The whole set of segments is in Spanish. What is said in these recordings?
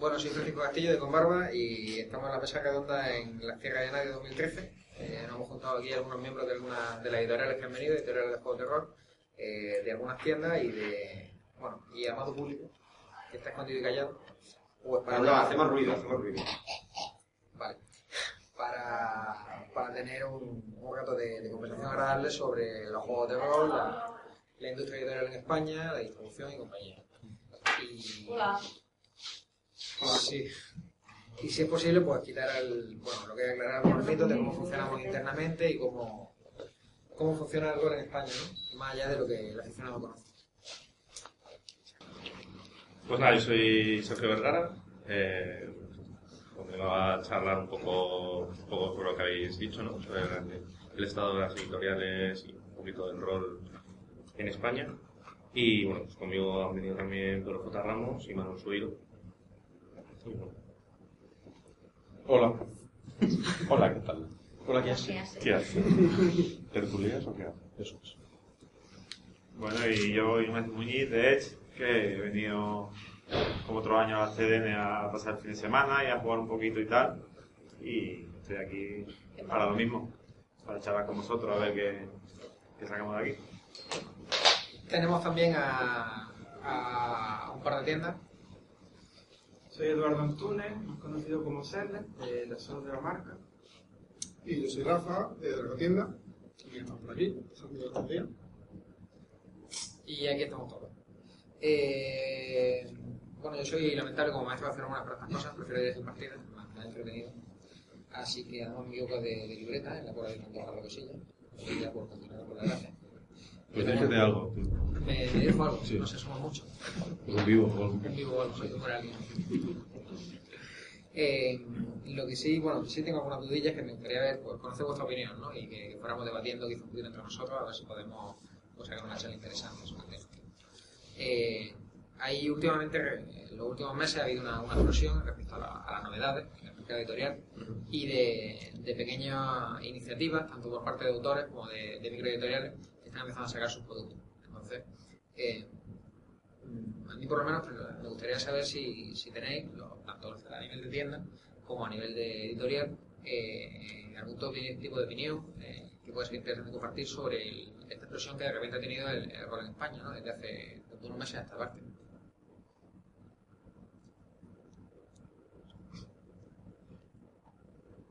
Bueno, soy Francisco Castillo de Conbarba y estamos en la mesa redonda en las Tierras de Nadie 2013. Eh, nos hemos juntado aquí algunos miembros de algunas de las editoriales que han venido, editoriales de juegos de terror, eh, de algunas tiendas y de, bueno, y amado público, que está escondido y callado. Pues para Habla, hacemos ruido, hacemos ruido. Vale. Para, para tener un, un rato de, de conversación agradable sobre los juegos de rol, la, la industria editorial en España, la distribución y compañía. Y, Hola. Sí. Y si es posible, pues quitar el, bueno, lo que hay aclarar algunos mitos de cómo funcionamos internamente y cómo, cómo funciona el rol en España, ¿no? Más allá de lo que el aficionado conoce. Pues nada, yo soy Sergio Vergara. Eh, vengo a charlar un poco, un poco sobre lo que habéis dicho, ¿no? Sobre el, el estado de las editoriales y un poquito del rol en España. Y bueno, pues conmigo han venido también Pedro J. Ramos y Manuel Sueiro. Hola. Hola, ¿qué tal? Hola, ¿Qué haces? ¿Qué haces? ¿Tertulias o qué haces? Eso es. Bueno, y yo, Ignacio Muñiz, de Edge, que he venido como otros años a la CDN a pasar el fin de semana y a jugar un poquito y tal. Y estoy aquí para lo mismo, para charlar con vosotros a ver qué, qué sacamos de aquí. Tenemos también a, a un par de tiendas. Soy Eduardo Antunes, más conocido como Serle, de la zona de la marca. Y yo soy Rafa, de Dragotienda. Y estamos por aquí, pasando días. Y aquí estamos todos. Eh, bueno, yo soy lamentable como maestro de hacer algunas para cosas, prefiero dirigir partidas, más, más entretenido. Así que damos mi boca de, de libreta, en la cual hay montón de cosillas. Y ya por continuar con la gracia. Pues déjate algo. Me, dijo algo, Sí. no sé, somos muchos. Un vivo o algo. En vivo o algo, soy por alguien. Eh, lo que sí, bueno, sí tengo algunas dudillas que me gustaría ver, pues, conocer vuestra opinión, ¿no? Y que fuéramos debatiendo un poquito entre nosotros a ver si podemos pues, sacar una charla interesante sobre el tema. Eh, hay últimamente, en los últimos meses ha habido una, una explosión respecto a, la- a las novedades en el mercado editorial y de, de pequeñas iniciativas, tanto por parte de autores como de, de microeditoriales, están empezando a sacar sus productos. Entonces, eh, a mí por lo menos me gustaría saber si, si tenéis, tanto a nivel de tienda como a nivel de editorial, eh, algún tipo de opinión eh, que puede ser interesante compartir sobre esta explosión que de repente ha tenido el, rol en España, ¿no? desde hace desde unos meses a esta parte.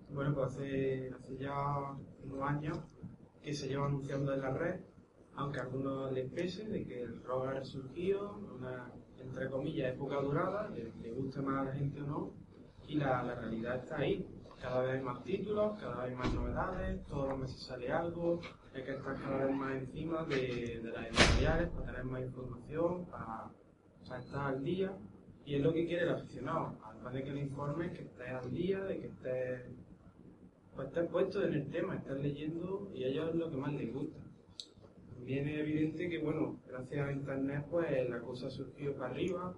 Bueno, pues hace, hace ya unos años que se lleva anunciando en la red, aunque a algunos les pese de que el rock ha resurgido, una, entre comillas, época durada, le, le guste más a la gente o no, y la, la realidad está ahí. Cada vez hay más títulos, cada vez hay más novedades, todos los meses sale algo, hay que estar cada vez más encima de, de las editoriales para tener más información, para, estar al día, y es lo que quiere el aficionado, además de que le informes, que estés al día, de que estés pues puesto en el tema, estar leyendo y a ellos es lo que más les gusta. También es evidente que, bueno, gracias a Internet, pues la cosa ha surgido para arriba,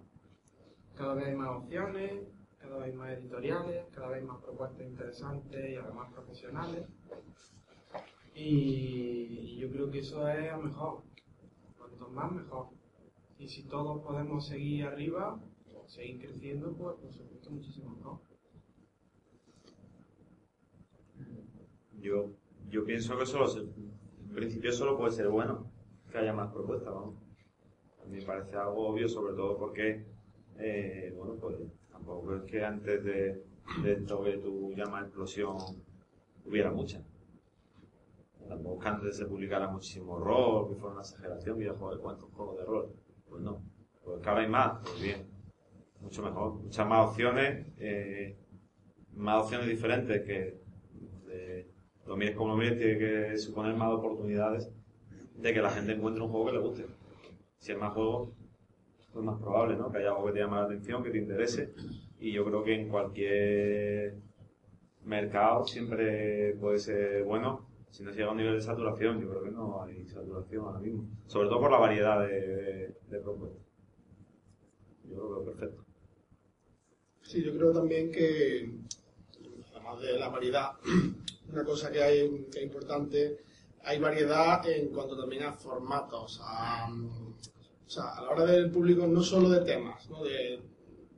cada vez hay más opciones, cada vez más editoriales, cada vez más propuestas interesantes y además profesionales. Y, yo creo que eso es a mejor, cuanto más mejor. Y si todos podemos seguir arriba, seguir creciendo, pues por supuesto muchísimo mejor. Yo, yo pienso que solo se- en principio solo puede ser bueno que haya más propuestas, vamos. A mí me parece algo obvio, sobre todo porque, eh, bueno, pues tampoco es que antes de, de esto que tú llamas explosión hubiera muchas. Tampoco que antes se publicara muchísimo rol, que fuera una exageración, que ya joder, cuántos juegos de rol. Pues no. Pues ahora hay más, pues bien. Mucho mejor. Muchas más opciones, eh, más opciones diferentes que de, lo mires como lo mires, tiene que suponer más oportunidades de que la gente encuentre un juego que le guste. Si hay más juegos, pues más probable, ¿no? Que haya algo que te llame la atención, que te interese. Y yo creo que en cualquier mercado siempre puede ser bueno. Si no se llega a un nivel de saturación, yo creo que no hay saturación ahora mismo. Sobre todo por la variedad de, propuestas. Yo lo veo perfecto. Sí, yo creo también que, además de la variedad, una cosa que hay que es importante, hay variedad en cuanto también a formatos, a, o sea, a la hora del público no solo de temas, ¿no? de,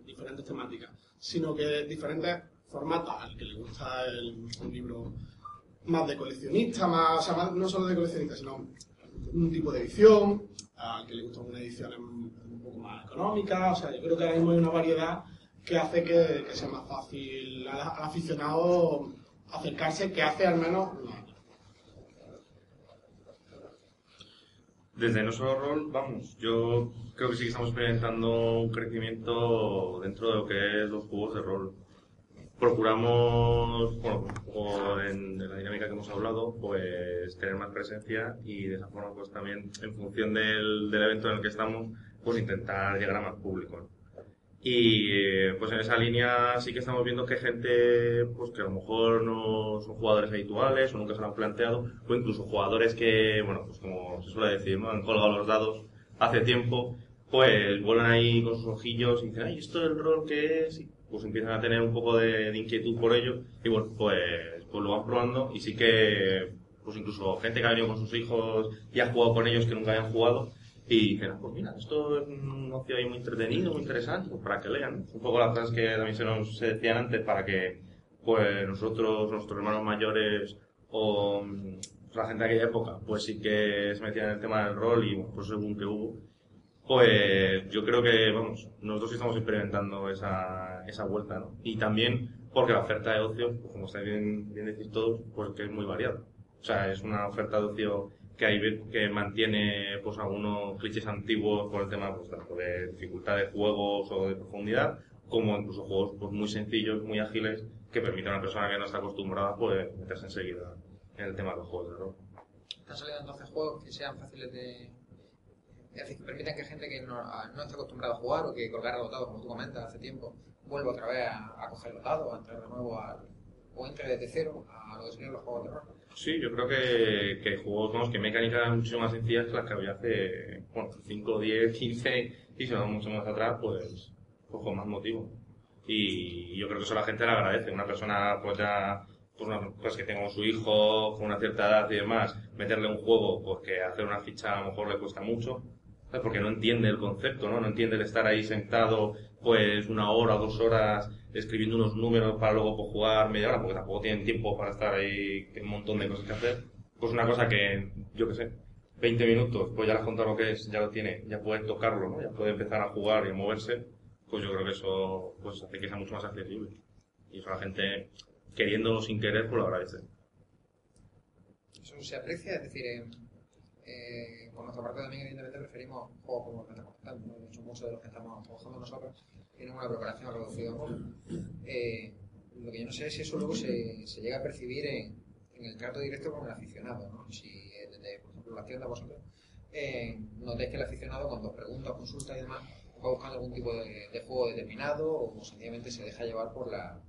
diferentes temáticas, sino que diferentes formatos, al que le gusta el, un libro más de coleccionista, más, o sea, más- no solo de coleccionista, sino un tipo de edición, al que le gusta una edición un, poco más económica, o sea, yo creo que ahora mismo hay una variedad que hace que, que sea más fácil al aficionado acercarse que hace al menos unos años. Desde no solo rol, vamos, yo creo que sí que estamos experimentando un crecimiento dentro de lo que es los juegos de rol. Procuramos, bueno, en, la dinámica que hemos hablado, pues tener más presencia y de esa forma pues también en función del, evento en el que estamos, pues intentar llegar a más público. Y eh, pues en esa línea sí que estamos viendo que gente pues que a lo mejor no son jugadores habituales o nunca se lo han planteado, o incluso jugadores que, bueno, pues como se suele decir, han colgado los dados hace tiempo, pues vuelven ahí con sus ojillos y dicen, ay, ¿esto del rol qué es? Pues empiezan a tener un poco de, de inquietud por ello y bueno, pues, pues lo van probando y sí que, pues incluso gente que ha venido con sus hijos y ha jugado con ellos que nunca habían jugado, y ah, pues mira, esto es un ocio ahí muy entretenido, muy interesante, pues para que lean. Un poco las cosas que también se nos decían antes, para que pues nosotros, nuestros hermanos mayores o mm, la gente de aquella época, pues sí que se metían en el tema del rol y pues según que hubo. Pues yo creo que, vamos, nosotros sí estamos experimentando esa, esa vuelta, ¿no? Y también porque la oferta de ocio, pues como estáis bien, bien decís todos, pues que es muy variada. O sea, es una oferta de ocio que hay que mantiene pues algunos clichés antiguos por el tema pues tanto de dificultad de juegos o de profundidad como incluso juegos pues muy sencillos muy ágiles que permiten a una persona que no está acostumbrada pues meterse enseguida en el tema de los juegos de rol Están saliendo entonces juegos que sean fáciles de. Que permitan que gente que no, a- no está acostumbrada a jugar o que colgar los dados, como tú comentas hace tiempo, vuelva otra vez a, a coger los dados, a entrar de nuevo al. o entre desde cero a lo que serían los juegos de rol. Sí yo creo que, que juegos vamos, que mecánicas mucho más sencillas que las que había hace bueno 5, 10, 15 y si vamos mucho más atrás pues, pues con más motivo. Y yo creo que eso la gente le agradece. Una persona pues ya pues, que tenga su hijo con una cierta edad y demás, meterle un juego, pues que hacer una ficha a lo mejor le cuesta mucho, porque no entiende el concepto, ¿no? No entiende el estar ahí sentado, pues una hora dos horas escribiendo unos números para luego pues, jugar media hora, porque tampoco tienen tiempo para estar ahí, un montón de cosas que hacer. Pues una cosa que, yo qué sé, 20 minutos, pues ya le has contado lo que es, ya lo tiene, ya puede tocarlo, ¿no? Ya puede empezar a jugar y a moverse, pues yo creo que eso pues hace que sea mucho más accesible. Y eso la gente, queriéndolo sin querer, pues lo agradece. Eso se aprecia, es decir, eh, eh, por nuestra parte también evidentemente preferimos juegos como los que estamos ¿no? muchos de los que estamos trabajando nosotros tienen una preparación a poco. Eh, lo que yo no sé es si eso luego se, se llega a percibir en, en el trato directo con el aficionado, ¿no? Si eh, desde, por ejemplo, la tienda vosotros eh, notáis que el aficionado cuando pregunta, consulta y demás, va buscando algún tipo de, de juego determinado o sencillamente se deja llevar por la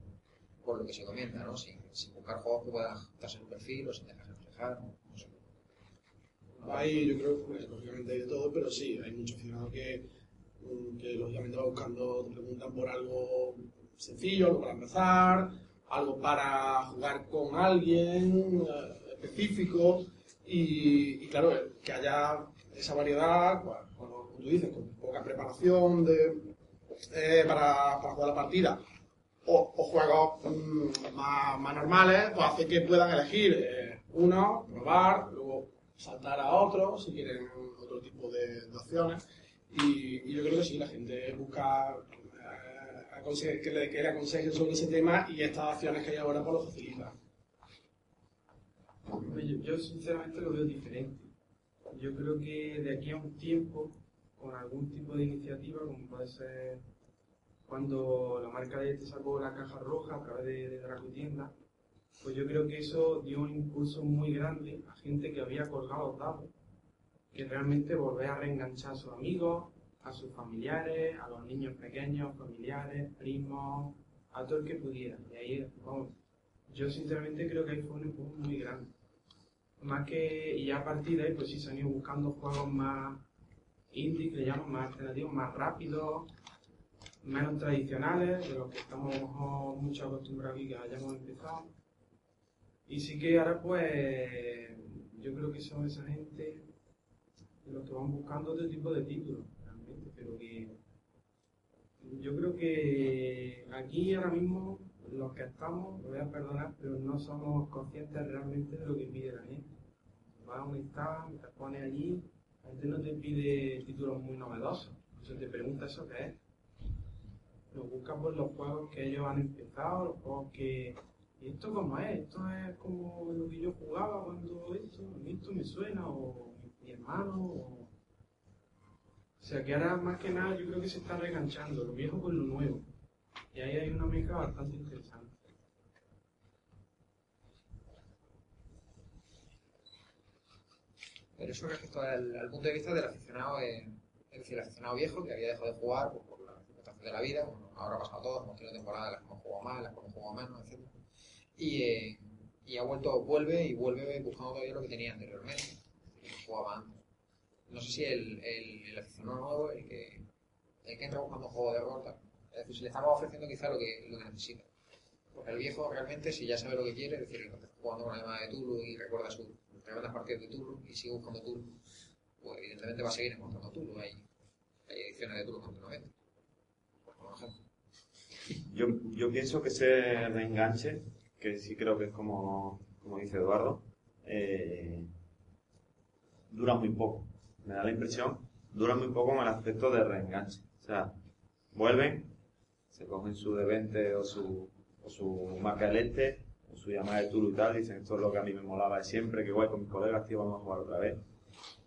por lo que se comenta, ¿no? Sin, sin buscar juegos que puedan ajustarse su perfil o sin dejarse reflejar, ¿no? Sé. Hay, yo creo, pues, lógicamente hay de todo, pero sí, hay muchos aficionados que, que lógicamente va buscando, te preguntan por algo sencillo, algo para empezar, algo para jugar con alguien eh, específico y, claro, que haya esa variedad, como tú dices, con poca preparación de, eh, para, para jugar la partida o, juegos mm, más, más normales, pues hace que puedan elegir eh, uno, probar, luego saltar a otro si quieren otro tipo de, de opciones. Y, y yo creo que sí, la gente busca eh, que, le, que le aconsejen sobre ese tema y estas opciones que hay ahora pues lo facilitan. Yo, sinceramente lo veo diferente. Yo creo que de aquí a un tiempo, con algún tipo de iniciativa, como puede ser cuando la marca de este sacó la caja roja a través de, de Dracotienda, pues yo creo que eso dio un impulso muy grande a gente que había colgado dados, que realmente volver a reenganchar a sus amigos, a sus familiares, a los niños pequeños, familiares, primos, a todo el que pudiera. Y ahí, vamos, yo sinceramente creo que ahí fue un empuje muy grande. Más que, y ya a partir de ahí, pues sí se han ido buscando juegos más indie, le llaman más alternativos, más rápidos, menos tradicionales, de los que estamos mucho acostumbrados aquí que hayamos empezado. Y sí que ahora pues yo creo que son esa gente los que van buscando otro tipo de títulos, realmente, pero que Yo creo que aquí ahora mismo los que estamos, me voy a perdonar, pero no somos conscientes realmente de lo que pide la gente. Vas a un stand, te pones allí, la gente no te pide títulos muy novedosos. Entonces te pregunta eso qué es. Lo buscas por los juegos que ellos han empezado, los juegos que... ¿Y esto cómo es? Esto es como lo que yo jugaba cuando esto, esto me suena, o mi hermano, o... Sea que ahora más que nada yo creo que se está reenganchando lo viejo con lo nuevo. Y ahí hay una mezcla bastante interesante. Pero eso respecto al, punto de vista del aficionado, eh, es decir, el aficionado viejo que había dejado de jugar por las circunstancias de la vida, bueno, ahora ha pasado a todos, hemos tenido temporadas las que hemos jugado en las que hemos jugado menos, etc. Eh, y ha vuelto, vuelve y vuelve buscando todavía lo que tenía anteriormente, lo que jugaba antes. No sé si el, el, aficionado nuevo, el que, el que entra buscando un juego de rol, es decir, si le estamos ofreciendo quizá lo que, lo que necesita. Porque el viejo realmente, si ya sabe lo que quiere, es decir, está jugando una llamada de Tulu y recuerda sus tremendas partidas de Tulu y sigue buscando Tulu, pues evidentemente va a seguir encontrando Tulu. Hay, hay ediciones de Tulu continuamente. Por ejemplo. Yo, yo pienso que ese reenganche, que sí creo que es como, como dice Eduardo, eh, dura muy poco. Me da la impresión, dura muy poco en el aspecto de reenganche. O sea, vuelven, se cogen su de 20 o su, o su marca o su llamada de Tulu y tal, dicen esto es lo que a mí me molaba de siempre, que guay con mis colegas, tío, vamos a jugar otra vez.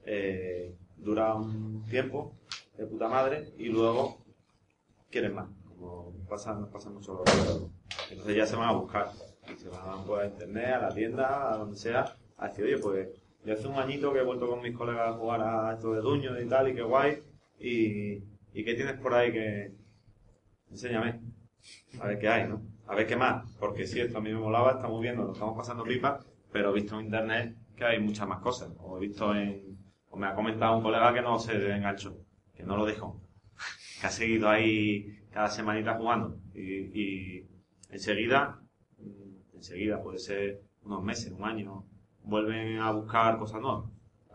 Eh, dura un tiempo de puta madre y luego quieren más, como pasa, nos pasa mucho. Entonces ya se van a buscar, y se van pues, a internet, a la tienda, a donde sea, a decir, oye, pues yo hace un añito que he vuelto con mis colegas a jugar a esto de Duño y tal, y qué guay, y, y qué tienes por ahí que... Enséñame, a ver qué hay, ¿no? A ver qué más, porque sí, esto a mí me molaba, estamos viendo, lo estamos pasando pipa, pero he visto en internet que hay muchas más cosas, o he visto en... o me ha comentado un colega que no se enganchó, que no lo dejó, que ha seguido ahí cada semanita jugando, y, y enseguida, mm, enseguida puede ser unos meses, un año, vuelven a buscar cosas nuevas.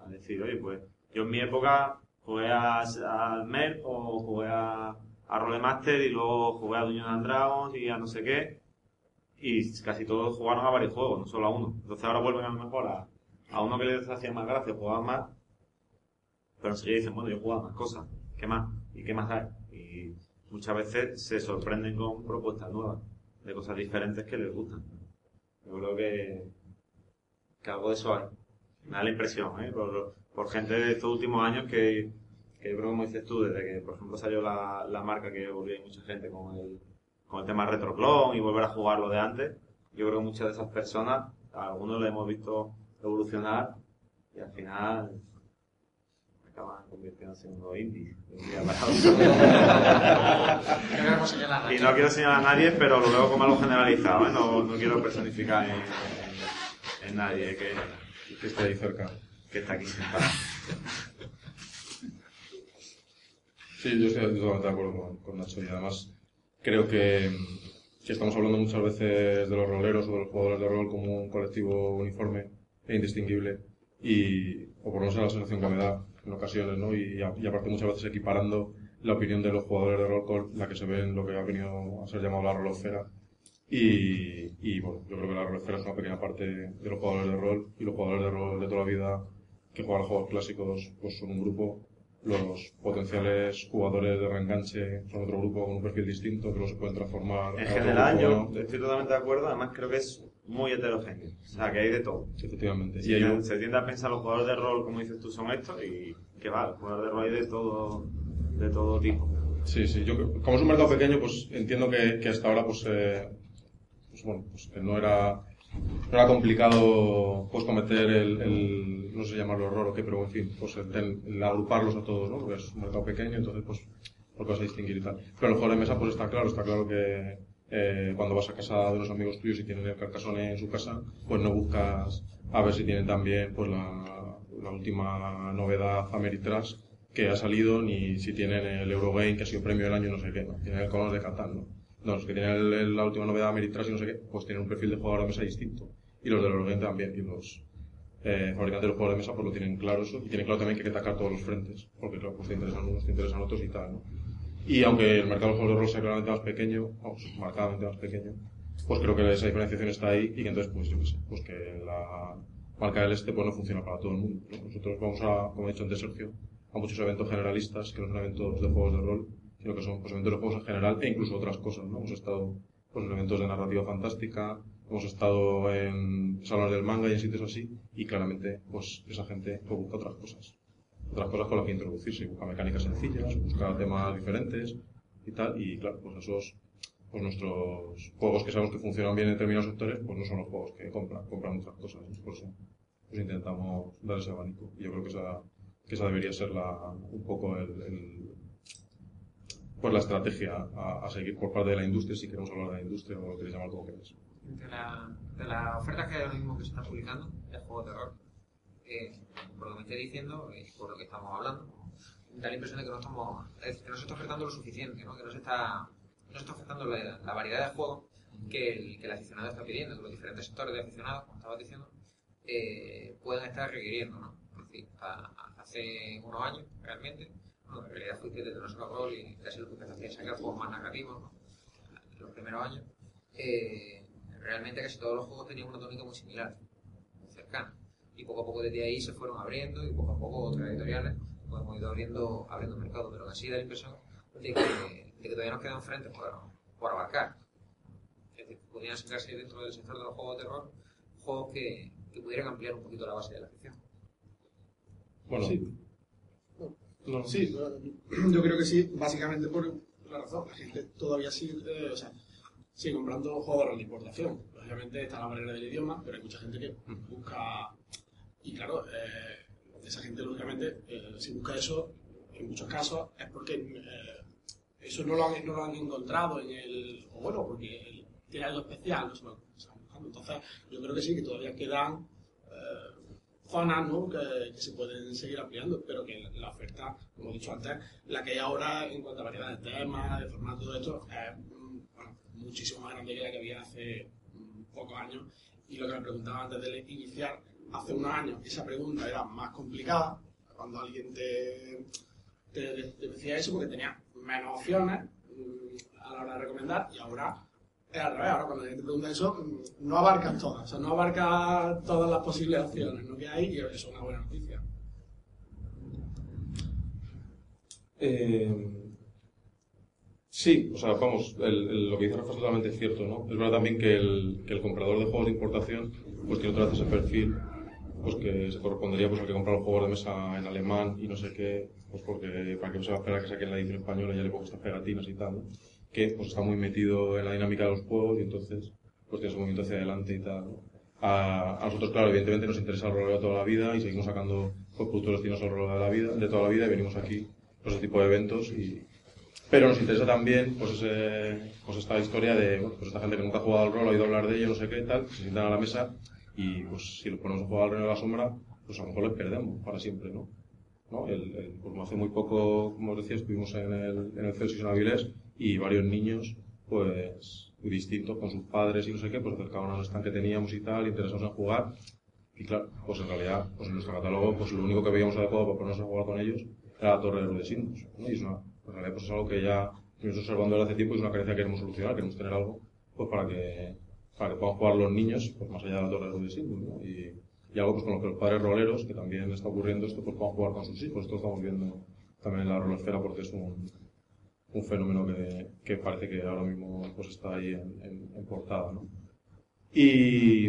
A decir, oye, pues yo en mi época jugué al MER o jugué a, a Rolemaster y luego jugué a Dungeons and Dragons y a no sé qué. Y casi todos jugaron a varios juegos, no solo a uno. Entonces ahora vuelven a lo mejor a, a uno que les hacía más gracia, jugaban más. Pero enseguida dicen, bueno, yo jugaba más cosas. ¿Qué más? ¿Y qué más hay? Y muchas veces se sorprenden con propuestas nuevas, de cosas diferentes que les gustan. Yo creo que, que algo de eso hay. Me da la impresión, ¿eh? Por, por gente de estos últimos años que, que yo creo, como dices tú, desde que, por ejemplo, salió la, la marca que volvió mucha gente con el, con el tema retroclon y volver a jugar lo de antes, yo creo que muchas de esas personas, a algunos le hemos visto evolucionar y al final acaban convirtiéndose en unos indies. Y no quiero señalar a nadie, pero lo veo como algo generalizado, ¿eh? No, no quiero personificar en, en nadie que, Que esté ahí cerca. que está aquí sentado. Sí, yo estoy totalmente de acuerdo con, con Nacho y además creo que, que estamos hablando muchas veces de los roleros o de los jugadores de rol como un colectivo uniforme e indistinguible y, o por lo menos es la sensación que me da en ocasiones, ¿no? Y, y aparte muchas veces equiparando la opinión de los jugadores de rol con la que se ve en lo que ha venido a ser llamado la rolosfera. Y, y bueno, yo creo que la rolosfera es una pequeña parte de los jugadores de rol y los jugadores de rol de toda la vida que juegan a juegos clásicos pues son un grupo los potenciales jugadores de reenganche son otro grupo con un perfil distinto que los se pueden transformar En general, yo estoy totalmente de acuerdo, además creo que es muy heterogéneo. O sea, que hay de todo. efectivamente y Se, hay un- se tiende a pensar los jugadores de rol, como dices tú, son estos y que va, los jugadores de rol hay de todo, de todo tipo. sí sí yo como es un mercado pequeño pues entiendo que, que hasta ahora pues, eh, pues bueno pues que no era no era complicado pues cometer el, el- no sé llamarlo error o qué pero en fin pues el, el- agruparlos a todos no porque es un mercado pequeño entonces pues porque vas a distinguir y tal. Pero el juego de mesa pues está claro está claro que eh, cuando vas a casa de unos amigos tuyos y tienen el carcasone en su casa pues no buscas a ver si tienen también pues la, la última novedad Ameritrash que ha salido ni si tienen el Eurogame que ha sido premio del año no sé qué no tienen el Conos de Catán no no, los que tienen el- la última novedad Ameritrash y no sé qué, pues tienen un perfil de jugador de mesa distinto. Y los del Eurogame también. Y los eh, fabricantes de los juegos de mesa pues lo tienen claro eso. Y tienen claro también que hay que atacar todos los frentes. Porque claro, pues te interesan unos, te interesan otros y tal, ¿no? Y aunque el mercado de los juegos de rol sea claramente más pequeño, vamos, marcadamente más pequeño, pues creo que esa diferenciación está ahí y que entonces, pues yo qué sé, pues que la marca del este pues no funciona para todo el mundo. ¿no? Nosotros vamos a, como ha dicho antes Sergio, a muchos eventos generalistas que no son eventos de juegos de rol, sino que son pues, eventos de juegos en general e incluso otras cosas, ¿no? Hemos estado pues, en eventos de narrativa fantástica, hemos estado en salones del manga y en sitios así, y claramente pues esa gente pues, busca otras cosas. Otras cosas con las que introducirse, busca mecánicas sencillas, busca temas diferentes y tal, y claro, pues esos pues nuestros juegos que sabemos que funcionan bien en determinados sectores, pues no son los juegos que compran, compran otras cosas. Por eso pues intentamos dar ese abanico. Y yo creo que esa, que esa debería ser la, un poco el- pues la estrategia a, seguir por parte de la industria, si queremos hablar de la industria o lo queréis llamar como queréis. De, la, de las ofertas que hay ahora mismo que se están publicando de juegos de rol, eh, por lo que me estoy diciendo y por lo que estamos hablando, da la impresión de que no estamos, que no se está ofertando lo suficiente, ¿no? que no se está, no se está ofertando la, la variedad de juegos que el, que el aficionado está pidiendo, que los diferentes sectores de aficionados, como estabas diciendo, eh, pueden estar requiriendo. ¿no? Es decir, hace unos años, realmente, bueno, en realidad fuiste desde nuestro rol y casi lo que empezaste a sacar juegos más narrativos, ¿no? los primeros años, eh, realmente casi todos los juegos tenían una tónica muy similar, muy cercana. Y poco a poco desde ahí se fueron abriendo y poco a poco otras editoriales pues, hemos ido abriendo, abriendo mercado, pero así da la impresión de que, de que todavía nos quedan frentes por, por abarcar. Es decir, podrían sacarse dentro del sector de los juegos de terror juegos que, que pudieran ampliar un poquito la base de la ficción. Bueno, Sí. No, Sí, yo creo que sí, básicamente por la razón. La gente todavía sigue, eh, o sea, sigue comprando juegos de importación. Lógicamente está la barrera del idioma, pero hay mucha gente que busca. Y claro, eh, esa gente, lógicamente, eh, si busca eso, en muchos casos es porque eh, eso no lo, han, no lo han encontrado en el. O bueno, porque tiene algo especial, no. Entonces, yo creo que sí, que todavía quedan. eh, zonas ¿no? que, se pueden seguir ampliando, pero que la oferta, como he dicho antes, la que hay ahora en cuanto a variedad de temas, de formato, todo esto, es mm, muchísimo más grande que la que había hace mm, pocos años. Y lo que me preguntaba antes de iniciar, hace unos años esa pregunta era más complicada, cuando alguien te decía eso, porque tenía menos opciones mm, a la hora de recomendar, y ahora es al revés, ahora cuando te pregunta eso, mm, no abarcas todas, o sea, no abarcas todas las posibles opciones ¿no? que hay y eso es una buena noticia. Eh, sí, o sea, vamos, el- lo que dice Rafa es totalmente cierto, ¿no? Es verdad también que el, que el comprador de juegos de importación, pues tiene otra vez ese perfil, pues que se correspondería pues al que compra los juegos de mesa en alemán y no sé qué, pues porque para no se va a esperar que saquen la edición española ya le pongo estas pegatinas y tal, ¿no? Que pues está muy metido en la dinámica de los juegos y entonces pues tiene su movimiento hacia adelante y tal, ¿no? A, a nosotros, claro, evidentemente nos interesa el roleo de toda la vida y seguimos sacando pues, productos destinados al roleo de la vida, de toda la vida y venimos aquí pues, ese tipo de eventos y, pero nos interesa también pues, ese, pues esta historia de bueno, pues esta gente que nunca ha jugado al rol, ha oído hablar de ello, no sé qué, tal, se sientan a la mesa y pues si los ponemos a jugar al reino de la sombra, pues a lo mejor les perdemos para siempre, ¿no? ¿No? El, el- pues hace muy poco, como os decía, estuvimos en el, en el Celsius en Avilés y varios niños, pues distintos con sus padres y no sé qué, pues acercaban al stand que teníamos y tal, interesados en jugar. Y claro, pues en realidad, pues en nuestro catálogo, pues lo único que veíamos adecuado para ponernos a jugar con ellos era la torre de Rudesinos, ¿no? Y es una, en realidad pues es algo que ya venimos observando desde hace tiempo y es una carencia que queremos solucionar, queremos tener algo pues para que, para que puedan jugar los niños, pues más allá de la torre de Rudesinos, ¿no? Y, y algo pues con lo que los padres roleros, que también está ocurriendo esto, pues puedan jugar con sus hijos. Esto estamos viendo también en la rolosfera porque es un, un fenómeno que, que parece que ahora mismo pues está ahí en, en- portada, ¿no? Y,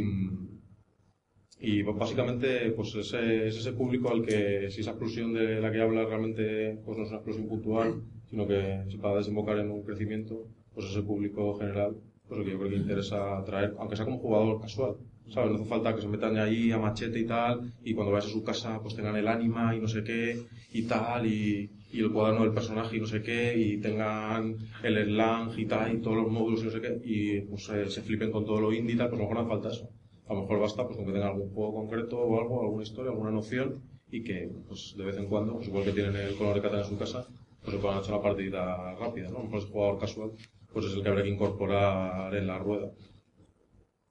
y pues, básicamente pues ese, es ese público al que si esa explosión de la que habla realmente pues no es una explosión puntual, sino que se va a desembocar en un crecimiento, pues ese público general, pues el que yo creo que interesa atraer, aunque sea como jugador casual. ¿Sabes? No hace falta que se metan ahí a machete y tal, y cuando vayas a su casa pues tengan el ánima y no sé qué, y tal, y, y el cuaderno del personaje y no sé qué, y tengan el slang y tal, y todos los módulos y no sé qué, y pues eh, se flipen con todo lo indie pues a lo mejor no falta eso. A lo mejor basta pues con que tengan algún juego concreto o algo, alguna historia, alguna noción, y que pues de vez en cuando, pues igual que tienen el color de Catán en su casa, pues se puedan echar una partidita rápida, ¿no? A lo mejor ese jugador casual, pues es el que habrá que incorporar en la rueda.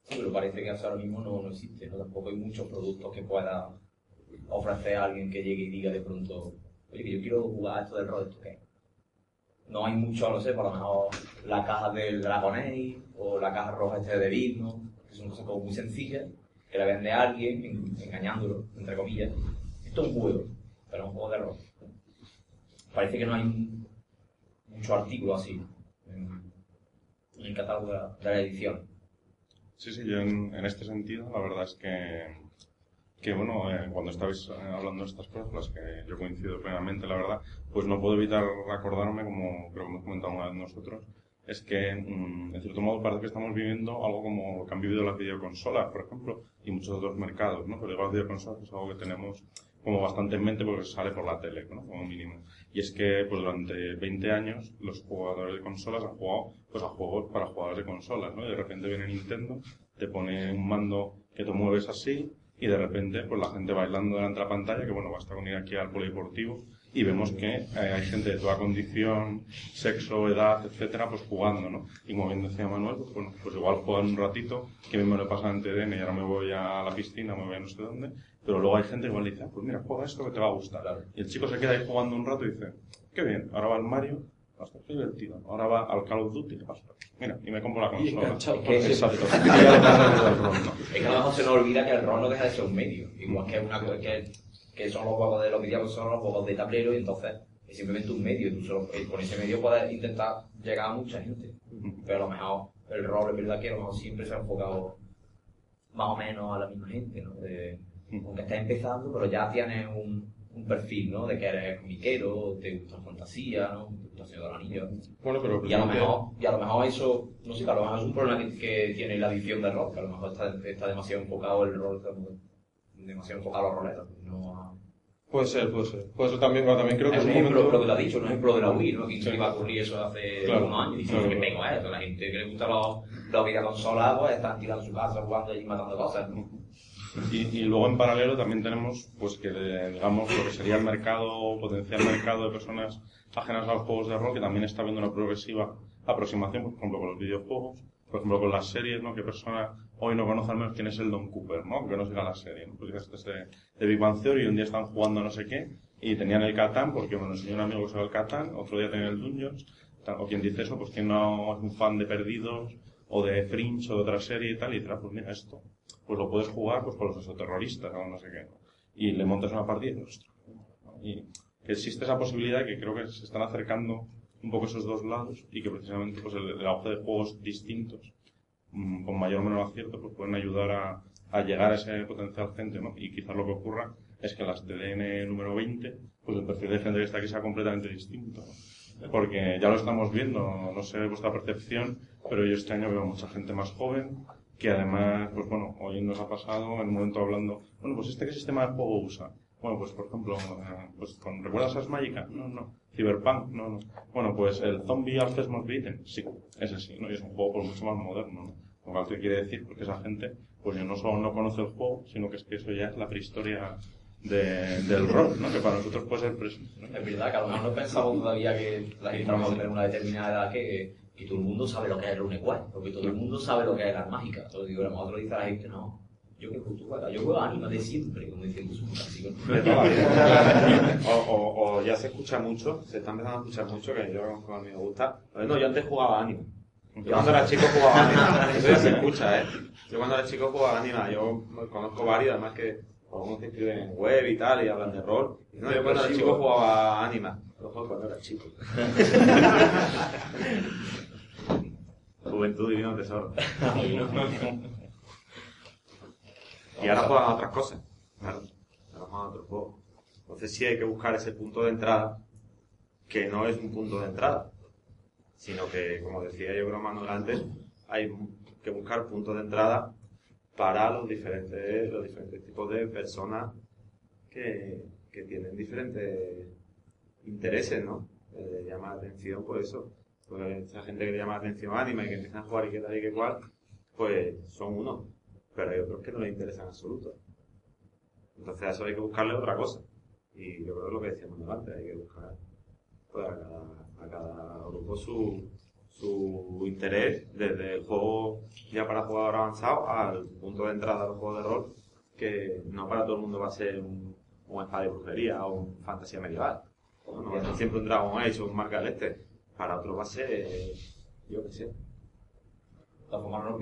Pero parece que hasta ahora mismo no, no existe, ¿no? Tampoco hay muchos productos que pueda ofrecer a alguien que llegue y diga de pronto, oye, que yo quiero jugar esto del rol, ¿esto qué? no hay mucho, no sé, por lo menos la caja del Dragon Age o la caja roja este de Beat, que son cosas como muy sencillas, que le vende a alguien en- engañándolo, entre comillas. Esto es un juego, pero es un juego de rol. Parece que no hay mucho artículo así en, en el catálogo de la, de la edición. Sí, sí, yo en, en este sentido, la verdad es que, que bueno, eh, cuando estabais eh, hablando de estas cosas, las que yo coincido plenamente, la verdad, pues no puedo evitar acordarme, como creo que hemos comentado una vez nosotros, es que, mm, en cierto modo, parece que estamos viviendo algo como lo que han vivido las videoconsolas, por ejemplo, y muchos otros mercados, ¿no? Pero digo, las videoconsolas es algo que tenemos como bastante en mente porque sale por la tele, ¿no? Como mínimo. Y es que, pues durante 20 años, los jugadores de consolas han jugado, pues a juegos para jugadores de consolas, ¿no? Y de repente viene Nintendo, te pone un mando que te mueves así, y de repente, pues la gente bailando delante de la pantalla, que bueno, basta con ir aquí al polideportivo, y vemos que eh, hay gente de toda condición, sexo, edad, etcétera, pues jugando, ¿no? Y como bien decía Manuel, pues bueno, pues igual juegan un ratito, que me lo pasan en TDN y ahora me voy a la piscina, me voy a no sé dónde, pero luego hay gente que igual dice, ah, pues mira, juega esto que te va a gustar. Y el chico se queda ahí jugando un rato y dice, qué bien, ahora va al Mario, qué divertido. Ahora va al Call of Duty, hasta, mira, y me compro la consola. que Exacto. Pasa. Es que a lo mejor se nos olvida que el rol no deja de ser un medio. Igual que, una, que, que son los juegos de los videojuegos, son los juegos de tablero, y entonces es simplemente un medio. Y tú solo, y con ese medio puedes intentar llegar a mucha gente. Pero a lo mejor el rol es verdad que a lo mejor siempre se ha enfocado más o menos a la misma gente, ¿no? De, aunque estás empezando, pero ya tienes un, un perfil, ¿no? De que eres comiquero, te gusta la fantasía, ¿no? Te gusta el Señor de los Anillos. Bueno, pero Y a lo mejor, y a lo mejor eso, no sé, que a lo mejor es un problema que, que tiene la edición de rol, que a lo mejor está, está demasiado enfocado el rol, demasiado enfocado a los roleros, no a... Puede ser, puede ser. Puede ser también, pero también creo que Es un ejemplo, momento... lo que ha dicho, un ejemplo de la Wii, ¿no? Que Sí. iba a ocurrir eso hace Claro, unos años, y claro, que claro. tengo eso, la gente que le gusta los, los videoconsolas, pues están tirando su casa jugando y matando cosas, ¿no? Y, y luego en paralelo también tenemos, pues que digamos, lo que sería el mercado, potencial mercado de personas ajenas a los juegos de rol, que también está viendo una progresiva aproximación, por ejemplo, con los videojuegos, por ejemplo, con las series, ¿no? Que persona hoy no conoce al menos quién es el Don Cooper, ¿no? Que no siga la serie, ¿no? Pues este es de, Big Bang Theory y un día están jugando no sé qué y tenían el Catán, porque lo enseñó un amigo que sabe el Catán, otro día tenían el Dungeons, o quien dice eso, pues quien no es un fan de Perdidos, o de Fringe, o de otra serie y tal, y ah, pues mira esto, pues lo puedes jugar pues con los exoterroristas o no sé qué. Y le montas una partida y. Y existe esa posibilidad que creo que se están acercando un poco esos dos lados y que precisamente pues el, auge de juegos distintos, mm, con mayor o menor acierto, pues pueden ayudar a, a llegar a ese potencial gente, ¿no? Y quizás lo que ocurra es que las TDN número 20, pues el perfil de gente que está aquí sea completamente distinto. ¿no? Porque ya lo estamos viendo, no sé vuestra percepción, pero yo este año veo mucha gente más joven, que además, pues bueno, hoy nos ha pasado en un momento hablando, bueno, pues este qué sistema de juego usa. Bueno, pues por ejemplo, eh, pues con, ¿recuerdas Ars Magica? No, no. Cyberpunk, no, no. Bueno, pues el Zombie Alpha Most Beaten, sí, ese sí, ¿no? Y es un juego pues, mucho más moderno, ¿no? Lo ¿qué quiere decir? Porque esa gente, pues yo no solo no conoce el juego, sino que es que eso ya es la prehistoria de- del rol, ¿no? Que para nosotros puede ser presente, ¿no? Es verdad que a lo mejor no pensamos todavía que la gente vamos a tener una determinada edad que, que todo el mundo sabe lo que es el Runequest, porque todo el mundo sabe lo que es la mágica. Todo digo, a lo mejor dice a la gente, no, yo que tú juegas, yo juego anima de siempre, como la vida. o, o, o ya se escucha mucho, se está empezando a escuchar mucho, que yo a mí me gusta. No, yo antes jugaba anima. Yo cuando era chico jugaba anima. Eso ya se escucha, ¿eh? Yo cuando era chico jugaba anima. Yo conozco varios, además que algunos se inscriben en web y tal y hablan de rol. Y no, yo cuando era chico jugaba anima. Lo juego cuando era chico. Juventud divino tesoro. Y ahora juegan a otras cosas. Claro. Ahora juegan a otros juegos. Entonces sí hay que buscar ese punto de entrada, que no es un punto de entrada, sino que, como decía yo creo Manuel antes, hay que buscar puntos de entrada para los diferentes, los diferentes tipos de personas que, que tienen diferentes intereses, ¿no? Eh, llama la atención, pues eso. Pues esa gente que le llama la atención anime y que empiezan a jugar y que tal y que cual, pues son unos. Pero hay otros que no les interesan en absoluto. Entonces a eso hay que buscarle otra cosa. Y yo creo que es lo que decíamos antes, hay que buscar pues, a, cada, a cada grupo su, su interés, desde el juego ya para jugador avanzado al punto de entrada al juego de rol, que no para todo el mundo va a ser un, un espada de brujería o un fantasía medieval. No va a ser siempre un Dragon Age o un Marca del Este. Para otros va a ser, eh, yo qué sé,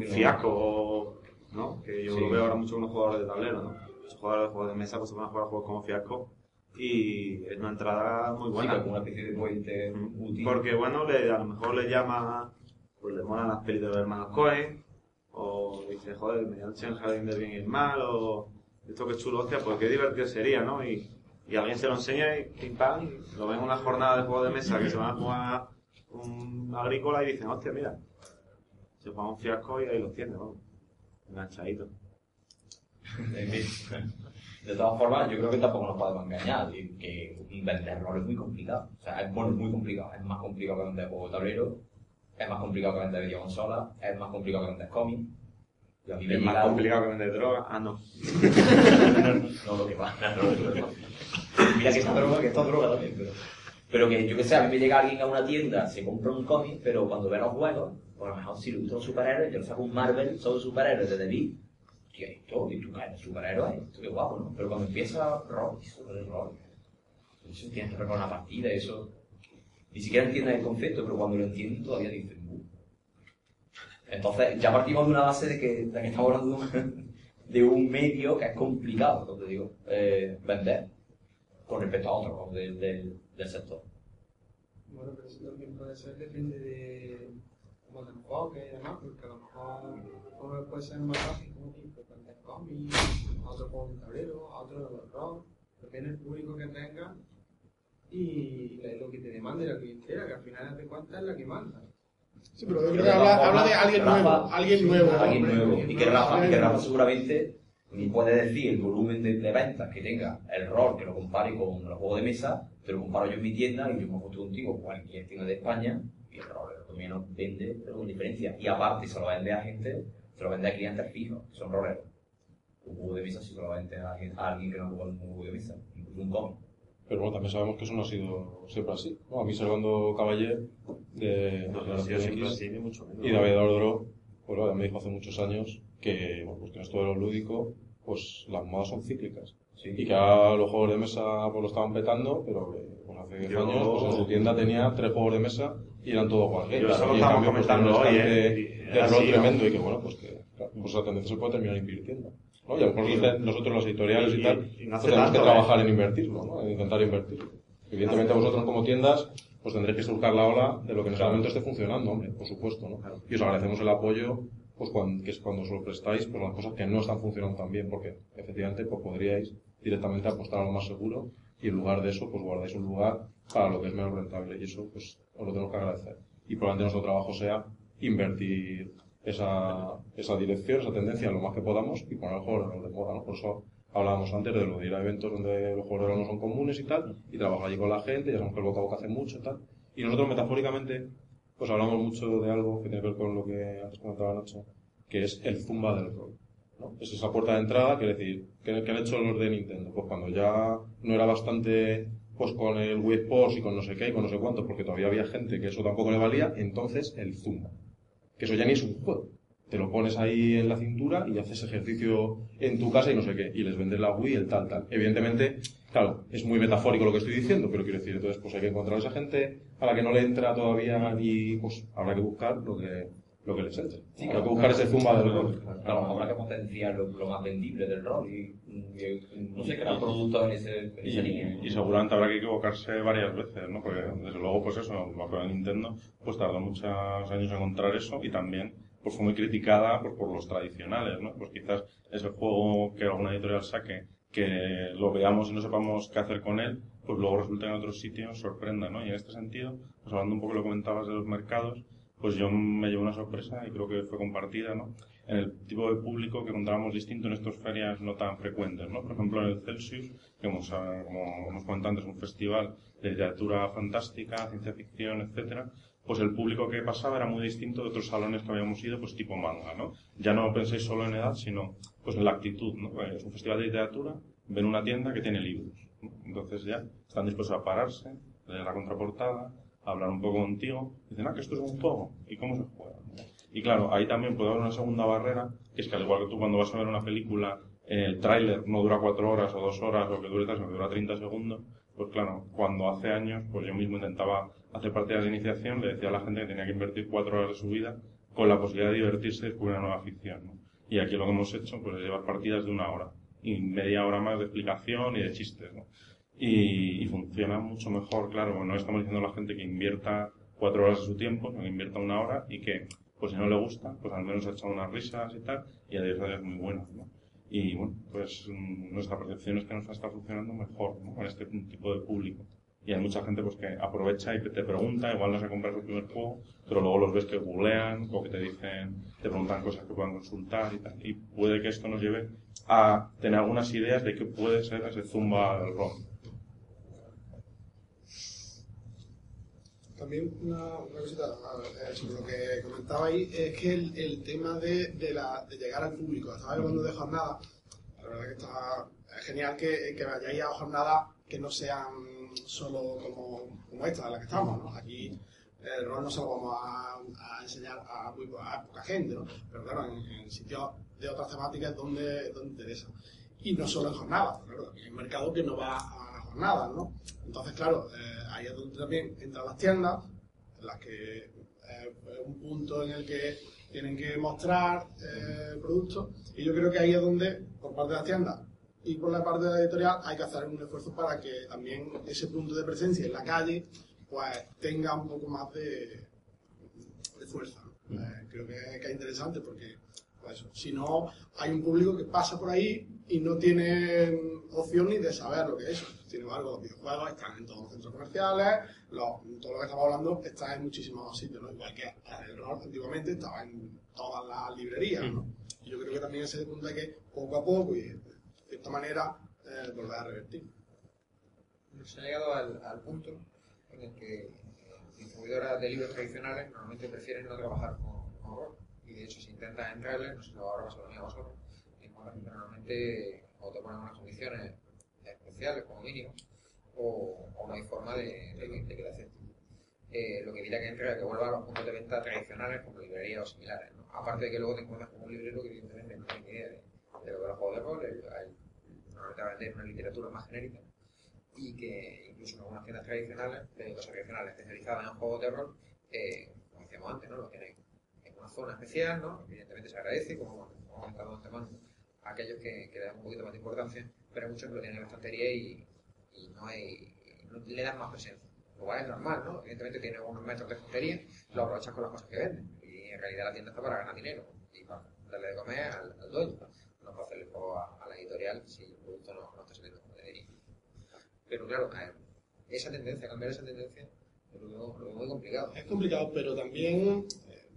fiasco, ¿no? Que yo Sí. lo veo ahora mucho con los jugadores de tablero, ¿no? Los jugadores de juegos de mesa pues se van a jugar juegos como fiasco y es una entrada muy Sí, buena. como una especie de puente útil. Porque bueno, le, a lo mejor le llama, pues le molan las pelis de los hermanos Cohen, o dice, joder, medianoche en el jardín del bien y el mal, o esto que chulo, hostia, pues qué divertido sería, ¿no? Y, y alguien se lo enseña y pim pam, lo ven en una jornada de juego de mesa que se van a jugar un agrícola y dicen, hostia, mira, se juega un fiasco y ahí los tiene, ¿no? Enganchadito. De todas formas, yo creo que tampoco nos podemos engañar, que vender rol es muy complicado. O sea, es, bueno, es muy complicado. Es más complicado que vender juego de tablero, es más complicado que vender videoconsolas, es más complicado que vender cómics. Es más complicado que vender droga. Ah, no. no lo que va, no, no, no. Mira que esta droga, que esta droga también, pero... Pero que yo que sé, a mí me llega alguien a una tienda, se compra un cómic, pero cuando ve los juegos, a lo mejor si le gustan los superhéroes, yo le saco un Marvel sobre superhéroes de Beat, tío, esto, y tú caes superhéroes, esto qué guapo, ¿no? Pero cuando empieza rol, eso es. Eso tienes que preparar una partida, eso... Ni siquiera entiendes el concepto, pero cuando lo entiendes todavía dices, "Bu". Entonces, ya partimos de una base de que, estamos hablando de un, medio que es complicado, como te digo, eh, vender con respecto a otros del, del, del sector. Bueno, pero eso también puede ser, depende de cómo te enfoques y demás, porque a lo mejor uno puede ser más fácil como tipo vender cómics, a otro juego de tablero, a otro de rol, depende del público que tenga y lo que te demande la clientela, que al final de cuentas es la que manda. Sí, pero yo creo De que habla, habla de alguien Rafa- nuevo. Alguien nuevo. Alguien hombre. nuevo. Y que Rafa, y que Rafa seguramente ni puede decir el volumen de, de ventas que tenga el rol, que lo compare con los juegos de mesa, te lo comparo yo en mi tienda y yo me he puesto contigo cualquier tienda de España y el rol lo menos vende, pero con diferencia. Y aparte se lo vende a gente, se lo vende a clientes fijos, que son roleros. Un juego de mesa sí se lo vende a alguien, a alguien que no juega un juego de mesa, incluso un cómic. Pero bueno, también sabemos que eso no ha sido siempre así. ¿no? A mí, Servando Caballé, de, de No, sido siempre X, así, mucho menos. y David Ordro, pues bueno, me dijo hace muchos años que, bueno, pues que en esto de lo lúdico, pues las modas son cíclicas. Y que ahora los juegos de mesa pues lo estaban petando, pero que pues, hace 10 Yo- años pues, en su tienda tenía tres juegos de mesa y eran todos wargames. Yo eso lo y en cambio, pues, comentando un hoy, ¿eh? De así, rol tremendo y que bueno, pues que claro, pues esa tendencia se puede terminar invirtiendo. ¿no? Y a lo mejor nosotros- nosotros los editoriales y, Y- tal, y no pues tenemos que tanto, trabajar en invertirlo, ¿no? en intentar invertirlo. Evidentemente vosotros como tiendas pues tendréis que surcar la ola de lo que en ese momento esté funcionando, hombre, por supuesto, ¿no? Y os agradecemos el apoyo, pues cuando, que es cuando os lo prestáis, pues las cosas que no están funcionando tan bien, porque efectivamente pues podríais directamente apostar a lo más seguro y en lugar de eso pues guardáis un lugar para lo que es menos rentable y eso pues os lo tenemos que agradecer. Y probablemente nuestro trabajo sea invertir esa, esa dirección, esa tendencia lo más que podamos y poner el juego de moda, ¿no? Por eso hablábamos antes de lo de ir a eventos donde los juegos de no son comunes y tal, y trabajar allí con la gente, ya sabemos que el boca a boca hace mucho y tal. Y nosotros metafóricamente, pues hablamos mucho de algo que tiene que ver con lo que antes comentaba Nacho, que es el zumba del rol. ¿no? Es esa puerta de entrada, quiere decir, ¿qué, qué han hecho los de Nintendo? Pues cuando ya no era bastante pues con el Wii Sports y con no sé qué y con no sé cuánto, porque todavía había gente que eso tampoco le valía, entonces el zumba. Que eso ya ni es un juego. Te lo pones ahí en la cintura y haces ejercicio en tu casa y no sé qué, y les vendes la Wii, el tal, tal. Evidentemente, claro, es muy metafórico lo que estoy diciendo, pero quiero decir, entonces pues hay que encontrar a esa gente a la que no le entra todavía y pues habrá que buscar lo que, lo que les entre. Sí, habrá claro, que buscar claro. ese zumba del rol. Claro, habrá que potenciar lo, lo más vendible del rol y, y, no sé, crear productos en, ese, en esa línea. Y, y seguramente habrá que equivocarse varias veces, ¿no? Porque desde luego, pues eso, me acuerdo de Nintendo, pues tardó muchos años en encontrar eso y también pues fue muy criticada pues, por los tradicionales, ¿no? Pues quizás ese juego que alguna editorial saque, que lo veamos y no sepamos qué hacer con él, pues luego resulta en otros sitios sorprenda, ¿no? Y en este sentido, pues hablando un poco de lo que comentabas de los mercados, pues yo me llevo una sorpresa y creo que fue compartida, ¿no? En el tipo de público que encontrábamos distinto en estas ferias no tan frecuentes, ¿no? Por ejemplo, en el Celsius, que hemos, ah, como hemos comentado antes, un festival de literatura fantástica, ciencia ficción, etcétera, pues el público que pasaba era muy distinto de otros salones que habíamos ido, pues tipo manga, ¿no? Ya no penséis solo en edad, sino pues la actitud, ¿no? Pues Es un festival de literatura, ven una tienda que tiene libros, ¿no? Entonces ya están dispuestos a pararse, leer la contraportada, hablar un poco contigo, dicen, ah, que esto es un juego, ¿y cómo se juega? Y claro, ahí también puede haber una segunda barrera, que es que al igual que tú cuando vas a ver una película, el tráiler no dura cuatro horas o dos horas o que dure sino que dura 30 segundos, Pues claro, cuando hace años, pues yo mismo intentaba hacer partidas de iniciación, le decía a la gente que tenía que invertir cuatro horas de su vida con la posibilidad de divertirse y descubrir una nueva ficción. ¿no? Y aquí lo que hemos hecho pues, es llevar partidas de una hora y media hora más de explicación y de chistes. Y, funciona mucho mejor, claro, no estamos diciendo a la gente que invierta cuatro horas de su tiempo, sino que invierta una hora y que, pues si no le gusta, pues al menos ha echado unas risas y tal, y a 10 horas muy buenas. ¿no? Y bueno, pues nuestra percepción es que nos está funcionando mejor con este tipo de público. Y hay mucha gente pues que aprovecha y te pregunta, igual no se compra su primer juego, pero luego los ves que googlean o que te dicen, te preguntan cosas que puedan consultar y tal. Y puede que esto nos lleve a tener algunas ideas de qué puede ser ese zumba del rock. También una, una cosita eh, sobre lo que comentaba ahí, es que el, tema de, de, la, de llegar al público, estaba hablando de jornadas, la verdad que está es genial que, que vayáis a jornadas que no sean solo como, como esta en la que estamos. Aquí el rol no se lo vamos a, enseñar a, muy, a poca gente, ¿no? Pero claro, en, sitios de otras temáticas donde, donde interesa. Y no solo en jornadas, claro, hay un mercado que no va a jornadas, ¿no? Entonces, claro, eh, ahí es donde también entran las tiendas, en las que eh, es un punto en el que tienen que mostrar eh, productos, y yo creo que ahí es donde, por parte de las tiendas y por la parte de la editorial, hay que hacer un esfuerzo para que también ese punto de presencia en la calle, pues tenga un poco más de, de fuerza. ¿no? Eh, creo que, que es interesante porque pues si no, hay un público que pasa por ahí y no tiene opción ni de saber lo que es. Sin embargo, los videojuegos están en todos los centros comerciales, los- todo lo que estamos hablando está en muchísimos sitios, ¿no? Igual que el antiguamente estaba en todas las librerías, ¿no? Y yo creo que también ese punto hay que, poco a poco y de cierta manera, eh, volver a revertir. Se ha llegado al, al punto en el que eh, distribuidoras de libros tradicionales normalmente prefieren no trabajar con, con rol. Y de hecho, si intentas entrarles, no sé si lo ahora pasa lo mismo a vosotros, normalmente o te ponen unas condiciones especiales como mínimo, o, o no hay forma de, de, de que te acepten. Eh, lo que evita que entre que vuelva a los puntos de venta tradicionales como librerías o similares. ¿no? Aparte de que luego te encuentras con un librero que evidentemente no tiene idea de, de lo que es el juego de rol, el- el- normalmente vender una literatura más genérica y que incluso en algunas tiendas tradicionales, de cosas tradicionales especializadas en juegos de rol, eh, como decíamos antes, ¿no? lo tienen en una zona especial, ¿no? evidentemente se agradece, como hemos comentado antemano, a aquellos que, que le dan un poquito más de importancia, pero muchos que lo tienen en la estantería y, y no, hay, no le dan más presencia. Lo cual es normal, ¿no? Evidentemente tiene unos metros de estantería, lo aprovechas con las cosas que venden. Y en realidad la tienda está para ganar dinero y para darle de comer al, al dueño. No para hacerle juego a, a la editorial si el producto no, no está saliendo como debería. Pero claro, esa tendencia, cambiar esa tendencia, lo veo, lo veo muy complicado. Es complicado, pero también,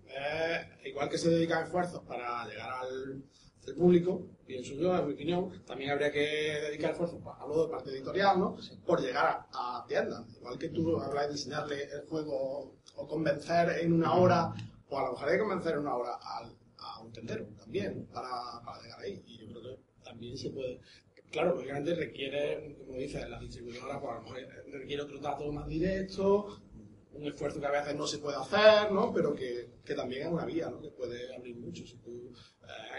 eh, igual que se dedican esfuerzos para llegar al, al público, pienso yo, en mi opinión, también habría que dedicar esfuerzos, hablo de parte editorial, ¿no? Por llegar a, a tiendas. Igual que tú hablas de enseñarle el juego o convencer en una hora, o a lo mejor hay que convencer en una hora al, a un tendero también, para, para llegar ahí. Y yo creo que también se puede. Claro, lógicamente requiere, como dices, la distribuidora, pues a lo mejor requiere otro trato más directo, un esfuerzo que a veces no se puede hacer, ¿no? Pero que, que también es una vía, ¿no? Que puede abrir mucho. Eh,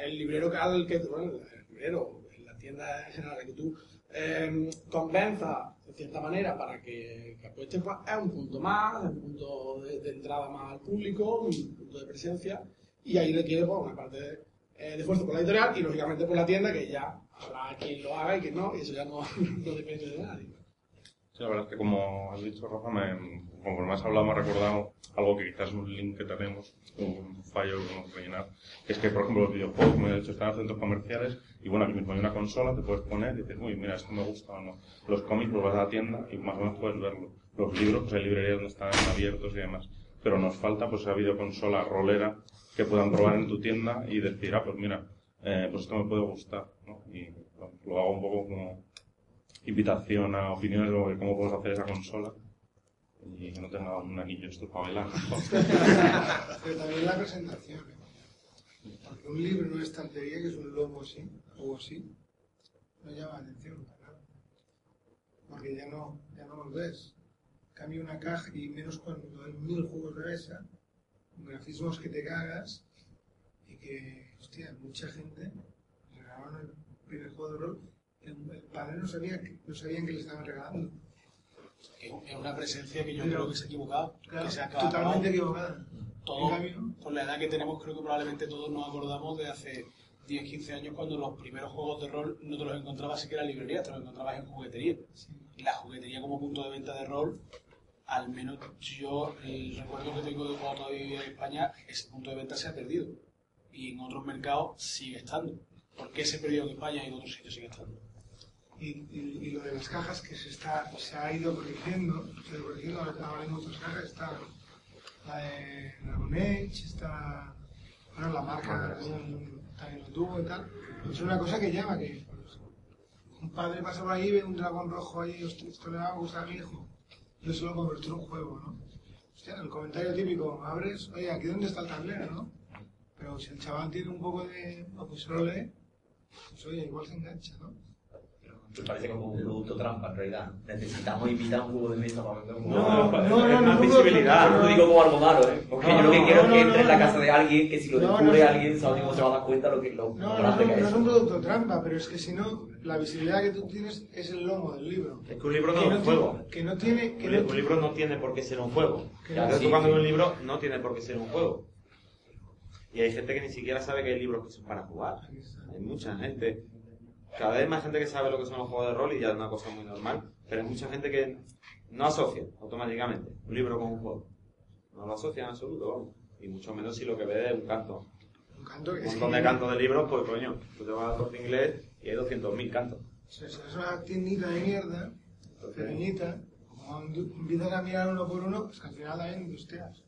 el librero que al que, bueno, el librero, la tienda en general, que tú eh, convenzas de cierta manera para que, que pues es un punto más, es un punto de, de entrada más al público, un punto de presencia, y ahí requiere, pues, una parte de, eh, de esfuerzo por la editorial y, lógicamente, por la tienda, que ya habrá quien lo haga y quien no, y eso ya no, depende de nadie. Sí, la verdad es que como has dicho, Rafa, me, conforme has hablado me ha recordado algo que quizás es un link que tenemos, un fallo que vamos a rellenar, que es que, por ejemplo, los videojuegos, como he dicho, están en centros comerciales y, bueno, aquí mismo hay una consola, te puedes poner y dices, uy, mira, esto me gusta o no. Los cómics, pues vas a la tienda y más o menos puedes verlo. Los libros, pues hay librerías donde están abiertos y demás. Pero nos falta, pues, esa videoconsola rolera que puedan probar en tu tienda y decir, ah, pues mira, eh, pues esto me puede gustar, Y lo hago un poco como invitación a opiniones sobre cómo podemos hacer esa consola y que no tenga un anillo esto para bailar. Pero también la presentación. ¿eh? Porque un libro en una estantería, que es un logo así, o así, no llama la atención para nada. Porque ya no, ya no los ves. Cambia una caja y menos cuando hay mil juegos de mesa, grafismos que te cagas y que, hostia, mucha gente regalaban primer juego de rol. El, padre no sabía que, no sabían que le estaban regalando. Es una presencia que yo Pero- creo que se ha equivocado. Claro, que se ha acabado. totalmente equivocada. Todo, por la edad que tenemos, creo que probablemente todos nos acordamos de hace 10, 15 años cuando los primeros juegos de rol no te los encontrabas siquiera en librerías, te los encontrabas en juguetería. Y la juguetería como punto de venta de rol, al menos yo el recuerdo que tengo de cuando todavía vivía en España, ese punto de venta se ha perdido. Y en otros mercados sigue estando. ¿Por qué se perdió en España y en otros sitios sigue estando? Y, y- y lo de las cajas que se está se ha ido corrigiendo, se ha ido corrigiendo, ahora hay muchas cajas, está la de Dragon Age, está bueno, la marca también, lo tuvo y tal. Es una cosa que llama, que un padre pasa por ahí, ve un dragón rojo ahí, hostia, esto le va a gustar a mi hijo. Yo se lo convertí en un juego, ¿no? Hostia, el comentario típico, abres, oye, aquí dónde está el tablero, ¿no? Pero si el chaval tiene un poco de, pues solo lee, pues oye, igual se engancha, ¿no? Me parece como un producto trampa, en realidad. Necesitamos invitar un juego de mesa para vender un juego No, de mesa. no, no, es más no, visibilidad. No lo digo como algo malo, ¿eh? Porque No, yo lo que no, quiero es que no, entre en la casa de alguien que si lo No, descubre no, alguien, se va a dar cuenta lo, que, lo No, no, grande no, que no es. es un producto trampa, pero es que si no, la visibilidad que tú tienes es el lomo del libro. Es que un libro no es un tiene- juego. Que no tiene... Que Un, no li- un libro no tiene por qué ser un juego. No- tú cuando un libro no tiene por qué ser un juego. Y hay gente que ni siquiera sabe que hay libros que son para jugar. Hay mucha gente. Cada vez más gente que sabe lo que son los juegos de rol y ya es una cosa muy normal. Pero hay mucha gente que no asocia automáticamente un libro con un juego. No lo asocia en absoluto, vamos. Y mucho menos si lo que ve es un canto. Un canto Un que montón de cantos de libros, pues coño, tú te vas al corte inglés y hay 200.000 cantos. Es una tiendita de mierda, pequeñita, como empiezas a mirar uno por uno, pues que al final también, hostias,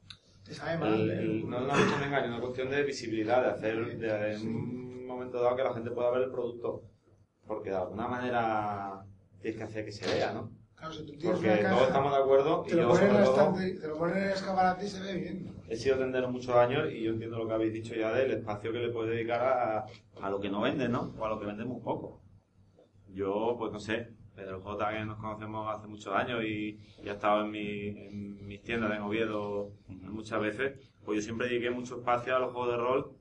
sabe mal. El- el- no es una cuestión de engaño, es una cuestión de visibilidad, de hacer de, en un momento dado que la gente pueda ver el producto. Porque de alguna manera tienes que hacer que se vea, ¿no? Claro, si tú tienes Porque una caja, todos estamos de acuerdo y te lo yo ponen en el te lo ponen en el escaparate y se ve bien. he sido tendero muchos años y yo entiendo lo que habéis dicho ya del espacio que le puedes dedicar a, a lo que no vende, ¿no? O a lo que vendemos poco. Yo, pues no sé, Pedro J, que nos conocemos hace muchos años y, y ha estado en, mi, en mis tiendas en Oviedo muchas veces, pues yo siempre dediqué mucho espacio a los juegos de rol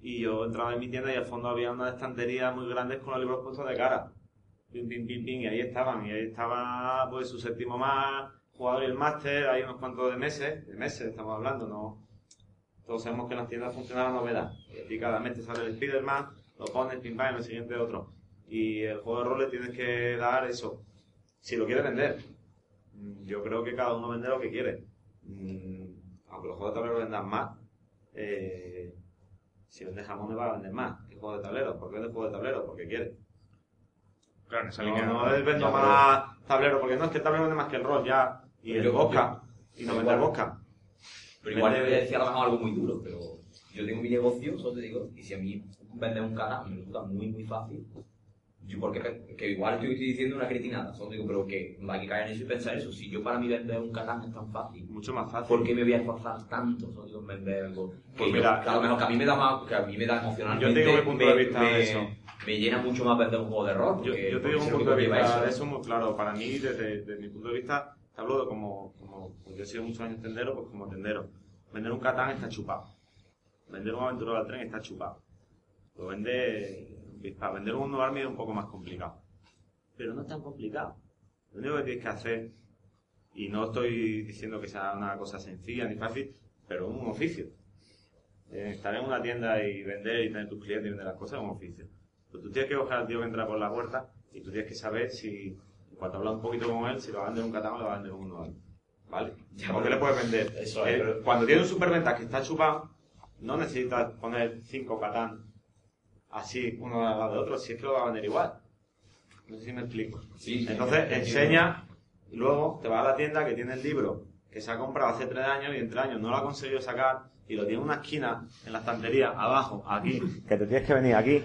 y yo entraba en mi tienda y al fondo había unas estanterías muy grandes con los libros puestos de cara. Pim, pim, pim, pim, y ahí estaban, y ahí estaba pues su séptimo más, jugador y el máster, hay unos cuantos de meses, de meses estamos hablando, no. Todos sabemos que en las tiendas funciona la novedad. Y cada mes te sale el Spider-Man, lo pones, pim pam, y el siguiente otro. Y el juego de rol le tienes que dar eso. Si lo quieres vender. Mm, Yo creo que cada uno vende lo que quiere. Mm, Aunque los juegos de tablero vendan más, eh, si vendes jamones va a vender más que juegos de tablero. ¿Por qué vendes juegos de tablero? Porque quiere. Claro, esa No, línea. no es vendo más tablero, porque no es que el tablero vende más que el rol ya. Y Pero el vodka. Y no yo- vender vodka. Pero igual Vende- te voy a decir a lo mejor algo muy duro, pero yo tengo mi negocio, solo te digo, y si a mí vender un canal me resulta muy, muy fácil, yo porque que igual estoy diciendo una cretinada, solo digo, pero que hay que caer en eso y pensar eso. Si yo para mí vender un canal es tan fácil, Mucho más fácil. ¿por qué me voy a esforzar tanto solo digo en vender algo? Pues mira, a lo mejor que a mí me da más, que a mí me da emocionalmente. Yo te digo mi punto me, de vista me- de eso. Me llena mucho más vender un juego de rol. Yo, yo te porque digo sé un punto de vista eso. de eso muy claro. Para mí, desde, desde mi punto de vista, te hablo de como, como pues yo he sido muchos años tendero, pues como tendero. Vender un Catán está chupado. Vender un aventura del tren está chupado. Lo vende, para vender un Uno Army es un poco más complicado. Pero no es tan complicado. Lo único que tienes que hacer, y no estoy diciendo que sea una cosa sencilla ni fácil, pero es un oficio. Eh, estar en una tienda y vender y tener tus clientes y vender las cosas es un oficio. Pero tú tienes que coger al tío que entra por la puerta y tú tienes que saber si, en cuanto hablas un poquito con él, si lo va a vender un catán o le va a vender un uno. ¿Vale? Ya, ¿Por qué le puedes vender? Eso es, Eh, pero- Cuando tienes un superventa que está chupado, no necesitas poner cinco catán así, uno al lado de otro, si es que lo va a vender igual. No sé si me explico. Sí, sí, Entonces, enseña, y luego te vas a la tienda que tiene el libro que se ha comprado hace tres años y en tres años no lo ha conseguido sacar y lo tiene en una esquina en la estantería, abajo, aquí. Que te tienes que venir aquí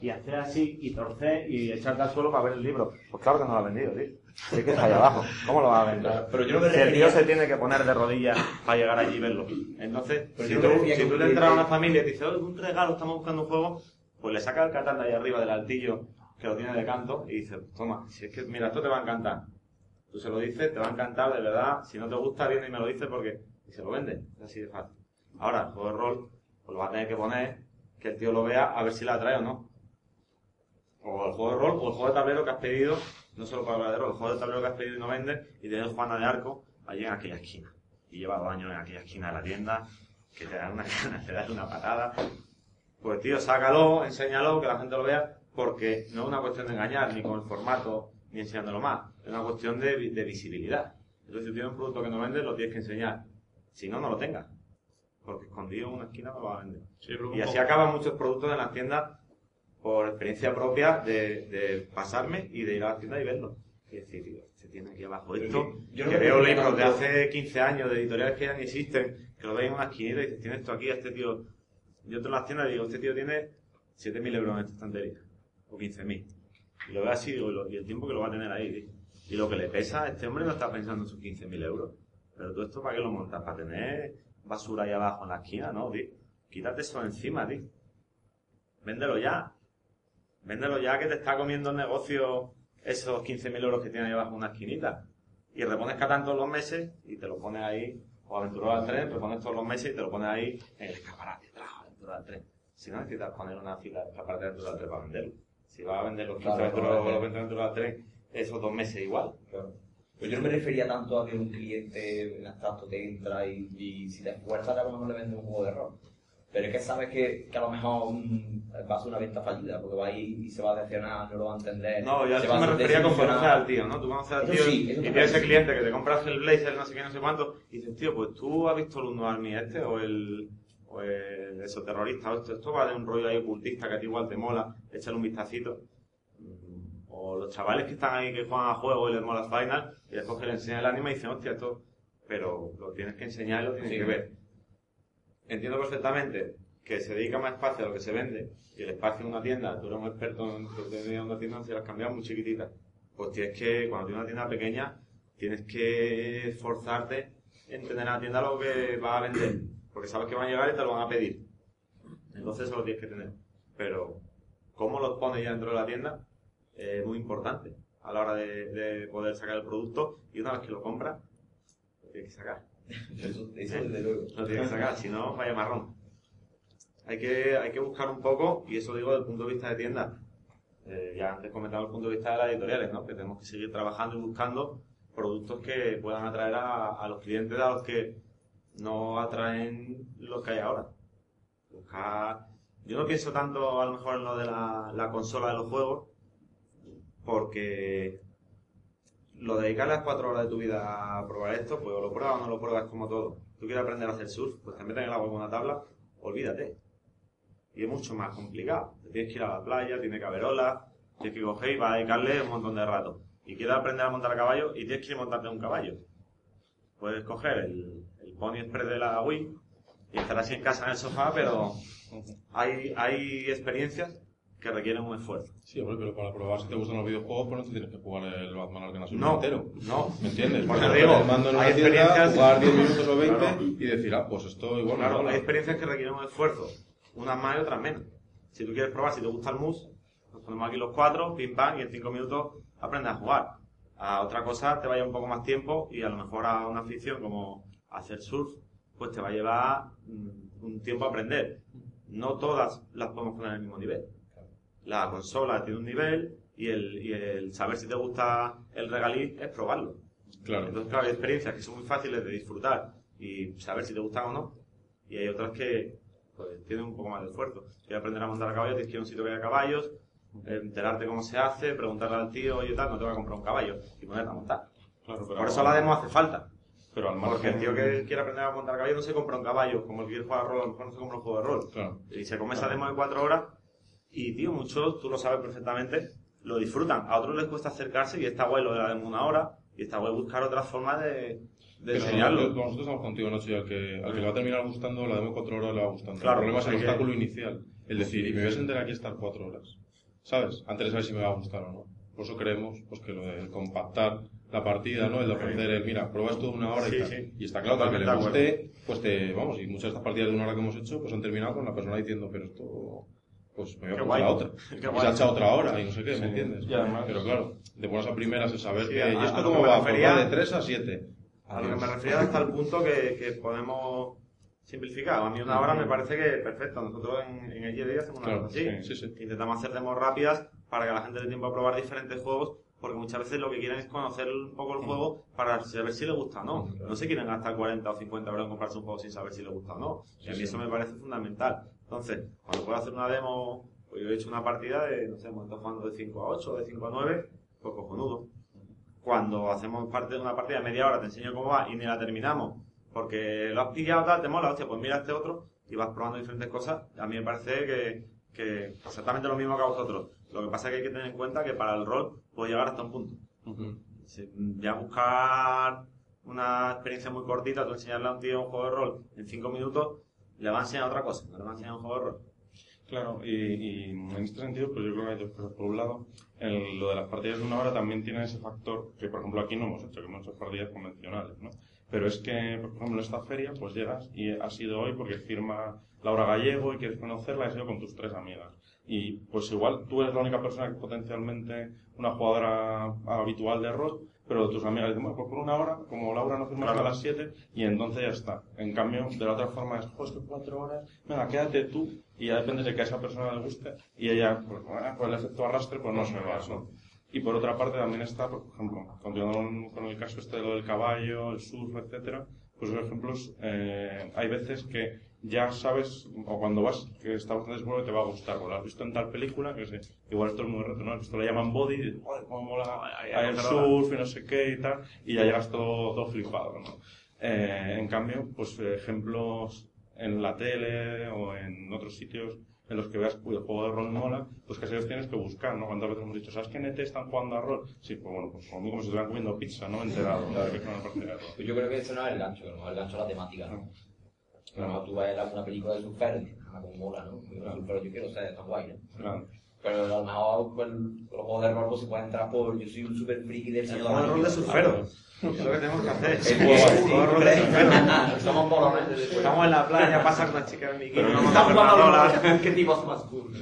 y hacer así y torcer y echarte al suelo para ver el libro. Pues claro que no lo ha vendido, tío. Si es que está ahí abajo. ¿Cómo lo va a vender? Pero yo no me Si el tío se tiene que poner de rodillas para llegar allí y verlo. Entonces, Pero si yo tú, si tú le entras a una familia y te dices, "Oye, un regalo, estamos buscando un juego, pues le sacas el catán de ahí arriba del altillo que lo tiene de canto y dices, toma, si es que, mira, esto te va a encantar. Tú se lo dices, te va a encantar, de verdad. Si no te gusta, viene y me lo dices porque... Y se lo vende. Es así de fácil. Ahora, el juego de rol, pues lo va a tener que poner, que el tío lo vea, a ver si la atrae o no. O el juego de rol, o el juego de tablero que has pedido, no solo para hablar de rol, los juegos de tablero que has pedido y no vendes, y tienes Juana de Arco allí en aquella esquina. Y lleva dos años en aquella esquina de la tienda, que te dan una darle una patada. Pues tío, sácalo, enséñalo, que la gente lo vea, porque no es una cuestión de engañar, ni con el formato, ni enseñándolo más. Es una cuestión de, vi- de visibilidad. Entonces, si tienes un producto que no vendes, lo tienes que enseñar. Si no, no lo tengas. Porque escondido en una esquina no lo vas a vender. Sí, Y así acaban muchos productos en las tiendas por experiencia propia de, de pasarme y de ir a la tienda y verlo. Y decir, tío, se tiene aquí abajo esto. que yo veo libros de hace 15 años, de editoriales que ya ni existen, que lo veis en una esquinita y dices, tienes esto aquí, este tío. Yo entro en las tiendas y digo, este tío tiene 7.000 euros en esta estantería. O 15.000. Y lo veo así, digo, y el tiempo que lo va a tener ahí. Y lo que le pesa, este hombre no está pensando en sus 15.000 euros. Pero tú esto, ¿para qué lo montas? ¿Para tener basura ahí abajo en la esquina? No. Quítate eso encima, tío. Véndelo ya. Véndelo ya que te está comiendo el negocio esos 15.000 euros que tiene ahí abajo en una esquinita. Y repones Catán todos los meses y te lo pones ahí, o Aventura al tren, repones todos los meses y te lo pones ahí en el escaparate, al tren. Si no necesitas poner una fila de escaparate de Aventura al tren para venderlo. Si vas a vender los 15 Claro, Aventura- claro. los 20 Aventura al tren, esos dos meses igual. Claro. Pues yo no me refería tanto a que un cliente en abstracto te entra y, y si te esfuerzas a lo mejor le vende un juego de rol. Pero es que sabes que, que a lo mejor mm, va a ser una venta fallida, porque va a ir y se va a decepcionar, no lo va a entender. No, yo a me refería con conocer al tío, ¿no? Tú conoces al tío sí, y tienes ese cliente que te compras el blazer, no sé qué, no sé cuánto, y dices, tío, pues tú has visto el Uno Army este, o el, o el eso terrorista, o esto, esto va de un rollo ahí ocultista que a ti igual te mola, échale un vistacito. Mm, O los chavales que están ahí que juegan a juego y les mola Final, y después que le enseñan el anime y dicen, hostia, esto, pero lo tienes que enseñar y lo tienes Sí. que ver. Entiendo perfectamente que se dedica más espacio a lo que se vende y el espacio en una tienda, tú eres un experto en una tienda, si las cambias muy chiquititas, pues tienes que, cuando tienes una tienda pequeña, tienes que esforzarte en tener a la tienda lo que vas a vender, porque sabes que van a llegar y te lo van a pedir. Entonces eso lo tienes que tener. Pero cómo los pones ya dentro de la tienda es muy importante a la hora de, de poder sacar el producto y una vez que lo compras, lo tienes que sacar. Eso, eso desde luego. Lo tienes que sacar, si no, vaya marrón. Hay que, hay que buscar un poco, y eso digo desde el punto de vista de tienda. Eh, ya antes comentaba el punto de vista de las editoriales, ¿no? Que tenemos que seguir trabajando y buscando productos que puedan atraer a, a los clientes a los que no atraen los que hay ahora. Buscar... Yo no pienso tanto a lo mejor en lo de la, la consola de los juegos, porque lo de dedicar las cuatro horas de tu vida a probar esto, pues o lo pruebas o no lo pruebas como todo. Tú quieres aprender a hacer surf, pues te metes en el agua con una tabla, olvídate. Y es mucho más complicado. Te tienes que ir a la playa, tiene que haber olas, tienes que coger y vas a dedicarle un montón de rato. Y quieres aprender a montar a caballo y tienes que a montarte un caballo. Puedes coger el, Pony Express de la Wii y estar así en casa en el sofá, pero hay, hay experiencias que requieren un esfuerzo. Sí, hombre, pero para probar si te gustan los videojuegos, pues no te tienes que jugar el Batman Arkham Asylum No, entero. no. ¿Me entiendes? Porque te digo, mando en hay tienda, experiencias- jugar 10 minutos o 20 Claro. y decir, ah, pues esto igual Claro, mola. hay experiencias que requieren un esfuerzo, unas más y otras menos. Si tú quieres probar, si te gusta el mus, nos ponemos aquí los cuatro, pim pam, y en cinco minutos aprendes a jugar. A otra cosa te vaya un poco más tiempo y a lo mejor a una afición como hacer surf, pues te va a llevar mm, un tiempo a aprender. No todas las podemos poner en el mismo nivel. La consola tiene un nivel y el, y el saber si te gusta el regaliz es probarlo. Claro. Entonces, claro, hay experiencias que son muy fáciles de disfrutar y saber si te gustan o no. Y hay otras que pues, tienen un poco más de esfuerzo. Quieres aprender a montar a caballo, tienes que ir a un sitio que haya caballos, enterarte cómo se hace, preguntarle al tío, oye tal, no te voy a comprar un caballo y ponerte a montar. Claro, pero Por eso la demo hace falta. Pero al Porque margen... el tío que quiere aprender a montar caballo no se compra un caballo, como el que quiere jugar a rol, a lo mejor no se compra un juego de rol. Claro. Y se come esa demo de cuatro horas y, tío, muchos, tú lo sabes perfectamente, lo disfrutan. A otros les cuesta acercarse y está guay lo de la demo una hora y está guay buscar otras formas de, de enseñarlo. nosotros, nosotros estamos contigo, Nacho, y al que, al que le va a terminar gustando, la demo 4 horas le va gustando. Claro, el problema es el que- obstáculo inicial. El decir, y me voy a sentar aquí a estar 4 horas. ¿Sabes? Antes de saber si me va a gustar o no. Por eso creemos pues, que lo de compactar la partida, ¿no? El ofrecer el, mira, prueba esto una hora Sí, y tal. sí. Y está claro que al que le guste, pues te, vamos, y muchas de estas partidas de una hora que hemos hecho, pues han terminado con la persona diciendo, pero esto, pues me voy a guay. la otra. Qué Y se ha echado otra hora y no sé qué, Sí. ¿me entiendes? Además- Pero claro, de buenas a primeras el saber que, a- ¿y esto cómo va? refería- Pues va de 3 a 7. A lo que me refiero hasta el punto que, que podemos simplificar. A mí una hora me parece que perfecto. Nosotros en, en el hacemos una Claro, cosa así. sí, sí, sí. Intentamos hacer demos rápidas para que la gente dé tiempo a probar diferentes juegos porque muchas veces lo que quieren es conocer un poco el juego para saber si les gusta o no. No se quieren gastar 40 o 50 euros en comprarse un juego sin saber si les gusta o no. Y a mí eso me parece fundamental. Entonces, cuando puedo hacer una demo, pues yo he hecho una partida de, no sé, estado jugando de 5 a 8 o de 5 a 9, pues cojonudo. Cuando hacemos parte de una partida de media hora, te enseño cómo va y ni la terminamos, porque lo has pillado tal, te mola, hostia, pues mira este otro y vas probando diferentes cosas. A mí me parece que, que exactamente lo mismo que a vosotros. Lo que pasa es que hay que tener en cuenta que para el rol puede llegar hasta un punto. Si- Ya buscar una experiencia muy cortita, tú enseñarle a un tío un juego de rol en 5 minutos, le va a enseñar otra cosa, no le va a enseñar un juego de rol. Claro, y, y en este sentido, pues yo creo que hay dos cosas. Por un lado, el- lo de las partidas de una hora también tiene ese factor que, por ejemplo, aquí no hemos hecho, que hemos hecho partidas convencionales, ¿no? Pero es que, por ejemplo, en esta feria, pues llegas y has ido hoy porque firma Laura Gallego y quieres conocerla y has ido con tus tres amigas. Y pues igual tú eres la única persona que potencialmente una jugadora habitual de rol, pero tus amigas dicen, bueno, pues por una hora, como Laura no firma Claro. las 7, y entonces ya está. En cambio, de la otra forma es, pues que cuatro horas, venga, quédate tú, y ya depende de que a esa persona le guste, y ella, pues, bueno, por el efecto arrastre, pues no se va, ¿no? Y por otra parte también está, por ejemplo, continuando con- el caso este de lo del caballo, el surf, etcétera, pues por ejemplos, eh, hay veces que ya sabes, o cuando vas, que está bastante seguro que te va a gustar, o lo has visto en tal película, que sé, igual esto es muy reto, ¿no? Esto lo llaman body, y dices, joder, cómo mola Ay, hay ay, el surf y no sé qué y tal, y ya llegas todo, todo flipado, ¿no? Eh, en cambio, pues ejemplos en la tele o en otros sitios en los que veas que el juego de rol mola, pues casi los tienes que buscar, ¿no? Cuántas veces hemos dicho, ¿sabes que en ET están jugando a rol? Sí, pues bueno, pues conmigo como si estuvieran comiendo pizza, ¿no? Enterado, de que es una partida de rol. Pues yo creo que eso no es el gancho, no es el gancho a la temática, ¿no? No. A lo mejor tú ves la- una película de surfer y dices, ah, como mola, ¿no? Pero yo quiero ser, está guay, ¿no? Claro. Pero a lo mejor pues, los juegos de rol pues, se pueden entrar por yo soy un super friki del El Señor juego de rol de surfero. Es lo que tenemos que hacer. El El de rol de surfero. Somos molones. Estamos en la playa, pasa con una chica en bikini, Pero a estamos los- ¿Qué tipos más cool?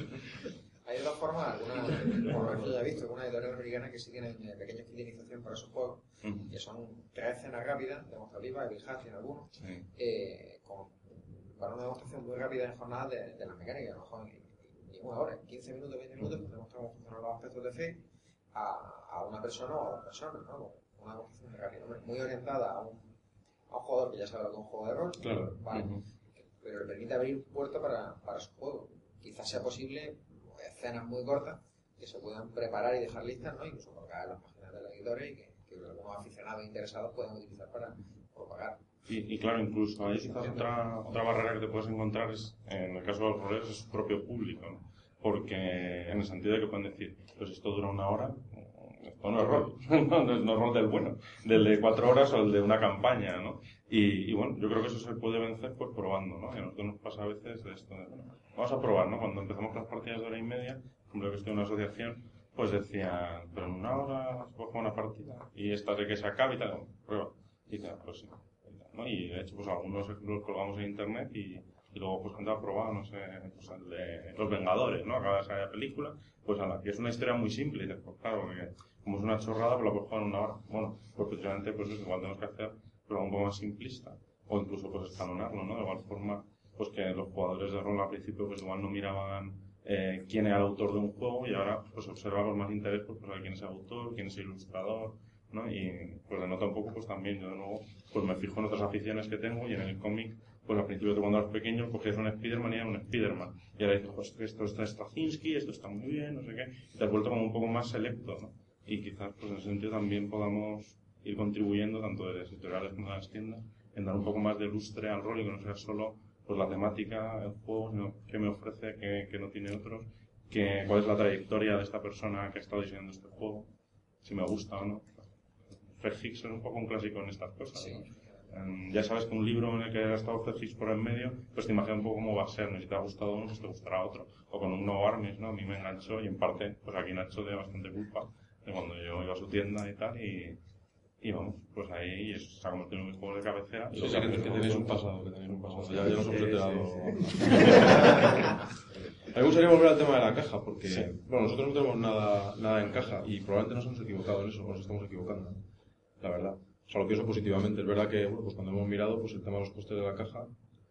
Hay dos formas, algunas, por lo menos yo ya he visto, algunas editoriales americanas que sí tienen eh, de iniciación para sus juegos, que son tres escenas rápidas, demostrativas, Evil Hat tiene algunos, Sí. eh, con, para una demostración muy rápida en jornadas de, de las mecánicas, a lo mejor en, una hora, en 15 minutos, 20 minutos, demostramos cómo funcionan los aspectos de fe a, a una persona o a dos personas, ¿no? Una demostración muy rápida, muy orientada a un, a un jugador que ya sabe lo que es un juego de rol, Claro. ¿vale? Pero le permite abrir puerta para, para su juego. Quizás sea posible pues, escenas muy cortas que se puedan preparar y dejar listas, ¿no? Incluso colocar en las páginas de los editores y que, que algunos aficionados interesados puedan utilizar para propagar. Y, y claro, incluso ahí quizás otra, otra barrera que te puedes encontrar es, en el caso de los roleros, es su propio público, ¿no? Porque en el sentido de que pueden decir, pues esto dura una hora, esto no es rol, no es no rol del bueno, del de cuatro horas o el de una campaña, ¿no? Y, y bueno, yo creo que eso se puede vencer pues probando, ¿no? Y a nosotros nos pasa a veces de esto de, bueno, vamos a probar, ¿no? Cuando empezamos las partidas de hora y media, por ejemplo, que estoy en una asociación, pues decían, pero en una hora se puede jugar una partida y esta de que se acabe y tal, prueba. Y dice, "Ah, pues sí. Y de hecho, pues algunos los colgamos en internet y, luego pues gente ha probado, no sé, pues el de Los Vengadores, ¿no? Acaba de salir la película, pues a la que es una historia muy simple, y pues claro, porque como es una chorrada, pues la puedes jugar en una hora. Bueno, pues precisamente pues igual tenemos que hacer pero un poco más simplista, o incluso pues escalonarlo, ¿no? De igual forma, pues que los jugadores de rol al principio pues igual no miraban eh, quién era el autor de un juego y ahora pues observamos más interés pues, por saber quién es el autor, quién es el ilustrador, ¿no? Y pues denota un poco pues también yo de nuevo pues me fijo en otras aficiones que tengo y en el cómic pues al principio cuando eras pequeño cogías un Spiderman y era un Spiderman y ahora dices pues esto está Straczynski, esto está muy bien, no sé qué y te has vuelto como un poco más selecto, ¿no? Y quizás pues en ese sentido también podamos ir contribuyendo tanto de las editoriales como de las tiendas en dar un poco más de lustre al rol y que no sea solo pues la temática, el juego, sino qué me ofrece, qué, qué no tiene otros, que, cuál es la trayectoria de esta persona que ha estado diseñando este juego, si me gusta o no. Fred Hicks es un poco un clásico en estas cosas. ¿no? Em, ya sabes que un libro en el que ha estado Fred Hicks por en medio, pues te imaginas un poco cómo va a ser, ¿no? si te ha gustado uno, pues te gustará otro. O con un No Armies, ¿no? A mí me enganchó y en parte, pues aquí Nacho tiene bastante culpa de cuando yo iba a su tienda y tal y, y vamos, pues ahí se ha convertido en mi juego de cabecera. Sí, sí, que, que tenéis un pasado, que tenéis un pasado. Ya, ya nos hemos Sí, enterado. sí, A mí me gustaría volver al tema de la caja, porque, Sí. bueno, nosotros no tenemos nada, nada en caja y probablemente nos hemos equivocado en eso, o nos estamos equivocando, la verdad. O sea, lo pienso positivamente. Es verdad que, bueno, pues cuando hemos mirado, pues el tema de los costes de la caja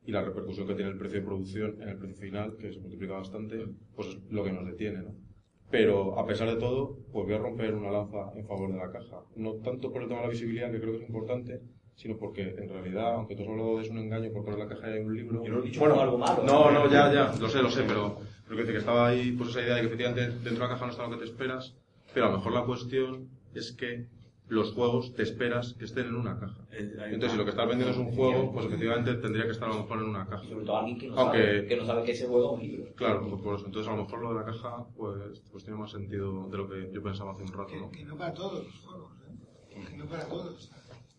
y la repercusión que tiene el precio de producción en el precio final, que se multiplica bastante, pues es lo que nos detiene, ¿no? Pero a pesar de todo, pues voy a romper una lanza en favor de la caja. No tanto por el tema de la visibilidad, que creo que es importante, sino porque en realidad, aunque tú has hablado de un engaño por poner la caja hay un libro. Yo no he dicho como algo malo. No, no, ya, ya, lo sé, lo sé, pero, pero que, que estaba ahí pues esa idea de que efectivamente dentro de la caja no está lo que te esperas, pero a lo mejor la cuestión es que los juegos te esperas que estén en una caja. Entonces, si lo que estás vendiendo es un juego, pues efectivamente tendría que estar a lo mejor en una caja. Sobre todo alguien que no, Aunque- sabe, que no sabe que ese juego es un libro. Claro, pues por eso. Entonces, a lo mejor lo de la caja, pues, pues tiene más sentido de lo que yo pensaba hace un rato, Que, ¿no? que no para todos los juegos, ¿eh? Que no para todos.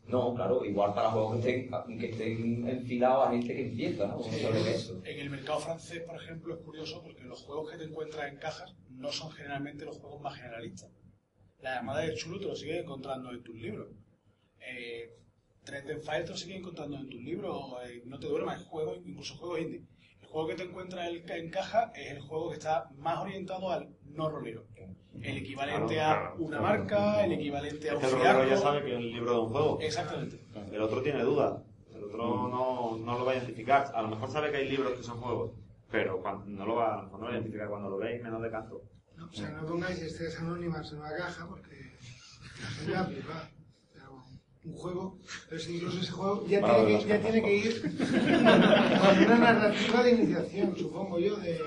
No, claro, igual para juegos que estén, que estén enfilados a gente que empieza, ¿no? Eso. En el mercado francés, por ejemplo, es curioso porque los juegos que te encuentras en cajas no son generalmente los juegos más generalistas. La llamada del chulo te lo sigues encontrando en tus libros. Eh, Trend Fire te lo sigues encontrando en tus libros. eh, no te duermas, juegos, incluso juegos indie. El juego que te encuentras en, caja es el juego que está más orientado al no rolero. El equivalente Claro, a claro. una marca, el equivalente a un Es que el rolero ya sabe que es un libro de un juego. Exactamente. El otro tiene dudas. El otro no, no lo va a identificar. A lo mejor sabe que hay libros que son juegos, pero cuando, no lo va, a lo mejor no lo va a identificar cuando lo ve y menos de canto. O sea, no pongáis estrellas anónimas en una caja porque la gente va. Pero un juego, pero si incluso ese juego ya, tiene que, ya tiene que ir con una narrativa de iniciación, supongo yo, de,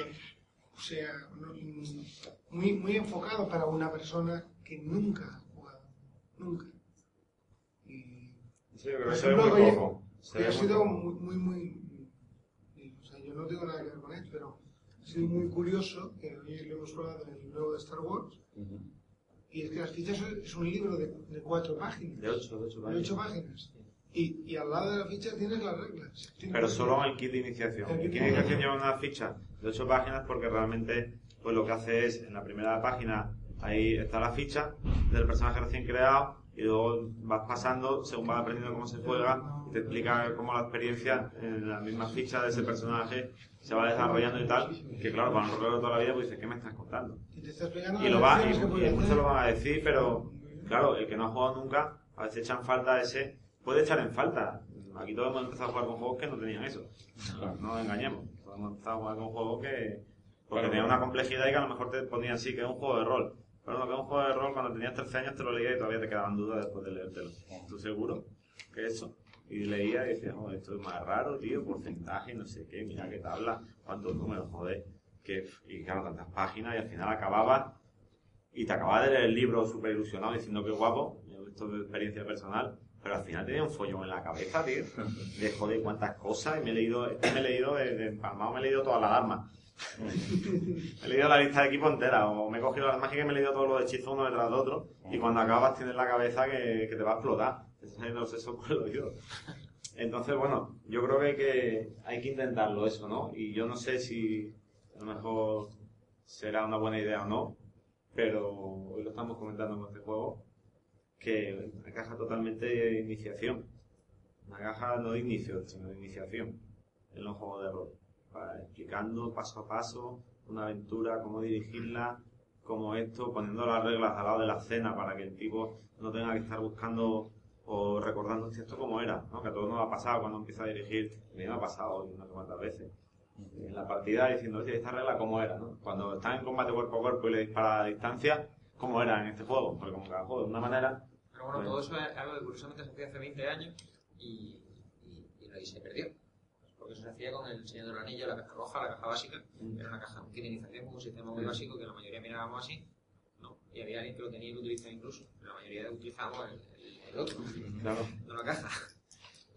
o sea, muy, muy enfocado para una persona que nunca ha jugado, nunca. Y yo Por que se ve muy poco. Ve ha muy sido muy, muy, muy, o sea, yo no tengo nada que ver con él, pero sido muy curioso que hoy lo hemos probado en el nuevo de Star Wars, y es que las fichas es- un libro de, de cuatro páginas, De 8, de 8 de ocho páginas, y, y al lado de la ficha tienes las reglas. Tienes- Pero solo en kit de iniciación. El El kit de iniciación. lleva una ficha de 8 páginas porque realmente pues lo que hace es, en la primera página, ahí está la ficha del personaje recién creado y luego vas pasando, según vas aprendiendo cómo se juega, y te explica cómo la experiencia en la misma ficha de ese personaje se va desarrollando y tal, que claro, para de toda la vida pues dices, ¿qué me estás contando? y te lo va, y, hacer. lo van a decir, pero claro, el que no ha jugado nunca, a veces echan falta ese, puede echar en falta. Aquí todos hemos empezado a jugar con juegos que no tenían eso. No nos engañemos. Todos hemos empezado a jugar con juegos que, porque tenían una complejidad y que a lo mejor te ponían sí que es un juego de rol. Pero no, que es un juego de rol, cuando tenías 13 años te lo leías y todavía te quedaban dudas después de leértelo. ¿Tú seguro que eso? Y leía y decía, oh, esto es más raro, tío, porcentaje, no sé qué, mira qué tabla, cuántos números, joder. Que, y claro, tantas páginas y al final acababas y te acabas de leer el libro súper ilusionado diciendo que guapo, esto de experiencia personal, pero al final tenía un follón en la cabeza, tío, de joder cuántas cosas y me he leído, este me he leído de, de empalmado, me he leído todas las armas. he leído la lista de equipo entera, o me he cogido las mágicas y me he leído todos los hechizos uno detrás de otro, y cuando acabas tienes la cabeza que, que te va a explotar, oído. Entonces, bueno, yo creo que hay que, intentarlo eso, ¿no? Y yo no sé si a lo mejor será una buena idea o no, pero hoy lo estamos comentando con este juego, que una caja totalmente de iniciación. Una caja no de inicio, sino de iniciación en los juegos de rol. Para- explicando paso a paso una aventura, cómo dirigirla, cómo esto, poniendo las reglas al lado de la escena para que el tipo no tenga que estar buscando o recordando esto como era, ¿no? que a todos nos ha pasado cuando empieza a dirigir, a mí me ha pasado no sé cuántas veces, en la partida diciendo, oye, esta regla cómo era, ¿no? Cuando estás en combate cuerpo a cuerpo y le disparas a distancia, ¿cómo era en este juego? Porque como cada juego de una manera, Pero bueno, todo eso es algo que curiosamente se hacía hace 20 años y, y, y se perdió. Porque eso se hacía con el Señor del Anillo, la caja roja, la caja básica. Era una caja, un con un sistema muy básico que la mayoría mirábamos así. ¿no? Y había alguien que lo tenía y lo utilizaba incluso. Pero la mayoría utilizábamos el, el- otro, claro, no la caja.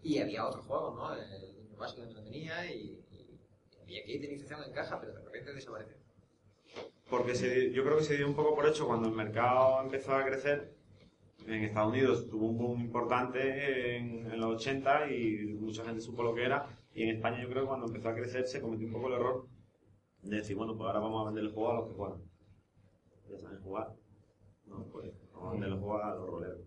Y había otros juegos, ¿no? El niño básico que no tenía y, y- y había kit de iniciación en caja, pero de repente desapareció. porque se- yo creo que se dio un poco por hecho cuando el mercado empezó a crecer. En Estados Unidos tuvo un boom importante en, en los 80 y mucha gente supo lo que era. Y en España yo creo que cuando empezó a crecer se cometió un poco el error de decir, bueno, pues ahora vamos a vender el juego a los que juegan. Ya saben jugar. No, pues vamos a vender el juego a los roleros.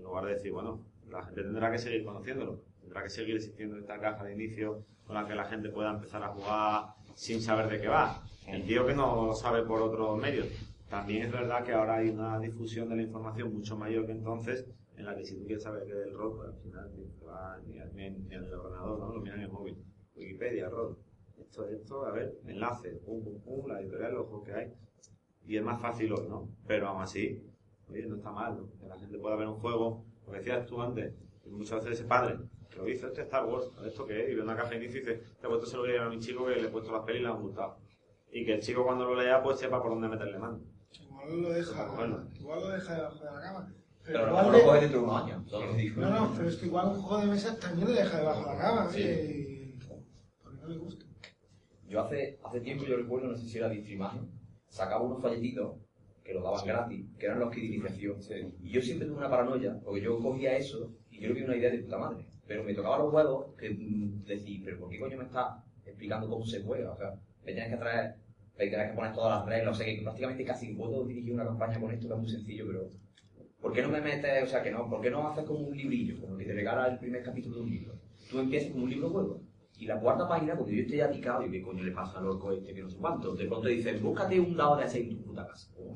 En lugar de decir, bueno, la gente tendrá que seguir conociéndolo. Tendrá que seguir existiendo esta caja de inicio con la que la gente pueda empezar a jugar sin saber de qué va. El tío que no lo sabe por otros medios. También es verdad que ahora hay una difusión de la información mucho mayor que entonces, en la que si tú quieres saber qué es el rol, pues al final ni te va ni, a- ni el ordenador, ¿no? Lo miras en el móvil. Wikipedia, rol. Esto, esto, a ver, enlace, pum, pum, pum, la editorial, los juegos que hay. y es más fácil hoy, ¿no? Pero aún así, oye, no está mal, ¿no? Que la gente pueda ver un juego, lo que decías tú antes, que muchas veces ese padre que lo dice, este Star Wars, ¿esto qué es? Y ve una caja de inicio y dice, te he puesto se lo voy a a mi chico que le he puesto las pelis y le han gustado. Y que el chico cuando lo lea, pues sepa por dónde meterle mano. Igual lo deja, Bueno. igual lo deja debajo de la cama. Pero lo igual de- lo coges dentro de unos años. No, no, pero es que igual un juego de mesa también lo deja debajo de la cama, oye, y- porque no le gusta. Yo hace, hace tiempo, yo recuerdo, no sé si era Distrimagen, sacaba unos folletitos que los daban gratis, que eran los kits de iniciación. Y yo siempre tuve una paranoia, porque yo cogía eso y yo que era una idea de puta madre. Pero me tocaba los huevos que mm, decir, pero ¿por qué coño me está explicando cómo se juega? O sea, me tienes que traer, me tienes que poner todas las reglas, o sea, que prácticamente casi puedo dirigir una campaña con esto, que es muy sencillo, pero ¿por qué no me metes, o sea, que no, ¿por qué no haces como un librillo, como que te regala el primer capítulo de un libro? Tú empiezas con un libro juego. Y la cuarta página, cuando yo estoy ya picado, y qué coño le pasa al orco este que no sé cuánto, de pronto dicen, búscate un dado de aceite en tu puta casa. Oh.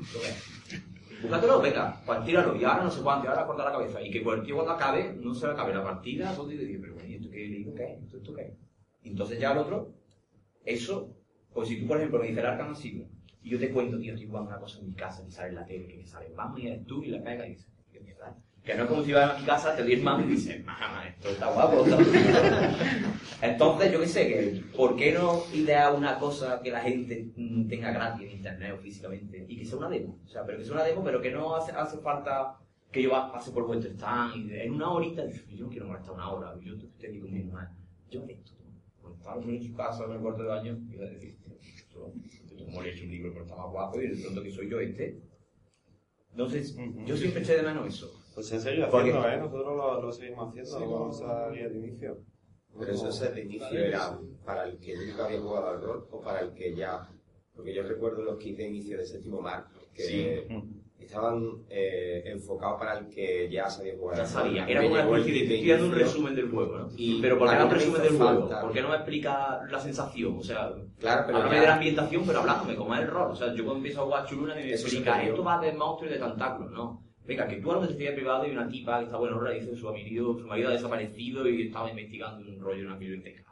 Búscatelo, venga, pues tíralo, y ahora no sé cuánto, y ahora corta la cabeza. Y que cualquier cuando acabe, no se le acabe la partida, todo y dice, pero bueno, ¿y esto qué leído? ¿Qué es? ¿Esto, qué? Y entonces ya el otro, eso, pues si tú, por ejemplo, me dices el arcano siglo, y yo te cuento, tío, estoy jugando una cosa en mi casa, que sale en la tele, que me sale, vamos, y eres tú, y le pega, y dices. Que no es como si vas a mi casa, te doy el mando y dices, mamá, esto está guapo. está Entonces, yo qué sé, que ¿por qué no idear una cosa que la gente mm, tenga gratis en internet o físicamente y que sea una demo? O sea, pero que sea una demo, pero que no hace, hace falta que yo pase por vuestro stand y de- en una horita, yo no quiero molestar una hora, yo aquí con mi mujer, yo esto, estaba en su casa en el cuarto de baño, iba a decir, como le he hecho un libro, pero está más guapo y de pronto que soy yo este. Entonces, yo siempre eché de menos eso. Pues se sigue Porque- haciendo, ¿eh? Nosotros lo, lo seguimos haciendo, Sí, lo vamos no. a guía de inicio. Pero eso es de inicio era para el que nunca había jugado al rol o para el que ya. Porque yo recuerdo los kits de inicio de séptimo mar que estaban eh, enfocados para el que ya sabía jugar Ya al rol. sabía, era me como una el especie de, estoy dando un inicio resumen del juego, ¿no? y pero ¿por qué no un me resumen del juego? falta- ¿Por qué no me explica la sensación? O sea, Claro, pero háblame ya- de la ambientación, pero hablándome, como es el rol. O sea, yo cuando empiezo a jugar Chuluna me se explica, esto va de monstruos y de tentáculos, ¿no? Venga, que tú a lo que te privado y una tipa que está buena hora dice su marido, su marido ha desaparecido y estaba investigando un rollo en una biblioteca.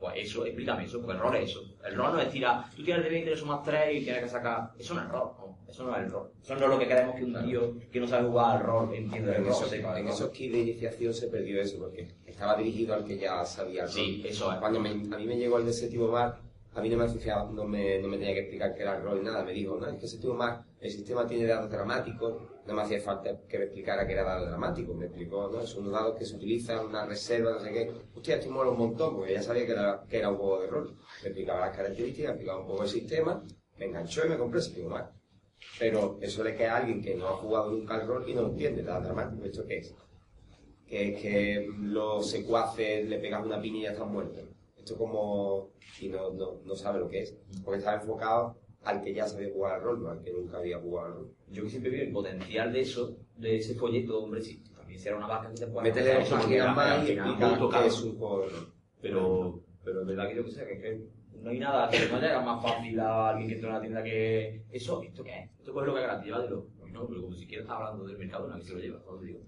Pues eso, explícame eso, porque el rol es eso. El rol no es tirar, tú tienes de 20, le sumas 3 y tienes que sacar. Eso no es rol, no. Eso no es el rol. Eso no es lo que queremos que un tío que no sabe jugar al rol entienda el rol. esos, sepa en esos kits de iniciación se perdió eso porque estaba dirigido al que ya sabía el rol. Sí, eso es. Cuando me- a mí me llegó el de séptimo mar, a mí no me, no, me, no me tenía que explicar qué era el rol ni nada. Me dijo, no, es que séptimo mar, el sistema tiene dados dramáticos, no me hacía falta que me explicara qué era dado dramático. Me explicó, no, son dados que se utilizan, una reserva, no sé qué. Hostia, esto mola un montón, porque ya sabía que era, que era un juego de rol. Me explicaba las características, me explicaba un poco el sistema, me enganchó y me compré séptimo mar. Pero eso le queda a alguien que no ha jugado nunca al rol y no entiende, dado dramático. ¿Esto qué es? que es que los secuaces le pegan una piña y están muertos. Esto como... y no, no, no sabe lo que es. Porque está enfocado al que ya sabía jugar al rol, no al que nunca había jugado al rol. Yo que siempre vi el potencial de eso, de ese folleto, hombre, sí. También si era una vaca que te pueda Métele eso, páginas al más y que caro. es un juego. Pero, pero es verdad que yo que sé, que, que no hay nada que no llega más fácil a alguien que entra en una tienda que eso, ¿esto qué es? ¿Esto es lo que es gratis? Llévatelo. Pues no, pero como si quieres estar hablando del mercado, una vez se lo lleva, todo digo.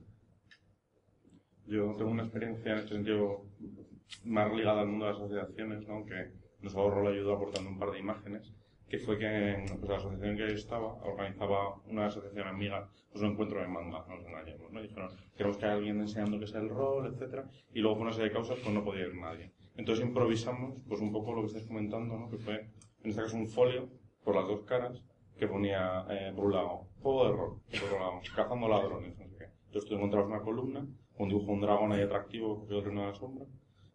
Yo tengo una experiencia en este sentido más ligada al mundo de las asociaciones, ¿no? que nos ahorró la ayuda aportando un par de imágenes, que fue que pues, la asociación que estaba organizaba una asociación amiga pues, un encuentro de manga, no nos engañemos, ¿no? Dijeron, queremos que haya alguien enseñando qué es el rol, etcétera, y luego por una serie de causas pues no podía ir nadie. Entonces improvisamos pues un poco lo que estáis comentando, ¿no? que fue en este caso un folio por las dos caras que ponía eh, por un lado juego de rol, por otro lado cazando ladrones, no sé qué. Entonces tú encontrabas una columna, un dibujo de un dragón ahí atractivo que otro en la sombra,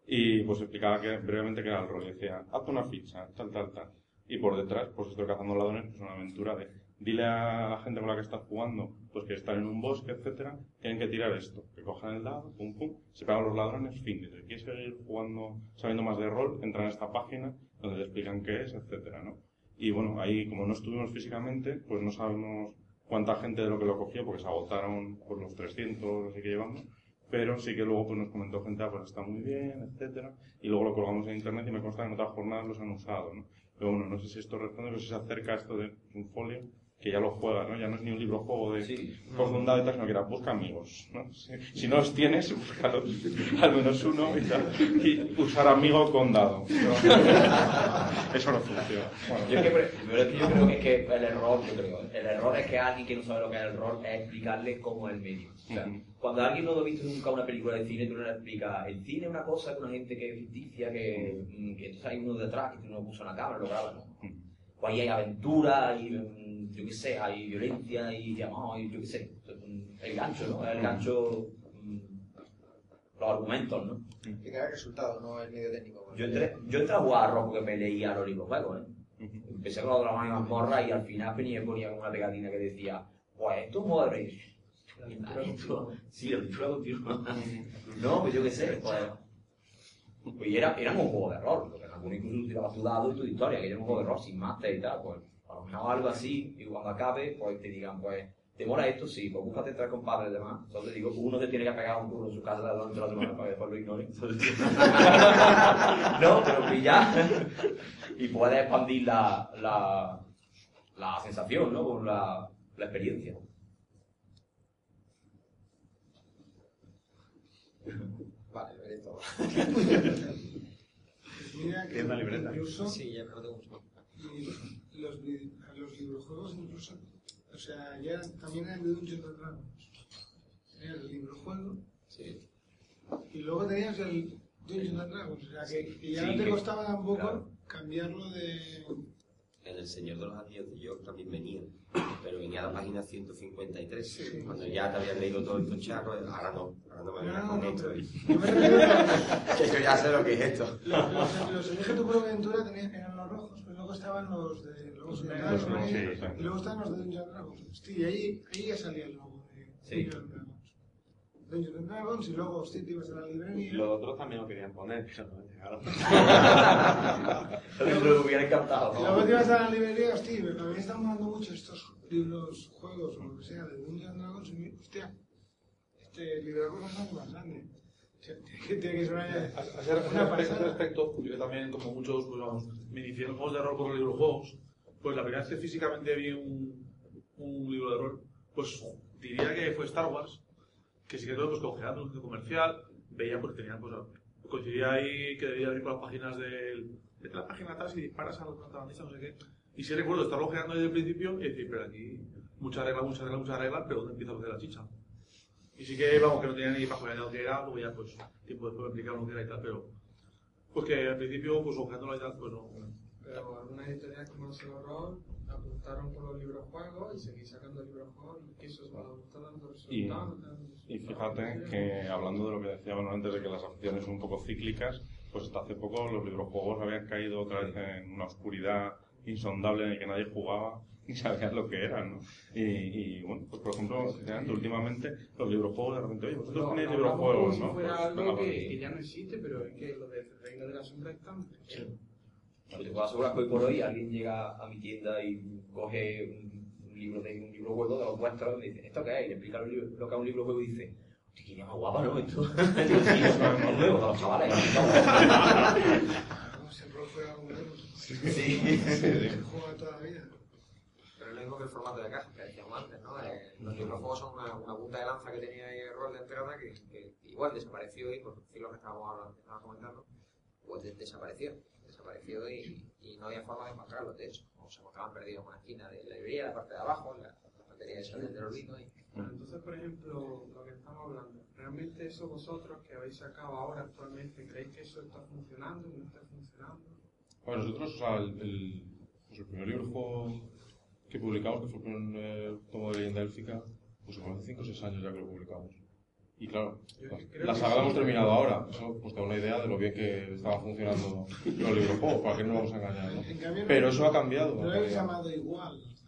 y pues explicaba que, brevemente qué era el rol. Y decía, hazte una ficha, tal, tal, tal. Y por detrás, pues estoy cazando ladrones, pues una aventura de dile a la gente con la que estás jugando, pues que están en un bosque, etcétera, tienen que tirar esto, que cojan el dado, pum pum, se pegan los ladrones, fin. Si quieres seguir jugando, sabiendo más de rol, entran a esta página donde te explican qué es, etcétera, ¿no? Y bueno, ahí como no estuvimos físicamente, pues no sabemos cuánta gente de lo que lo cogió, porque se agotaron por los 300 así que llevamos, pero sí que luego pues nos comentó gente, ah, pues está muy bien, etcétera, y luego lo colgamos en internet y me consta que en otras jornadas los han usado, ¿no? Pero bueno, no sé si esto responde, pero si se acerca a esto de un folio, que ya lo juega, ¿no? Ya no es ni un libro juego de Sí. dado y tal, sino que era busca amigos, ¿no? Si, si no los tienes, búscalos, al menos uno y tal. Y usar amigo con dado. Eso no funciona. Bueno, Yo, es que, pre- pero es que yo creo que, es que el error, yo creo, el error es que alguien que no sabe lo que es el rol es explicarle cómo es el medio. O sea, cuando alguien no ha visto nunca una película de cine, tú no le explicas, el cine es una cosa que una gente que es ficticia, que, mm, que entonces hay uno detrás que tú no puso una cámara, lo graba, ¿no? Pues ahí hay aventura, hay, yo qué sé, hay violencia, hay amor, hay, yo qué sé, el gancho, ¿no? El gancho, mm, los argumentos, ¿no? Que queda el resultado, no el medio técnico. Yo entré, yo entré a jugar a rock porque me leía los libros juegos, ¿eh? Empecé con los dragones y mazmorra y al final venía y ponía como una pegatina que decía, pues esto es un modo de rey. Esto- Sí, la aventura continua. no, pues yo qué sé, pues. Pues era, era un juego de rol, porque en algunos incluso tirabas tu dado y tu historia, que era un juego de rol sin máster y tal, pues mejor algo así, y cuando acabe, pues te digan, pues, ¿te mola esto? Sí, pues búscate tres compadres y demás. Entonces digo, uno te tiene que pegar un turno en su casa durante la semana para que después lo ignore. Entonces, no, pero pillar y puedes expandir la, la, la sensación, ¿no? Con la, la experiencia. Vale, veré todo. Mira que ¿Tienes una libreta? incluso Sí, ya me lo tengo los librojuegos incluso, o sea, ya también de Dungeons and Dragons. Era el librojuego Sí. y luego tenías el Dungeons and Dragons, o sea, que, que ya Sí, no te costaba tampoco claro. cambiarlo de... En El Señor de los Anillos de York también venía, pero venía a la página 153. Sí. Cuando ya te habías leído todo estos charros, ahora no, ahora no me vengas No, con no, esto. Yo me refiero a Que yo ya sé lo que es esto. los, los, los elige tu propia aventura tenían, eran los rojos, pero luego estaban los de los de sí, y sí. luego estaban los de Dungeons and Dragons. Y ahí, ahí ya salía el logo de Sí. Dungeons and Dragons. Dungeons and Dragons y luego, hostia, te ibas a la librería. Los otros también lo querían poner, pero no. Me hubiera encantado. Y luego te ibas a la librería, hostia, pero a mí están dando mucho estos libros, juegos o lo que sea de Dungeons and Dragons y me- hostia, este libro de cosas es más grande. Tiene que, ser una, a ese respecto, respecto, yo también, como muchos, pues vamos, me inicié en juegos de rol por los librojuegos. Pues la primera vez que físicamente vi un, un libro de rol, pues diría que fue Star Wars, que sí que todo, pues cojeando un comercial, veía pues tenían, pues, coincidía ahí que debía ir por las páginas del, de la página atrás y disparas a la protagonista, no sé qué. Y sí recuerdo estar ojeando desde el principio y decir, pero aquí, mucha regla, mucha regla, mucha regla, pero ¿dónde empieza a hacer la chicha? Y sí que, vamos, que no tenía ni para jugar lo que era, luego ya, pues, tiempo después me explicaron lo que era y tal, pero, pues que al principio, pues, ojeándola y tal, pues no. Pero algunas editoriales como el Horror apuntaron por los libros juegos y seguí sacando libros juegos y que eso es Y, resultados. dando y fíjate que hablando de lo que decíamos antes de que las aficiones son un poco cíclicas, pues hasta hace poco los librojuegos habían caído otra vez en una oscuridad insondable en el que nadie jugaba ni sabía lo que eran, ¿no? Y, y, bueno, pues por ejemplo, últimamente los librojuegos de repente, oye, vosotros No, tenéis no librojuegos, si ¿no? fuera Pues, algo que, que ya no existe, pero es que lo del Reino de la Sombra están. Yo te puedo asegurar que hoy por hoy alguien llega a mi tienda y coge un libro de un libro juego de los vuestros y me dice, ¿esto qué es? Y le explica lo, que es un libro juego y dice, hostia, qué idea más guapa, ¿no? Esto Digo, sí, es más nuevo, de los chavales. Como si el rol fuera un juego. Sí. Se juega toda la vida. Pero es lo mismo que el formato de caja que decíamos antes, ¿no? Eh, los librojuegos son una, una punta de lanza que tenía ahí el rol de entrada que, que igual desapareció y por decir lo que estábamos hablando, que estábamos comentando, pues de- desapareció. Desapareció y, y no había forma de encontrarlo, de hecho. O se encontraban perdidos en una esquina de la librería, la parte de abajo, la, la batería esa del olvido y Bueno, entonces, por ejemplo, lo que estamos hablando, ¿realmente eso vosotros que habéis sacado ahora actualmente, creéis que eso está funcionando, no está funcionando? Bueno, nosotros, o sea, el, el, pues el primer libro juego que publicamos, que fue el primer eh, tomo de leyenda élfica, pues hace 5 o 6 años ya que lo publicamos. Y claro, Yo la, saga la hemos pero- terminado ahora. Eso pues da una idea de lo bien que estaban funcionando los libros juegos, para que no nos vamos a engañar, ¿no? Pero eso ha cambiado. Habéis realidad. llamado igual. al-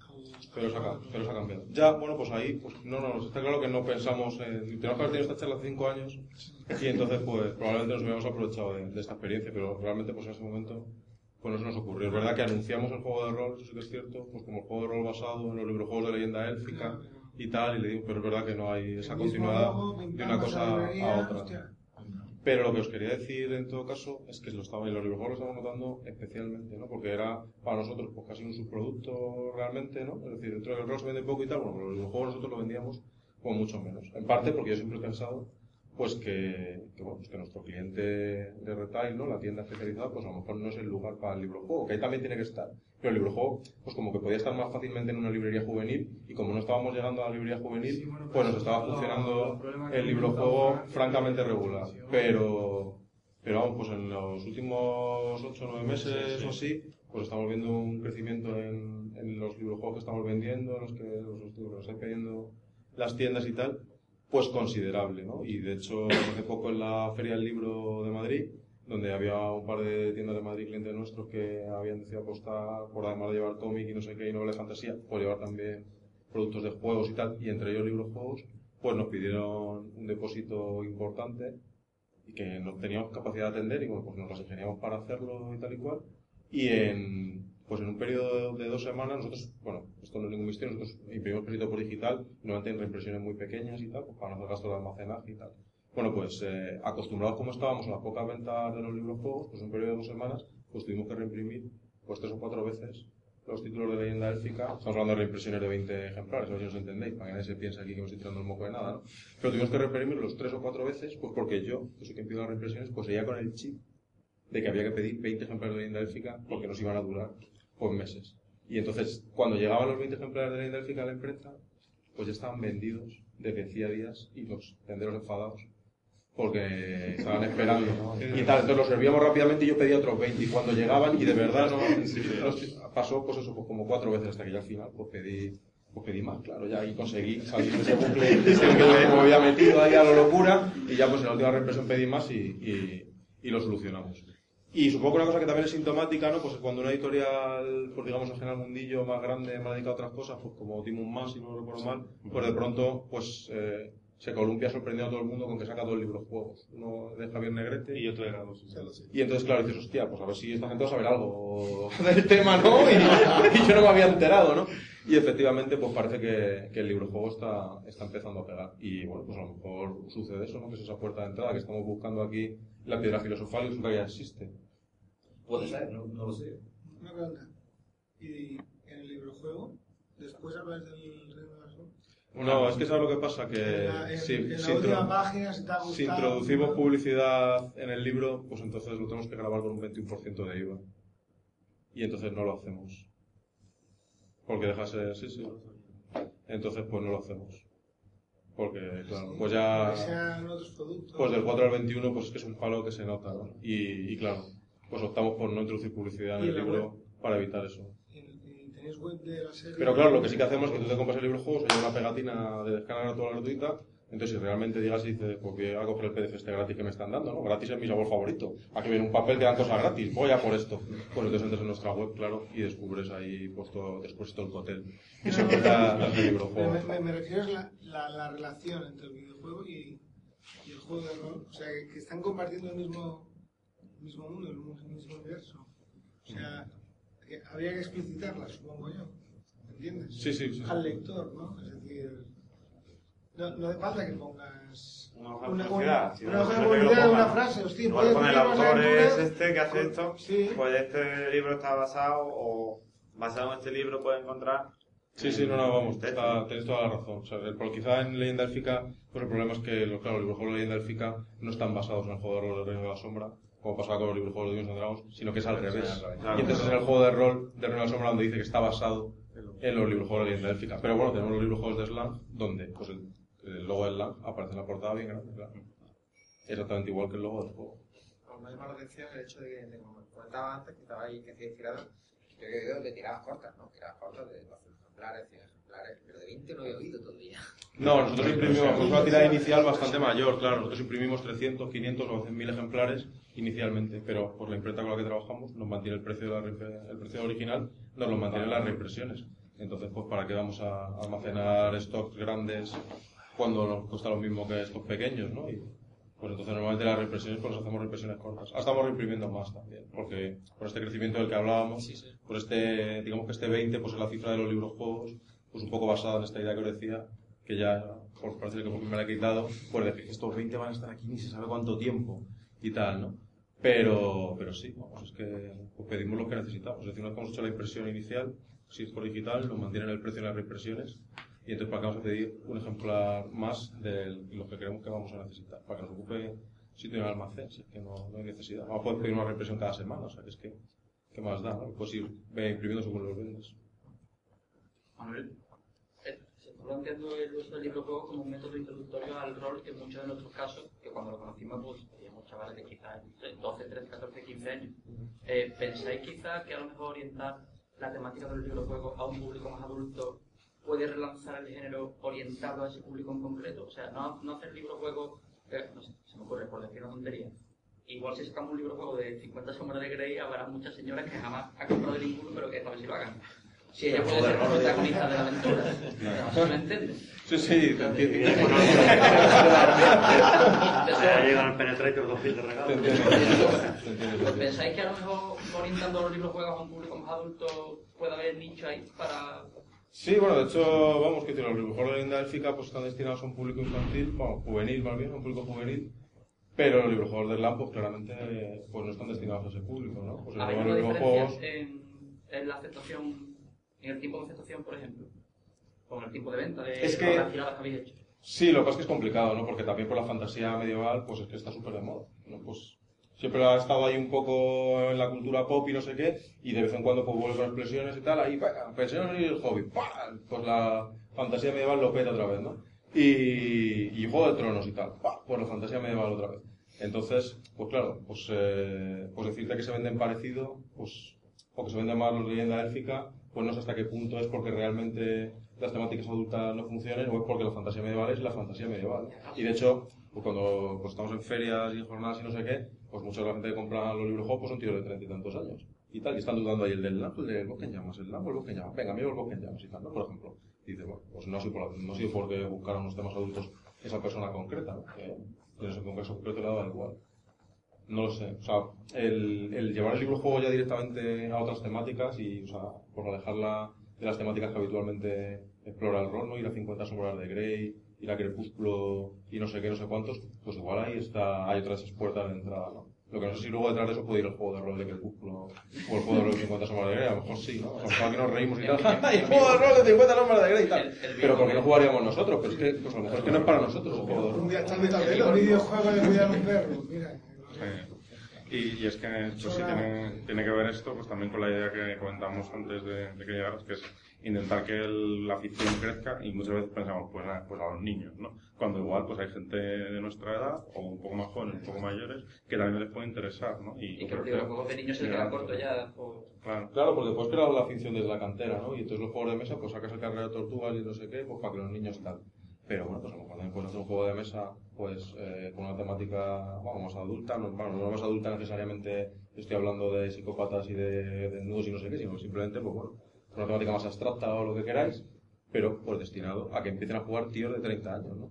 Pero eso, ha, pero eso ha cambiado. Ya, bueno, pues ahí, pues no, no, está claro que no pensamos en... Tenemos que haber tenido esta charla hace 5 años y entonces, pues, probablemente nos hubiéramos aprovechado de, de esta experiencia, pero realmente, pues en ese momento, pues no se nos ocurrió. Es verdad que anunciamos el juego de rol, eso sí que es cierto, pues como el juego de rol basado en los librojuegos de leyenda élfica y tal, y le digo, pero es verdad que no hay esa continuidad de una cosa a otra. Pero lo que os quería decir en todo caso es que lo estaba, en los videojuegos lo estamos notando especialmente, ¿no? Porque era para nosotros pues casi un subproducto realmente, ¿no? Es decir, dentro del rol se vende poco y tal, bueno, los videojuegos nosotros lo vendíamos con mucho menos. En parte porque yo siempre he pensado pues que, que, bueno, pues que nuestro cliente de retail, ¿no? La tienda especializada, pues a lo mejor no es el lugar para el libro juego, que ahí también tiene que estar. Pero el libro juego, pues como que podía estar más fácilmente en una librería juvenil, y como no estábamos llegando a la librería juvenil, pues nos estaba funcionando el libro juego francamente regular. Pero, pero vamos, pues en los últimos 8 o 9 meses o así, pues estamos viendo un crecimiento en, en los librojuegos que estamos vendiendo, en los que los, los, los están pidiendo las tiendas y tal, pues considerable, ¿no? Y de hecho, hace poco en la Feria del Libro de Madrid, donde había un par de tiendas de Madrid, clientes nuestros, que habían decidido apostar por además de llevar cómic y no sé qué, y novela de fantasía, por llevar también productos de juegos y tal, y entre ellos libros juegos, pues nos pidieron un depósito importante y que no teníamos capacidad de atender y bueno, pues nos las ingeniamos para hacerlo y tal y cual. Y en, pues en un periodo de dos semanas nosotros, bueno, esto no es ningún misterio, nosotros imprimimos crédito por digital, normalmente en reimpresiones muy pequeñas y tal, pues para no hacer gastos de almacenaje y tal. Bueno, pues eh, acostumbrados como estábamos a las pocas ventas de los libros juegos, pues en un periodo de dos semanas, pues tuvimos que reimprimir pues tres o cuatro veces los títulos de leyenda élfica. Estamos hablando de reimpresiones de 20 ejemplares, a ver si os entendéis, para que nadie se piense aquí que me estoy tirando el moco de nada, ¿no? Pero tuvimos que reimprimir tres o cuatro veces, pues porque yo, que soy quien pido las reimpresiones, pues seguía con el chip de que había que pedir 20 ejemplares de leyenda élfica porque nos iban a durar pues meses. Y entonces, cuando llegaban los 20 ejemplares de leyenda élfica a la imprenta, pues ya estaban vendidos desde hacía días y los tenderos enfadados porque estaban esperando y tal, entonces los servíamos rápidamente y yo pedía otros 20 y cuando llegaban y de verdad no, pasó pues eso pues como cuatro veces hasta que ya al final pues pedí pues pedí más, claro, ya y conseguí salir de ese bucle que me había metido ahí a la locura y ya pues en la última reimpresión pedí más y, y, y lo solucionamos. Y supongo que una cosa que también es sintomática, ¿no? Pues cuando una editorial, pues digamos, en general mundillo más grande, más dedicada a otras cosas, pues como Timon Más, si no recuerdo mal, pues de pronto, pues eh, se columpia sorprendiendo a todo el mundo con que saca dos libros juegos. Uno de Javier Negrete y otro de Gados. Y entonces, claro, dices, hostia, pues a ver si esta gente va a saber algo del tema, ¿no? Y, y, yo no me había enterado, ¿no? Y efectivamente, pues parece que, que el libro juego está, está empezando a pegar. Y bueno, pues a lo mejor sucede eso, ¿no? Que es esa puerta de entrada que estamos buscando aquí, la piedra filosofal, y resulta que ya existe. Puede ser, no, no lo sé. Una pregunta. ¿Y en el libro juego, después hablas del reino? No, es que sabes lo que pasa, que En la, en, si, en la si última intro- página, si te ha gustado... si introducimos publicidad en el libro, pues entonces lo tenemos que grabar con un 21% de IVA. Y entonces no lo hacemos. Porque deja ser, sí, sí. Entonces pues no lo hacemos. Porque, claro, pues ya... Que sean otros productos. Pues del 4 al 21, pues es que es un palo que se nota, ¿no? Y, y claro, pues optamos por no introducir publicidad en ¿Y el libro para evitar eso. ¿Y, y tenéis web de la serie? Pero claro, lo que sí que hacemos es que tú te compras el libro de juegos, hay una pegatina de descarga toda gratuita, entonces si realmente digas y dices, pues voy a coger el PDF este gratis que me están dando, ¿no? Gratis es mi sabor favorito. Aquí viene un papel que dan cosas gratis, voy a por esto. Pues entonces entras en nuestra web, claro, y descubres ahí pues todo, después todo el cotel. Y se encuentra de libro Me, juego. me, me refiero a la, la, la relación entre el videojuego y, y el juego de rol. O sea, que, que están compartiendo el mismo, el mismo mundo, el mu- el mismo universo. O sea, que habría que explicitarla, supongo yo. ¿Entiendes? Sí, sí, sí. Al lector, ¿no? Es decir, no, no hace falta que pongas Una hoja de una, publicidad, no, hoja de publicidad, frase, hostia, Igual puedes con el autor es este que hace esto, Sí. pues este libro está basado o basado en este libro puedes encontrar. Sí, sí, no, no, vamos, está, tenéis toda la razón. O sea, el- quizá en Leyenda Élfica, pues el problema es que, los, claro, los videojuegos de Leyenda Élfica no están basados en el juego de rol del Reino de la Sombra, como pasaba con los videojuegos de Dungeons and Dragons, sino que es al revés. Claro. Y entonces es el juego de rol del Reino de la Sombra donde dice que está basado en los videojuegos de Leyenda Élfica. Pero bueno, tenemos los videojuegos de Slang, donde pues el, el logo de Slang aparece en la portada bien grande, claro. Exactamente igual que el logo del juego. Pues me llama la atención el hecho de que, de como comentaba antes, que estaba ahí, que hacía tirada, yo he oído de tiradas cortas, ¿no? Tiradas cortas de 12 ejemplares, 100 ejemplares, pero de 20 no he oído todavía. No, nosotros imprimimos con una tirada inicial bastante mayor, claro. Nosotros imprimimos 300, 500 o 100.000 ejemplares inicialmente, pero por la imprenta con la que trabajamos nos mantiene el precio, de la el precio original, nos lo mantienen las reimpresiones. Entonces, pues, ¿para qué vamos a almacenar stocks grandes cuando nos cuesta lo mismo que stocks pequeños, no? Y, pues entonces normalmente las reimpresiones pues hacemos reimpresiones cortas. Ahora estamos reimprimiendo más también, porque por este crecimiento del que hablábamos, por este, digamos que este 20 pues es la cifra de los libros juegos, pues un poco basada en esta idea que os decía, que ya, por parece que por fin me la he quitado, pues decir que estos 20 van a estar aquí ni se sabe cuánto tiempo. y tal, ¿no? Pero, pero sí, vamos, es que pues, pedimos lo que necesitamos. Es decir, una vez que hemos hecho la impresión inicial, si es por digital, nos mantienen el precio de las reimpresiones y entonces para que vamos a pedir un ejemplar más de lo que creemos que vamos a necesitar, para que nos ocupe sitio en el almacén, si es que no, no hay necesidad. Vamos a poder pedir una reimpresión cada semana, o sea, que es que, ¿qué más da? ¿no? Pues ir ve, imprimiendo según los vendes. Manuel. Planteando el uso del libro-juego como un método introductorio al rol que en muchos de nuestros casos, que cuando lo conocimos, pues teníamos chavales de quizás 12, 13, 14, 15 años. Eh, ¿Pensáis quizás que a lo mejor orientar la temática del libro-juego a un público más adulto puede relanzar el género orientado a ese público en concreto? O sea, no, no hacer libro-juego, eh, no sé, se me ocurre por decir una tontería. Igual si sacamos un libro-juego de 50 sombras de Grey, habrá muchas señoras que jamás han comprado ninguno, pero que esta vez sí lo hagan. Si ella puede ser protagonista de la aventura. No me entiendes. Sí, sí, te entiendo. Ya llegan Penetrator 2000 de regalo. Te entiendo, te entiendo, te entiendo. ¿Pensáis que a lo mejor orientando los libros juegos a un público más adulto puede haber nicho ahí para... Sí, bueno, de hecho, vamos, que los libros de leyenda élfica pues están destinados a un público infantil, bueno, juvenil más bien, a un público juvenil, pero los libros del LAN, pues claramente, pues no están destinados a ese público, ¿no? Pues ¿Hay los una videojuegos- diferencia en, en la aceptación, en el tipo de aceptación, por ejemplo? En el tipo de venta de Es que- las tiradas que habéis hecho. Sí, lo que pasa es que es complicado, ¿no? Porque también por la fantasía medieval, pues es que está súper de moda, ¿no? Pues siempre ha estado ahí un poco en la cultura pop y no sé qué, y de vez en cuando pues vuelve con expresiones y tal, ahí, venga, expresiones y el hobby, ¡pah! Pues la fantasía medieval lo peta otra vez, ¿no? Y, y Juego de Tronos y tal, ¡pah! Pues la fantasía medieval otra vez. Entonces, pues claro, pues, eh, pues decirte que se venden parecido, pues, o que se venden más los de leyenda élfica, pues no sé hasta qué punto es porque realmente las temáticas adultas no funcionen o es porque la fantasía medieval es la fantasía medieval. Y de hecho, pues cuando pues estamos en ferias y jornadas y no sé qué, pues mucha gente que compra los libros juegos pues son tíos de treinta y tantos años. Y tal, y están dudando ahí el del LAMP, el del bosque en llamas, el LAMP el bosque en llamas. Venga, amigo, el bosque en llamas y tal. Por ejemplo. Y dice, bueno, pues no ha sido, por, no sido porque buscara unos temas adultos esa persona concreta, ¿no? Que en ese caso concreto le daba igual. No lo sé. O sea, el, el llevar el libro juego ya directamente a otras temáticas y, o sea, por alejarla de las temáticas que habitualmente explora el rol, ¿no? Ir a 50 sombras de Grey, ir a Crepúsculo y no sé qué, no sé cuántos, pues igual ahí está, hay otras puertas de entrada, ¿no? Lo que no sé si luego detrás de eso puede ir el juego de rol de Crepúsculo o el juego de rol de 50 sombras de Grey, a lo mejor sí, ¿no? A lo mejor aquí nos reímos y tal, ¡ay, el juego de rol de 50 sombras de Grey y tal! Pero porque no jugaríamos nosotros, pero es que, pues a lo mejor es que no es para nosotros el juego de rol. Un día están también los videojuegos de cuidar un perro. Mira, Y, y es que pues, sí, tiene, tiene que ver esto pues también con la idea que comentamos antes de, de que llegaras, que es intentar que el- la afición crezca y muchas veces pensamos pues, a, pues a los niños, ¿no? Cuando igual pues hay gente de nuestra edad o un poco más jóvenes, un poco mayores, que también les puede interesar, ¿no? Y que los videojuegos de niños se quedan cortos ya. por- Claro. Claro, porque puedes crear la afición desde la cantera, ¿no? Y entonces los juegos de mesa, pues sacas el carrera de tortugas y no sé qué, pues para que los niños tal. Pero bueno, pues a lo mejor también puedes hacer un juego de mesa, pues eh, con una temática, bueno, más adulta, no, bueno, no más adulta necesariamente estoy hablando de psicópatas y de desnudos y no sé qué, sino simplemente, pues bueno, con una temática más abstracta o lo que queráis, pero pues destinado a que empiecen a jugar tíos de 30 años, ¿no?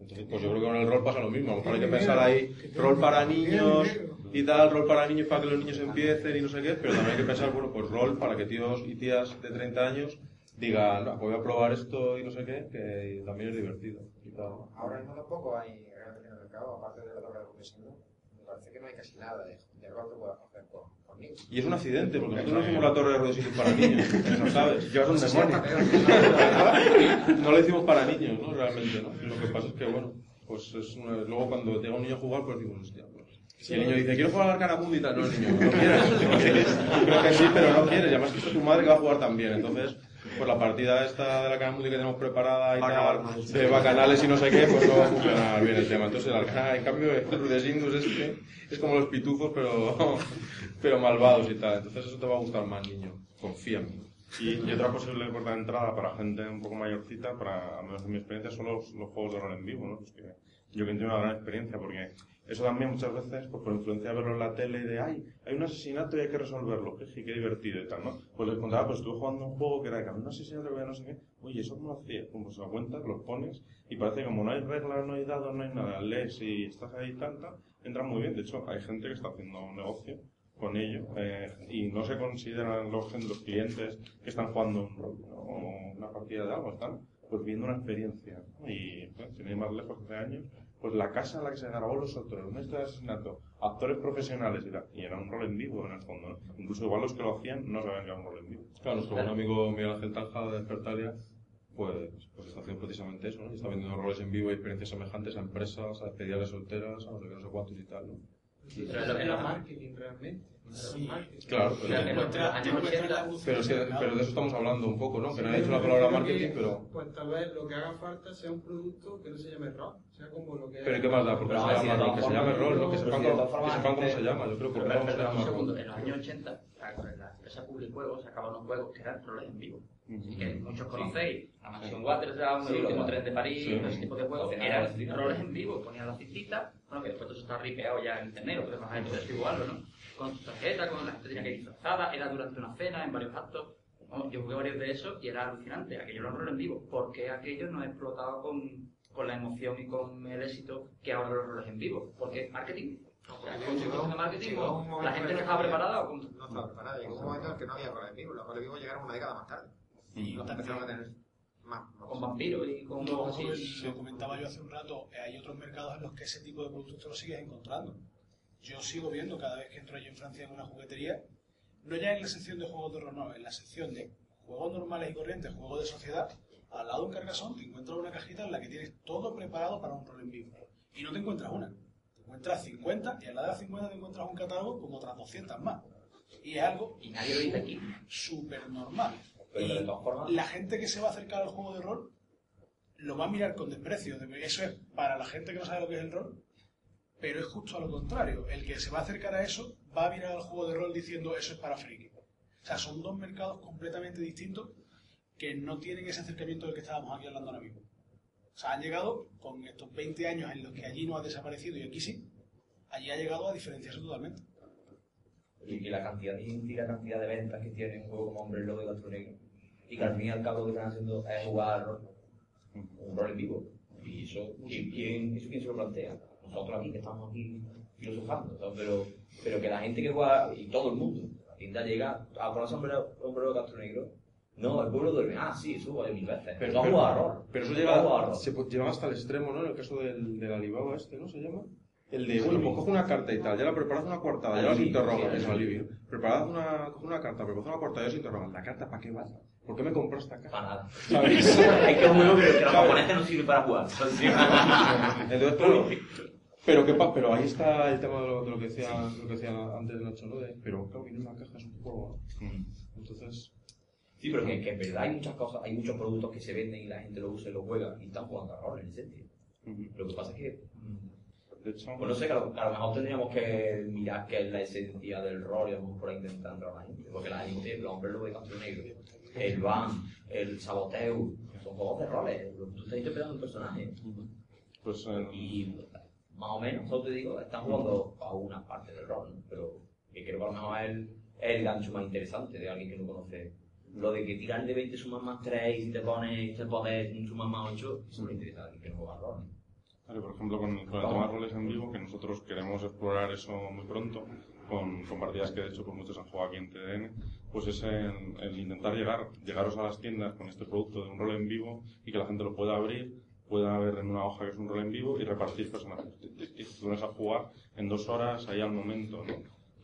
Entonces, pues yo creo que con el rol pasa lo mismo. A lo mejor hay que pensar ahí rol para niños y tal, rol para niños para que los niños empiecen y no sé qué, pero también hay que pensar, bueno, pues rol para que tíos y tías de 30 años digan, no, voy a probar esto y no sé qué, que también es divertido. Y tal. Ahora mismo tampoco hay realmente en el mercado, aparte de la torre de profesión, me parece que no hay casi nada de, de rol que puedas hacer con, con niños. Y es un accidente, porque nosotros no hicimos la torre de Rhodesius para niños, eso sabes, llevas un Sí, sí, demonio. No lo hicimos para niños, ¿no? Realmente, ¿no? Lo que pasa es que, bueno, pues es una- luego cuando llega un niño a jugar, pues digo, hostia, pues... Si el niño dice, quiero jugar al tal, no, el niño, no quieres, no quieres. Yo creo que sí, pero no quieres, y además que es tu madre que va a jugar también, entonces... Pues la partida esta de la Arcanamundi que tenemos preparada y Va a acabar tal, mal. de bacanales y no sé qué, pues no va a funcionar bien el tema. Entonces el Arcana, en cambio, el Rudesindus es que es como los pitufos, pero, pero malvados y tal. Entonces eso te va a gustar más, niño. Confía en mí. Y, y otra posible puerta de entrada para gente un poco mayorcita, para, al menos en mi experiencia, son los, los juegos de rol en vivo, ¿no? Pues que yo que tengo una gran experiencia, porque eso también muchas veces, pues por influencia de verlo en la tele, de, ay, hay un asesinato y hay que resolverlo, qué, qué divertido y tal, ¿no? Pues les contaba, pues estuve jugando un juego que era de que un asesinato que no sé qué, oye, ¿eso cómo lo hacías? Pues lo cuentas, lo pones, y parece que como no hay reglas, no hay dados, no hay nada, lees y estás ahí tanta, entra muy bien. De hecho, hay gente que está haciendo un negocio con ello eh, y no se consideran los, los clientes que están jugando un rol ¿no? o una partida de algo, están pues viendo una experiencia y bueno, sin ir más lejos hace años pues la casa en la que se grabó los actores, una historia de asesinato, actores profesionales y, tal. y era un rol en vivo en el fondo. ¿no? Incluso igual los que lo hacían no sabían que era un rol en vivo. Claro, nuestro buen amigo Miguel Ángel Tanja de Despertalia pues, pues está haciendo precisamente eso, ¿no? Y está vendiendo roles en vivo y experiencias semejantes a empresas, a despedidas de solteras, a no sé qué, no sé cuántos y tal, ¿no? Sí, Pero es lo que era marketing realmente. Sí. Claro, Pero pero, años 80, pero, sí, pero de eso estamos hablando un poco, ¿no? Que no he Sí, dicho la palabra marketing, que, pero... Pues tal vez lo que haga falta sea un producto que no se llame rock, sea como lo que Pero ¿qué más da? Porque Pero se llama rol, que se llame. Que pero sepan, cómo- que se llama. Yo creo que Pero, por algo se pero, llama rol. en los años 80, claro, la empresa Public Juegos sacaba unos juegos que eran roles en vivo. Que muchos conocéis. La Mansión Waters era un Sí, el último tren de París, ese tipo de juegos. Eran roles en vivo, ponían la cintita, bueno, que después todo eso está ripeado ya en internet, lo puedes bajar y puedes igual, ¿no? Con tarjeta, con la gente tenía que ir disfrazada, era durante una cena, en varios actos. Vamos, yo jugué varios de esos y era alucinante, aquello era un rol en vivo. ¿Por qué aquello no es explotado con, con la emoción y con el éxito que ahora los roles en vivo? Porque marketing. O sea, con su de marketing, Llegó un o momento la gente en no estaba preparada. o con- No estaba preparada. Llegó un momento en el que no había roles vivos. Los roles vivos llegaron una década más tarde. Y los empezaron a tener más. con vampiros y con Lo, cosas así. lo comentaba yo hace un rato, hay otros mercados en los que ese tipo de productos te lo sigues encontrando. Yo sigo viendo cada vez que entro allí en Francia en una juguetería, no ya en la sección de juegos de rol, no, en la sección de juegos normales y corrientes, juegos de sociedad, al lado de un cargasón te encuentras una cajita en la que tienes todo preparado para un rol en vivo. Y no te encuentras una, te encuentras 50 y al lado de las 50 te encuentras un catálogo con otras 200 más. Y es algo Y nadie lo dice aquí. súper normal. Pero Y de todas formas, la gente que se va a acercar al juego de rol lo va a mirar con desprecio. de- Eso es para la gente que no sabe lo que es el rol, pero es justo a lo contrario. El que se va a acercar a eso va a mirar al juego de rol diciendo eso es para friki. O sea, son dos mercados completamente distintos que no tienen ese acercamiento del que estábamos aquí hablando ahora mismo. O sea, han llegado con estos 20 años en los que allí no ha desaparecido y aquí sí, allí ha llegado a diferenciarse totalmente. y, la cantidad de y la cantidad de ventas que tiene un juego como Hombre Lobo y Gato Negro. Y que al fin y al cabo lo que están haciendo es jugar un rol en vivo. Y eso, ¿quién, quién, eso quién se lo plantea? Nosotros aquí, que estamos aquí filosofando. Pero, pero que la gente que juega, y todo el mundo, la tienda llega a conocer Hombre, hombre y Gato Negro. No, el pueblo duerme. Ah, sí, eso vale mil veces. Pero, no ha pero- jugado a rol. pero eso No ha jugado a llega, rol. se lleva hasta el extremo, ¿no? En el caso del, del Alibaba este, ¿no? Se llama. El de, bueno, pues coge una carta y tal, ya la preparas una coartada, ya Alibi, interrogas, es alivio. Preparad una, coge una carta, preparas una coartada y os interrogan. ¿La carta para qué va? ¿Por qué me compraste esta carta? Para nada. ¿Sabes? Hay que juego que, los japoneses no sirven para jugar. Entonces, claro, pero, ¿qué pa- pero ahí está el tema de lo, de lo que decía, lo que decía antes Nacho, ¿no? De, pero claro, viene en una caja, es un juego, ¿no? Entonces, Sí, pero que, que en verdad hay muchas cosas, hay muchos productos que se venden y la gente lo usa y lo juega y están jugando a rol en ese sentido. Lo que pasa es que, mm, de hecho, pues no sé, que a lo, que a lo mejor tendríamos que mirar qué es la esencia del rol y a lo mejor por ahí intentar entrar a la gente. Porque la gente, el hombre lo de Castro Negro, el van, el saboteo, son juegos de roles. Tú estás interpretando un personaje. pues eh, Y más o menos, solo te digo, están jugando a una parte del rol, ¿no? Pero que creo que a lo mejor es el, es el gancho más interesante de alguien que no conoce. Lo de que tirar de 20 sumas más 3 y te pones, te pones sumas más 8, eso me interesa a alguien que no juega rol. Vale, por ejemplo, con, con el tema de roles en vivo, que nosotros queremos explorar eso muy pronto, con, con partidas que de hecho pues muchos han jugado aquí en TDN, pues es el, el intentar llegar, llegaros a las tiendas con este producto de un rol en vivo y que la gente lo pueda abrir, pueda ver en una hoja que es un rol en vivo y repartir personajes. Tú vas a jugar en dos horas, ahí al momento.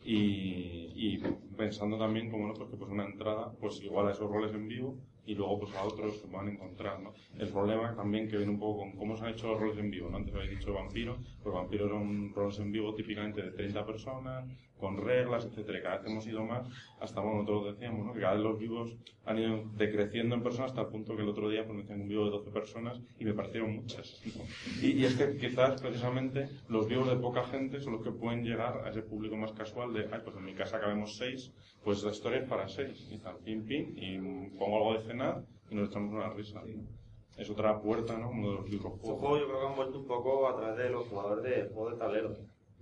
Y, pensando también como no, que pues una entrada, pues igual a esos roles en vivo y luego pues a otros que van a encontrar. El problema también que viene un poco con cómo se han hecho los roles en vivo, ¿no? Antes habéis dicho vampiro, pues vampiros son roles en vivo típicamente de 30 personas, con reglas, etcétera. Y cada vez hemos ido más, hasta bueno, nosotros decíamos, ¿no? Que cada vez los vivos han ido decreciendo en personas hasta el punto que el otro día pues me hacían un vivo de 12 personas y me parecieron muchas. ¿no? Y, y es que quizás precisamente los vivos de poca gente son los que pueden llegar a ese público más casual de, ay, pues en mi casa cabemos seis, pues la historia es para seis. Y tal, pim, pim, y pongo algo de cenar y nos echamos una risa. ¿no? Es otra puerta, ¿no? Uno de los Estos videojuegos. juegos yo creo que han vuelto un poco a través de los jugadores de juegos de tablero.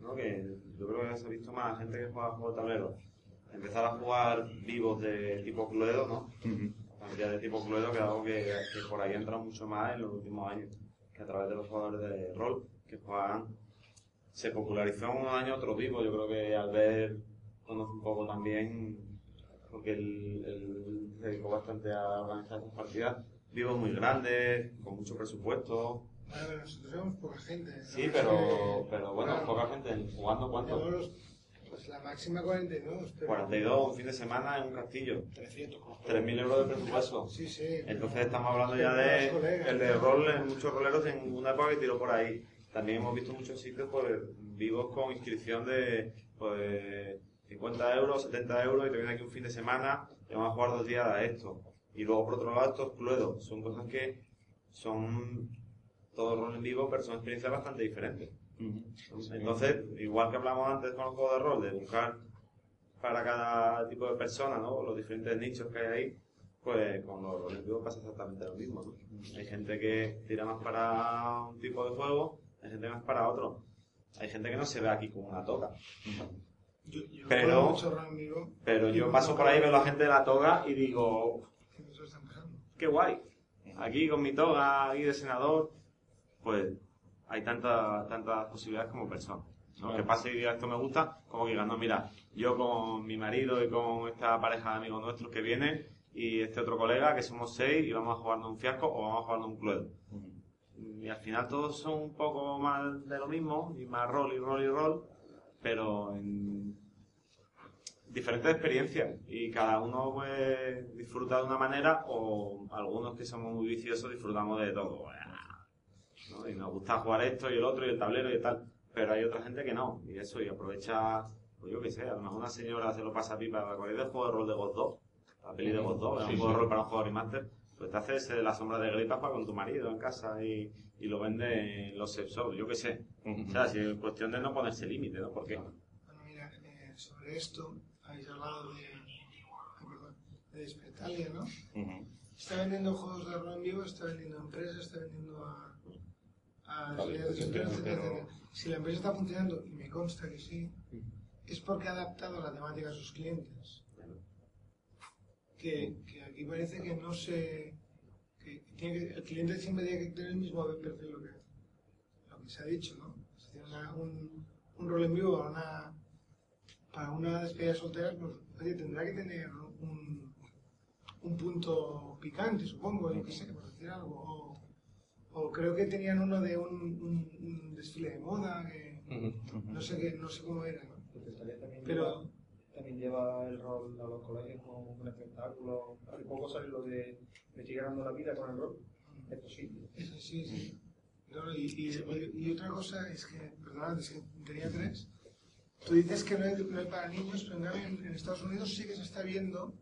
¿No? Que yo creo que se ha visto más gente que juega juegos de tablero. Empezar a jugar vivos de tipo Cluedo, ¿no? Familia de tipo Cluedo, que es algo que, que por ahí entra mucho más en los últimos años. Que a través de los jugadores de rol que juegan. Se popularizó en unos años otro tipo. Yo creo que Albert conoce un poco también, porque él, él se dedicó bastante a organizar estas partidas. Vivos muy grandes, con mucho presupuesto, Nosotros somos poca gente. Sí, pero, pero bueno, Claro. poca gente. ¿Jugando cuánto? Pues la máxima 42. Pero 42, un fin de semana en un castillo. 300 con 3.000 euros de presupuesto. Sí, sí. Entonces estamos hablando ya de el de rol muchos roleros en una época que tiró por ahí. También hemos visto muchos sitios pues, vivos con inscripción de pues, 50 euros, 70 euros y te viene aquí un fin de semana y vamos a jugar dos días a esto. Y luego por otro lado estos cluedos. Son cosas que son todo rol en vivo, pero son experiencias bastante diferentes. Entonces, igual que hablamos antes con los juegos de rol, de buscar para cada tipo de persona, ¿no? Los diferentes nichos que hay ahí, pues con los roles vivos pasa exactamente lo mismo, ¿no? Hay gente que tira más para un tipo de juego, hay gente más para otro. Hay gente que no se ve aquí como una toga. Yo, yo Pero- juego mucho rol en vivo. Pero yo paso toca- por ahí, veo a la gente de la toga y digo, qué guay. Aquí con mi toga aquí de senador, pues hay tantas tantas posibilidades como personas. ¿no? Que pase y diga esto me gusta, como que diga, no, mira, yo con mi marido y con esta pareja de amigos nuestros que viene y este otro colega, que somos seis y vamos a jugarnos un fiasco o vamos a jugarnos un cluedo. Y al final todos son un poco más de lo mismo, y más rol y rol y rol, pero en diferentes experiencias y cada uno pues disfruta de una manera o algunos que somos muy viciosos disfrutamos de todo ¿no? y nos gusta jugar esto y el otro y el tablero y tal pero hay otra gente que no y eso y aprovecha pues yo qué sé a lo mejor una señora se lo pasa pipa ¿te acordáis del juego de rol de God 2? la peli de God 2 era un Sí, juego de rol para un juego remaster pues te haces eh, la sombra de gripas para con tu marido en casa y, y lo vende en los sex yo qué sé o sea si es cuestión de no ponerse límite ¿no? porque Bueno, mira, eh, sobre esto habéis hablado de, de Despetalia, ¿no? Está vendiendo juegos de rol en vivo, está vendiendo empresas, está vendiendo a, a Vale, sociedades, etcétera, etcétera, pero- etcétera. Si la empresa está funcionando, y me consta que sí, es porque ha adaptado la temática a sus clientes. Que, que aquí parece que no se... Que tiene que- el cliente siempre tiene que tener el mismo perfil, lo que, lo que se ha dicho, ¿no? Si tiene una- un, un rol en vivo para una, para una despedida soltera, pues oye, tendrá que tener un, un punto picante, supongo, yo qué sé, por decir algo. O, o creo que tenían uno de un, un- un desfile de moda, que no sé qué, no sé cómo era, ¿no? también, Pero- lleva, también lleva el rol a los colegios como un espectáculo. Hace poco salió lo de investigando la vida con el rol. Es posible. Sí, sí, sí. No, y, y- y otra cosa es que, perdonad, es que tenía tres. Tú dices que no hay, no para niños, pero en, cambio en, en Estados Unidos sí que se está viendo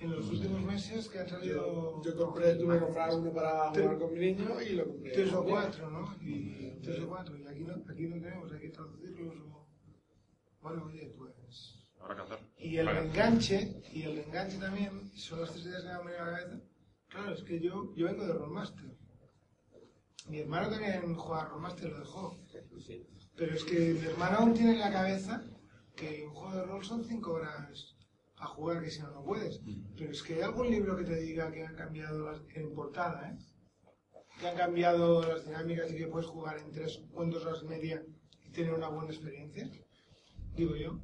en los últimos meses que han salido Yo compré, tuve que comprar uno para Tres- jugar con mi niño y lo compré. tres o cuatro, ¿no? Y tres o cuatro. Y aquí no, aquí no tenemos, hay que traducirlos. O... Bueno, oye, pues. Ahora cazar. Y el Vale. enganche, y el enganche también, son las tres ideas que me han venido a la cabeza. Claro, es que yo, yo vengo de Rollmaster. Mi hermano también juega a Rollmaster, lo dejó. Pero es que mi hermano aún tiene en la cabeza que un juego de rol son cinco horas a jugar, que si no, no puedes. Pero es que hay algún libro que te diga que han cambiado las, en portada, ¿eh? Que han cambiado las dinámicas y que puedes jugar en tres o en horas y media y tener una buena experiencia. Digo yo.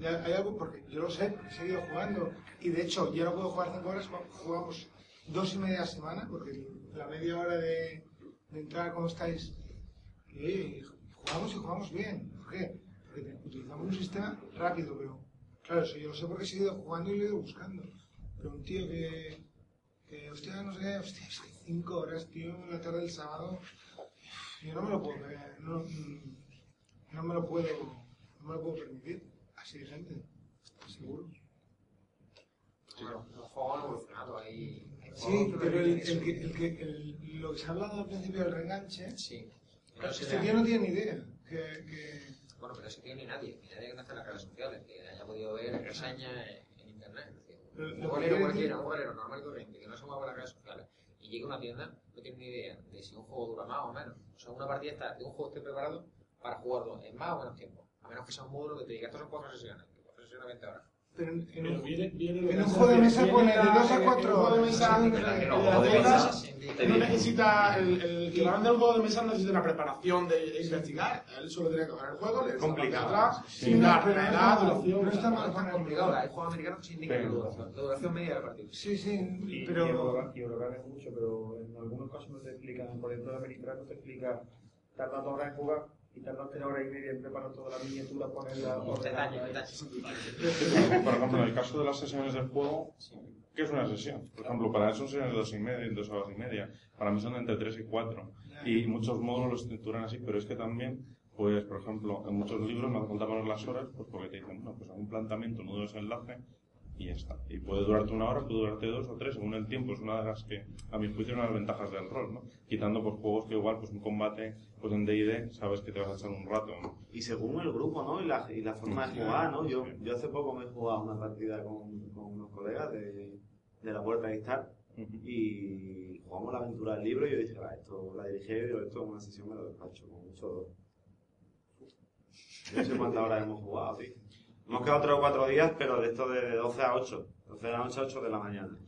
Hay algo, porque yo lo sé, he seguido jugando. Y de hecho, ya no puedo jugar cinco horas, jugamos dos y media a semana, porque la media hora de, de entrar cuando estáis. Oye, jugamos y jugamos bien. ¿Por qué? Porque utilizamos un sistema rápido, pero. Claro, eso yo lo sé porque he seguido jugando y lo he ido buscando. Pero un tío que. que hostia, no sé hostia, es que cinco horas, tío, en la tarde del sábado. Yo no me lo puedo creer, no, no me lo puedo. no me lo puedo permitir. Así de gente, seguro. Bueno, los juegos han evolucionado ahí. Sí, pero el, el que, el que, el- lo que se ha hablado al principio del reenganche, Sí. Este tío no tiene ni idea. Que, que, Bueno, pero eso tiene ni nadie, ni nadie que no esté en las redes sociales, que haya podido ver reseñas en, en internet. Es decir, Pero un bolero cualquiera, un bolero normal y corriente, que no se mueve por las redes sociales, y llega a una tienda, no tiene ni idea de si un juego dura más o menos. O sea, una partida está, de un juego esté preparado para jugarlo en más o menos tiempo. A menos que sea un módulo que te diga, estos son cuatro sesiones, cuatro sesiones 20 horas. Pero en, en Pero un, viene, viene en un juego de mesa pone de la- dos a el- el cuatro juego de horas. mesa, el de de No necesita, el, el que va a vender un juego de mesa no necesita una preparación de investigar. Él solo tiene que coger el juego, de Complicado. atrás, Sí, sin dar no, duración. no está mal tan complicado. Hay juegos americanos que se indican la duración, media de la partida. Sí, sí, Y, pero... y Eurogamer es mucho, pero en algunos casos no te explican, por ejemplo, el americano te explica tarda dos horas en jugar y tarda tres horas y media en preparar toda la miniatura, ponerla, ordenarla. Por ejemplo, en el caso de las sesiones del juego, ¿qué es una sesión? Por ejemplo, para él son sesiones de dos y media, dos horas y media. Para mí son de entre tres y cuatro. Y muchos módulos lo estructuran así, pero es que también, pues, por ejemplo, en muchos libros me hace falta poner las horas, pues porque te dicen, bueno, pues un planteamiento, un nudo de desenlace, y ya está. Y puede durarte una hora, puede durarte dos o tres, según el tiempo. Es una de las que, a mi juicio, es una de las ventajas del rol, ¿no? Quitando, pues, juegos que igual, pues, un combate, pues, en D&D, sabes que te vas a echar un rato, ¿no? Y según el grupo, ¿no? Y la, y la forma de jugar, ¿no? Yo, yo hace poco me he jugado una partida con, con unos colegas de, de la Puerta de Star y jugamos la aventura del libro y yo dije, va, esto la dirigí yo, esto es una sesión me lo despacho, con mucho. Yo no sé cuántas horas hemos jugado, sí. Hemos quedado tres o cuatro días, pero de esto de 12 a 8. 12 de la noche a 8 de la mañana.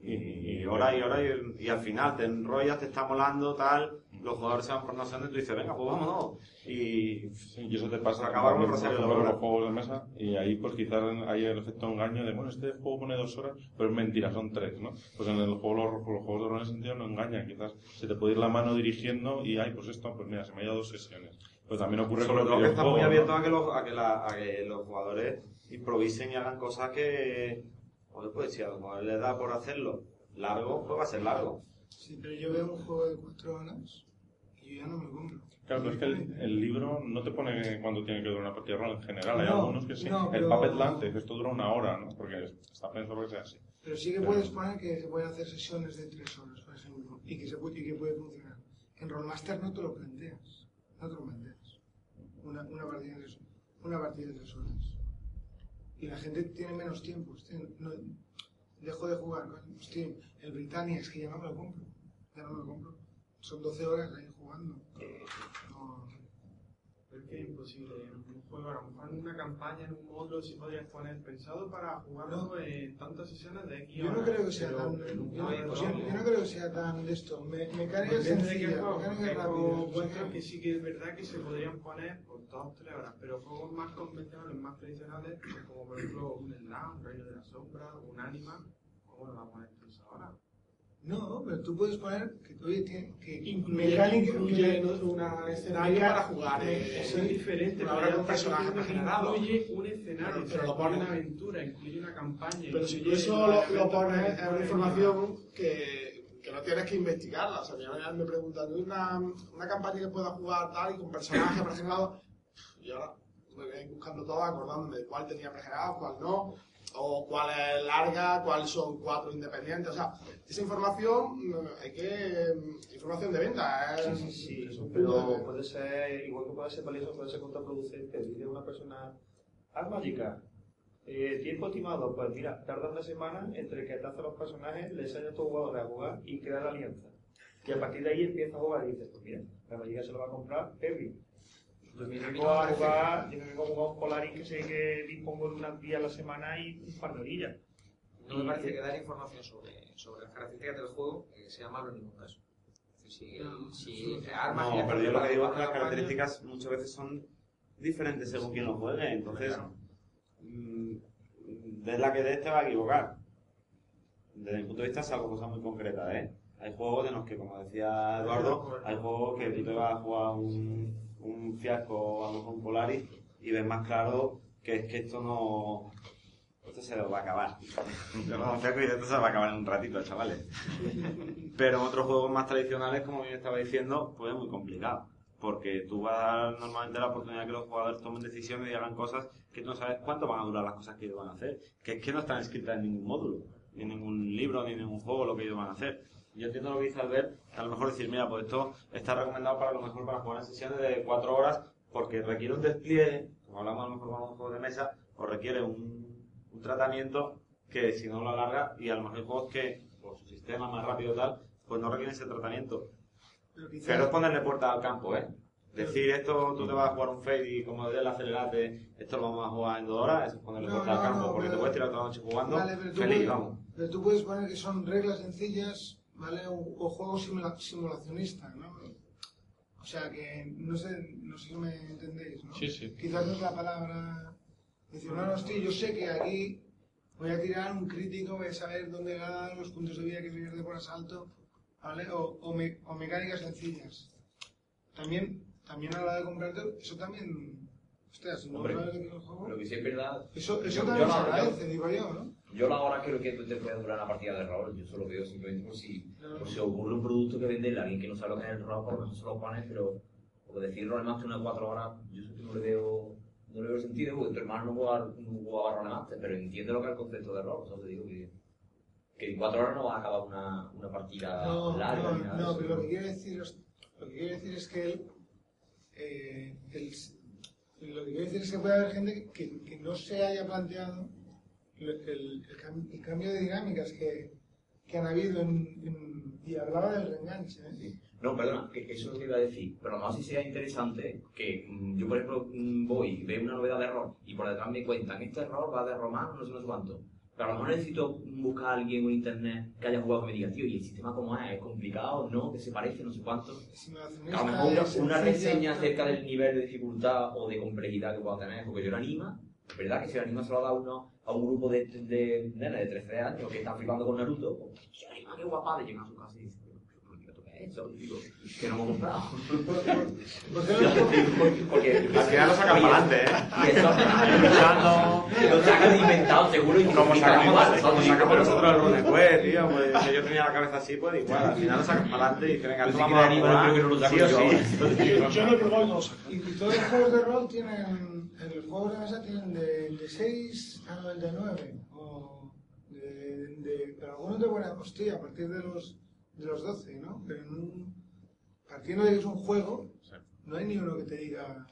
Y, y hora y hora y, y al final te enrollas, te está molando, tal, los jugadores se van por noción y tú dices, venga, pues vámonos. Y, y eso te pasa acabar con los juegos de mesa y ahí pues quizás hay el efecto engaño de bueno este juego pone dos horas pero es mentira son tres no pues en el juego los, los juegos de rol en ese sentido no engañan quizás se te puede ir la mano dirigiendo y ay pues esto pues mira se me ha ido dos sesiones pues también ocurre Sobre con todo que está muy abierto ¿no? a que, los, a, que la- a que los jugadores improvisen y hagan cosas que... Joder, pues si a los jugadores les da por hacerlo largo, pues va a ser largo. Sí, pero yo veo un juego de cuatro horas y yo ya no me compro. Claro, pero es que el, el libro no te pone cuándo tiene que durar una partida de rol en general. Hay No, algunos que sí. no, el pero- dice esto dura una hora, ¿no? Porque está pensado que sea así. Pero sí que puedes poner que se pueden hacer sesiones de tres horas, por ejemplo, y que, se puede, y que puede funcionar. En Rollmaster no te lo planteas, no te lo planteas. Una, una, partida, de tres, una partida de tres horas. Y la gente tiene menos tiempo. hostia, no- dejo de jugar. Hostia, el Britannia es que ya no me lo compro. Ya no me lo compro. Son 12 horas ahí jugando. No. Pero es que es imposible. En un juego, a lo mejor en una campaña, en un módulo, sí podrías poner pensado para jugarlo en tantas sesiones de X Yo no creo que sea tan. Yo, no creo que sea tan de esto. Me, de qué sencilla, rápida. vuestros que sí que es verdad que se podrían poner por dos o tres horas, pero juegos más convencionales, más tradicionales, como por ejemplo un Slam, un Reino de la Sombra, un Anima, ¿cómo lo vamos a poner tres horas? No, pero tú puedes poner que, oye, que Incluye, mecánica- incluye que- un escenario para jugar. eh, Eso es diferente, Una hora pero con personaje pregenerado. Incluye un escenario, Pero- pero lo incluye pones- una aventura, incluye una campaña. Pero si tú eso lo, pones es una información que, que no tienes que investigarla. O sea, ya me preguntan, ¿hay una, una campaña que pueda jugar tal y con personajes pregenerados? Y ahora me voy a buscando todo, acordándome de cuál tenía pregenerado, cuál no, o cuál es larga, cuáles son cuatro independientes. O sea, esa información mm, hay que. mm, información de venta. Sí, Es, sí, sí, es un pero puede ser, igual que puede ser valioso, puede ser contraproducente. Dice una persona, haz mágica, eh, tiempo estimado, pues mira, tarda una semana entre que te hacen los personajes, le enseñas a tus jugadores a jugar y crear la alianza. Y a partir de ahí empieza a jugar y dices, pues mira, la mágica se lo va a comprar Perry. Yo me vengo a jugar, yo me vengo a jugar Polaris que sé que dispongo de unas días a la semana y un par de orillas. No me parece que dar información sobre, sobre las características del juego eh, sea malo en ningún caso. Si, si armas No, pero yo lo que digo es que las características muchas veces son diferentes según quien lo juegue. Entonces, mm, de la que des te va a equivocar. Desde mi punto de vista, salvo cosas muy concretas, ¿eh? Hay juegos en los que, como decía Eduardo, hay juegos que tú te vas a jugar un, un fiasco a lo mejor Polaris y ves más claro que es que esto no. Esto se va a acabar. Un fiasco y esto se va a acabar en un ratito, chavales. Pero en otros juegos más tradicionales, como bien estaba diciendo, pues es muy complicado. Porque tú vas a dar normalmente la oportunidad que los jugadores tomen decisiones y hagan cosas que tú no sabes cuánto van a durar las cosas que ellos van a hacer. Que es que no están escritas en ningún módulo, ni en ningún libro, ni en ningún juego lo que ellos van a hacer. Yo entiendo lo que dice Albert, que a lo mejor decir, mira, pues esto está recomendado para lo mejor para jugar en sesiones de cuatro horas, porque requiere un despliegue, como hablamos a lo mejor con un juego de mesa, o requiere un, un tratamiento que si no lo alarga, y a lo mejor hay juegos que, por su sistema más rápido y tal, pues no requieren ese tratamiento. Pero quizás- Pero es ponerle puerta al campo, ¿eh? Decir esto, tú te vas a jugar un fade y como del acelerate, esto lo vamos a jugar en dos horas, eso es ponerle No, puerta al no, campo, no, porque te puedes tirar toda la noche jugando, Vale, pero tú, feliz, puedes, vamos. pero tú puedes poner que son reglas sencillas ¿vale? O, o juego simula- simulacionista, ¿no? O sea que, no sé, no sé si me entendéis, ¿no? Sí, sí. Quizás no es la palabra... Decir, no, no, hostia, yo sé que aquí voy a tirar un crítico, voy a saber dónde ganar los puntos de vida que pierde por asalto, ¿vale? O, o, me- o mecánicas sencillas. También, también a la hora de comprarte, eso también... Hostia, si no Hombre, sabes de qué es el juego... Lo que sí es verdad. Eso, eso yo- también yo se yo- agradece, digo yo, ¿no? Yo la hora creo que te puede durar una partida de rol, yo solo veo simplemente por si, por si ocurre un producto que venderle a alguien que no sabe lo que es el rol, por lo menos se lo pones, pero por decir rol que unas cuatro horas, yo que no le veo, no le veo sentido, porque tu hermano no juega, no juega rol más, pero entiende lo que es el concepto de rol, o sea, te digo que, que en cuatro horas no va a acabar una, una partida No, larga no, ni nada no, pero lo que quiero decir es, lo que quiero decir es que él, eh, él- lo que quiero decir es que puede haber gente que, que no se haya planteado el, el- el cam- el cambio de dinámicas que, que han habido en, en- y hablaba del reenganche. ¿eh? No, perdona, que eso es lo que iba a decir. Pero a lo mejor sí sería interesante que mm, yo, por ejemplo, mm, voy veo una novedad de error y por detrás me cuentan, este error va de romano, no sé, no sé cuánto. Pero a lo mejor necesito buscar a alguien en internet que haya jugado que me diga, tío, ¿y el sistema cómo es? ¿Es complicado? ¿No? ¿Que se parece? No sé cuánto. Que a lo mejor una, una reseña acerca del nivel de dificultad o de complejidad que pueda tener, porque yo el anima, verdad que si el anima se lo da uno a un grupo de, de, de nenes de 13 años que están flipando con Naruto, pues, "Hostia, anima, qué guapa, de llegar a su casa y dice, ¿pero qué es eso? Digo, que no hemos comprado. Porque Al final lo sacan para adelante, ¿eh? Y eso, lo sacan inventado seguro y Como sacamos, como sacamos nosotros el Runequest, tío, pues que yo tenía la cabeza así, pues igual, al final lo sacan para adelante y dicen, venga, vamos a el anime jugar, creo que no lo yo. Yo he probado y no lo saco. Y, y todos los juegos de rol tienen, en los juegos de mesa tienen de, de 6 a 99. O de, de, pero algunos de buena hostia a partir de los, de los 12, ¿no? Pero en un, partiendo de que es un juego, no hay ni uno que te diga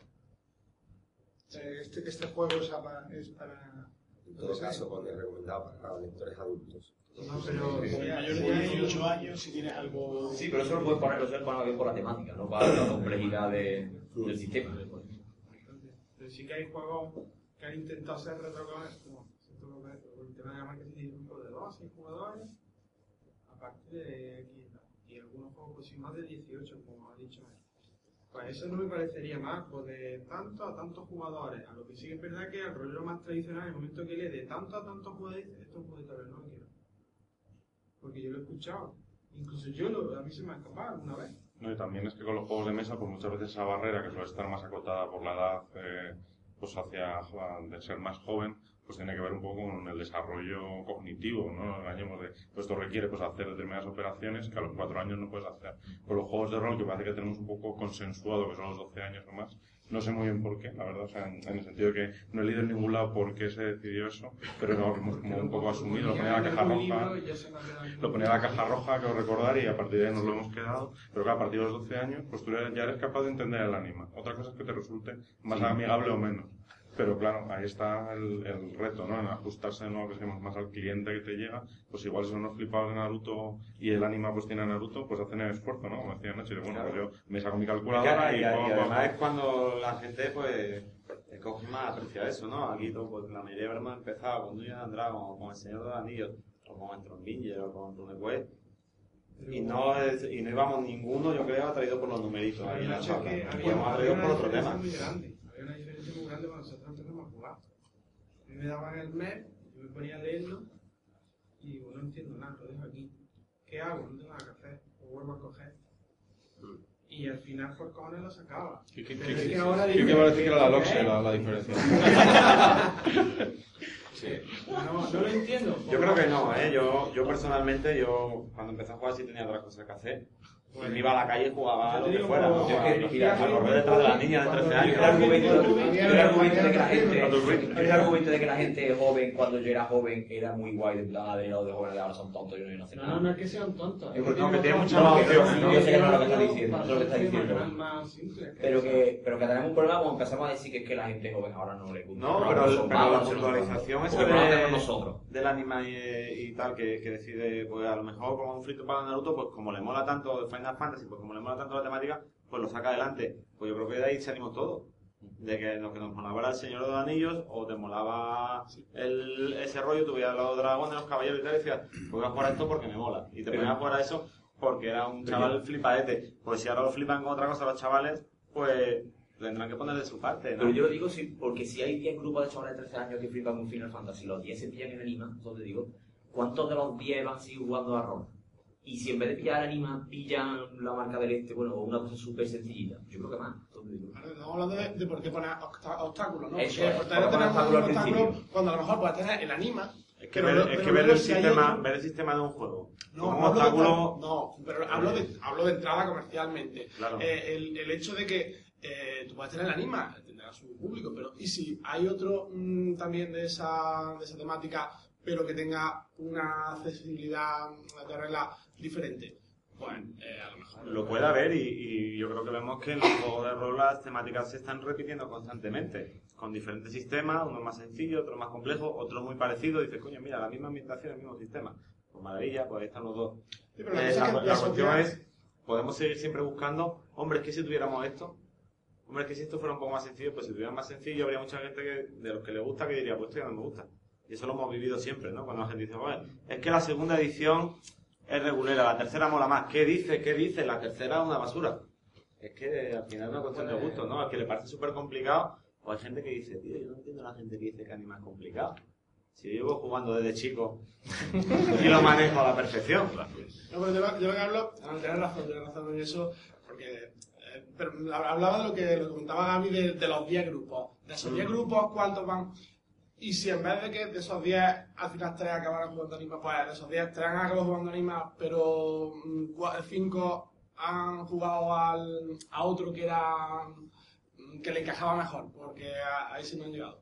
eh, este, este juego es, apa- es para... En todo caso, pone recomendado para lectores adultos. No, pero- mayor de 18 años, si tienes algo... Sí, pero eso lo puedes poner, eso es para bien por la temática, no para la complejidad de, del sistema. Pero sí que hay juegos que han intentado ser retroconectados, como el tema de la grupo de 2 a 6 jugadores, a partir de aquí y algunos juegos pues sí más de 18, como ha dicho él. Pues eso no me parecería más, pues de tanto a tantos jugadores. A lo que sí que es verdad que el rollo más tradicional, en el momento que lee de tanto a tantos jugadores, dice, esto es un juego de tablero, no quiero. Porque yo lo he escuchado. Incluso yo lo, a mí se me ha escapado alguna vez. No, y también es que con los juegos de mesa, pues muchas veces esa barrera que suele estar más acotada por la edad, eh, pues hacia de ser más joven, pues tiene que ver un poco con el desarrollo cognitivo, ¿no? Engañemos de, pues esto requiere pues hacer determinadas operaciones que a los cuatro años no puedes hacer. Con los juegos de rol, que parece que tenemos un poco consensuado, que son los 12 años o más, no sé muy bien por qué, la verdad, o sea, en, en el sentido de que no he leído en ningún lado por qué se decidió eso, pero que hemos como un poco asumido, lo ponía en la caja roja, lo ponía en la caja roja, que os recordar, y a partir de ahí nos lo hemos quedado. Pero claro, a partir de los 12 años, pues tú ya eres capaz de entender el anima. Otra cosa es que te resulte más amigable o menos. Pero claro, ahí está el, el reto, ¿no? En ajustarse de nuevo, que decimos, más al cliente que te llega. Pues igual si son unos flipados de Naruto y el anima pues tiene a Naruto, pues hacen el esfuerzo, ¿no? Como decía Nacho, y bueno, pues yo me saco mi calculadora y, y, y además es cuando la gente pues eh, coge más aprecio a eso, ¿no? Aquí todo, pues, la mayoría habremos empezado con Dungeons and Dragons o con el Señor de los Anillos o con el Tronbinger o con RuneQuest y no, es- y no íbamos ninguno, yo creo, atraído por los numeritos ahí en la había, Íbamos atraídos una por otro tema. Había una diferencia muy grande cuando nosotros empezamos a jugar. A mí me daban el mes, yo me ponía a leerlo y digo, no entiendo nada, lo dejo aquí. ¿Qué hago? No tengo nada que hacer. Lo vuelvo a coger. Y al final por cojones lo sacaba. ¿Qué, qué, Pero qué, es que ahora qué digo, parece que era la ¿qué LOXE la, la diferencia? No, no lo entiendo. Yo creo que no, ¿eh? Yo, yo personalmente, yo cuando empecé a jugar sí tenía otras cosas que hacer. Y me iba a la calle y jugaba lo que fuera, ¿no? yo que- mira, correr detrás de las niñas de 13 años. el argumento, el de que la gente, el argumento de que la gente joven, cuando yo era joven, era muy guay, de plan, de los de jóvenes de ahora son tontos, yo no No, nada. no, no es que sean tontos. Es creo que tienen tiene otras mucha opción, ¿no? yo sé que no es lo que está diciendo, no es lo que está diciendo. Pero que, pero que tenemos un problema cuando empezamos a decir que es que la gente joven ahora no le gusta. No, Pero la cuánto. esa Porque de, nosotros. del anime y, tal, que, que decide, pues a lo mejor como un frito para Naruto, pues como le mola tanto Final Fantasy, pues como le mola tanto la temática, pues lo saca adelante. Pues yo creo que de ahí salimos todos. de que lo que nos molaba era el Señor de los Anillos, o te molaba el, ese rollo, tú veías los dragones, los caballeros y tal, y decías, pues voy a jugar a esto porque me mola. Y te ponías a jugar a eso porque era un chaval flipadete. Pues si ahora lo flipan con otra cosa los chavales, pues tendrán que poner de su parte, ¿no? Pero yo lo digo sí, porque si hay 10 grupos de chavales de 13 años que flipan con Final Fantasy, los 10 se pillan en anima, entonces digo, ¿cuántos de los 10 van a seguir jugando a rol? Y si en vez de pillar anima, pillan la marca del este, bueno, o una cosa súper sencillita, yo creo que más. Entonces digo, Estamos hablando de, de por qué poner obstáculos, ¿no? Eso Porque es, por tener obstáculos obstáculo, cuando a lo mejor puedes tener el anima. Es que, pero ver, es que ver, el si sistema, ver el sistema de un juego No, no de, obstáculo... no, pero hablo de, hablo de entrada comercialmente. Claro. Eh, el, el hecho de que eh, tú puedes tener el anima, tendrá su público, pero ¿y si hay otro mm, también de esa, de esa temática, pero que tenga una accesibilidad de regla diferente? Bueno, eh, a lo mejor. Lo puede haber y, y yo creo que vemos que en los juegos de rol las temáticas se están repitiendo constantemente, con diferentes sistemas, unos más sencillos, otros más complejos, otros muy parecidos. Dices, coño, mira, la misma ambientación, el mismo sistema. Pues maravilla, pues ahí están los dos. Sí, pero la Eh, la cuestión es, podemos seguir siempre buscando, hombre, es que si tuviéramos esto, hombre, es que si esto fuera un poco más sencillo, pues si tuviera más sencillo, habría mucha gente que, de los que le gusta que diría, pues esto ya no me gusta. Y eso lo hemos vivido siempre, ¿no? Cuando la gente dice, bueno, es que la segunda edición es regulera, la tercera mola más. ¿Qué dice? ¿Qué dice? La tercera es una basura. Es que al final es una cuestión de gusto, ¿no? Al que le parece súper complicado, o hay gente que dice, tío, yo no entiendo a la gente que dice que anima es complicado. Si yo llevo jugando desde chico y lo manejo a la perfección. No, pero yo, lo- yo lo que hablo, no, tienes razón, tienes razón en eso, porque eh, pero hablaba de lo que lo comentaba Gaby de, de los 10 grupos. De esos 10 grupos, ¿cuántos van? Y si en vez de que de esos 10 al final 3 acabaran jugando anima, pues de esos 10 3 han acabado jugando anima, pero 5 han jugado al, a otro que era mm, que le encajaba mejor, porque ahí sí no han llegado.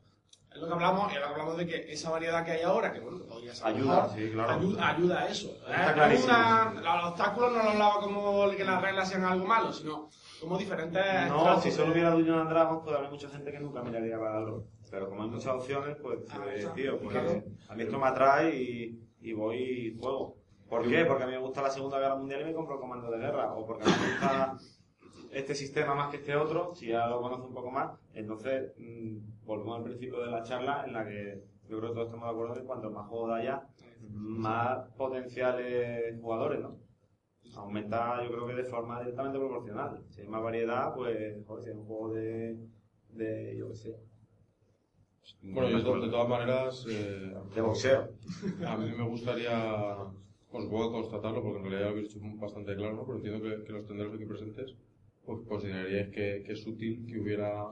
Es lo que hablamos, y lo que hablamos de que esa variedad que hay ahora, que bueno, podría ser Ayuda, mejor, sí, claro. ayuda, ayuda a eso. Una- los obstáculos no lo hablaba como que las reglas sean algo malo, sino como diferentes No, si solo hubiera Dungeons and Dragons, pues habrá mucha gente que nunca miraría para el. Pero como hay muchas opciones, pues, eh, tío, pues Claro. a mí esto me atrae y, y voy y juego. ¿Por qué? Porque a mí me gusta la Segunda Guerra Mundial y me compro el comando de guerra. O porque a mí me gusta este sistema más que este otro, si ya lo conozco un poco más. Entonces, mm, volvemos al principio de la charla en la que yo creo que todos estamos de acuerdo en que cuanto más juegos haya, más potenciales jugadores, ¿no? Aumenta, yo creo que de forma directamente proporcional. Si hay más variedad, pues, joder, si hay un juego de, de yo qué sé. Bueno, yo de, de todas maneras... eh, De boxeo. A mí me gustaría, pues puedo constatarlo porque en realidad lo habéis dicho bastante claro, ¿no? pero entiendo que, que los tenderos aquí presentes pues consideraríais que, que es útil que hubiera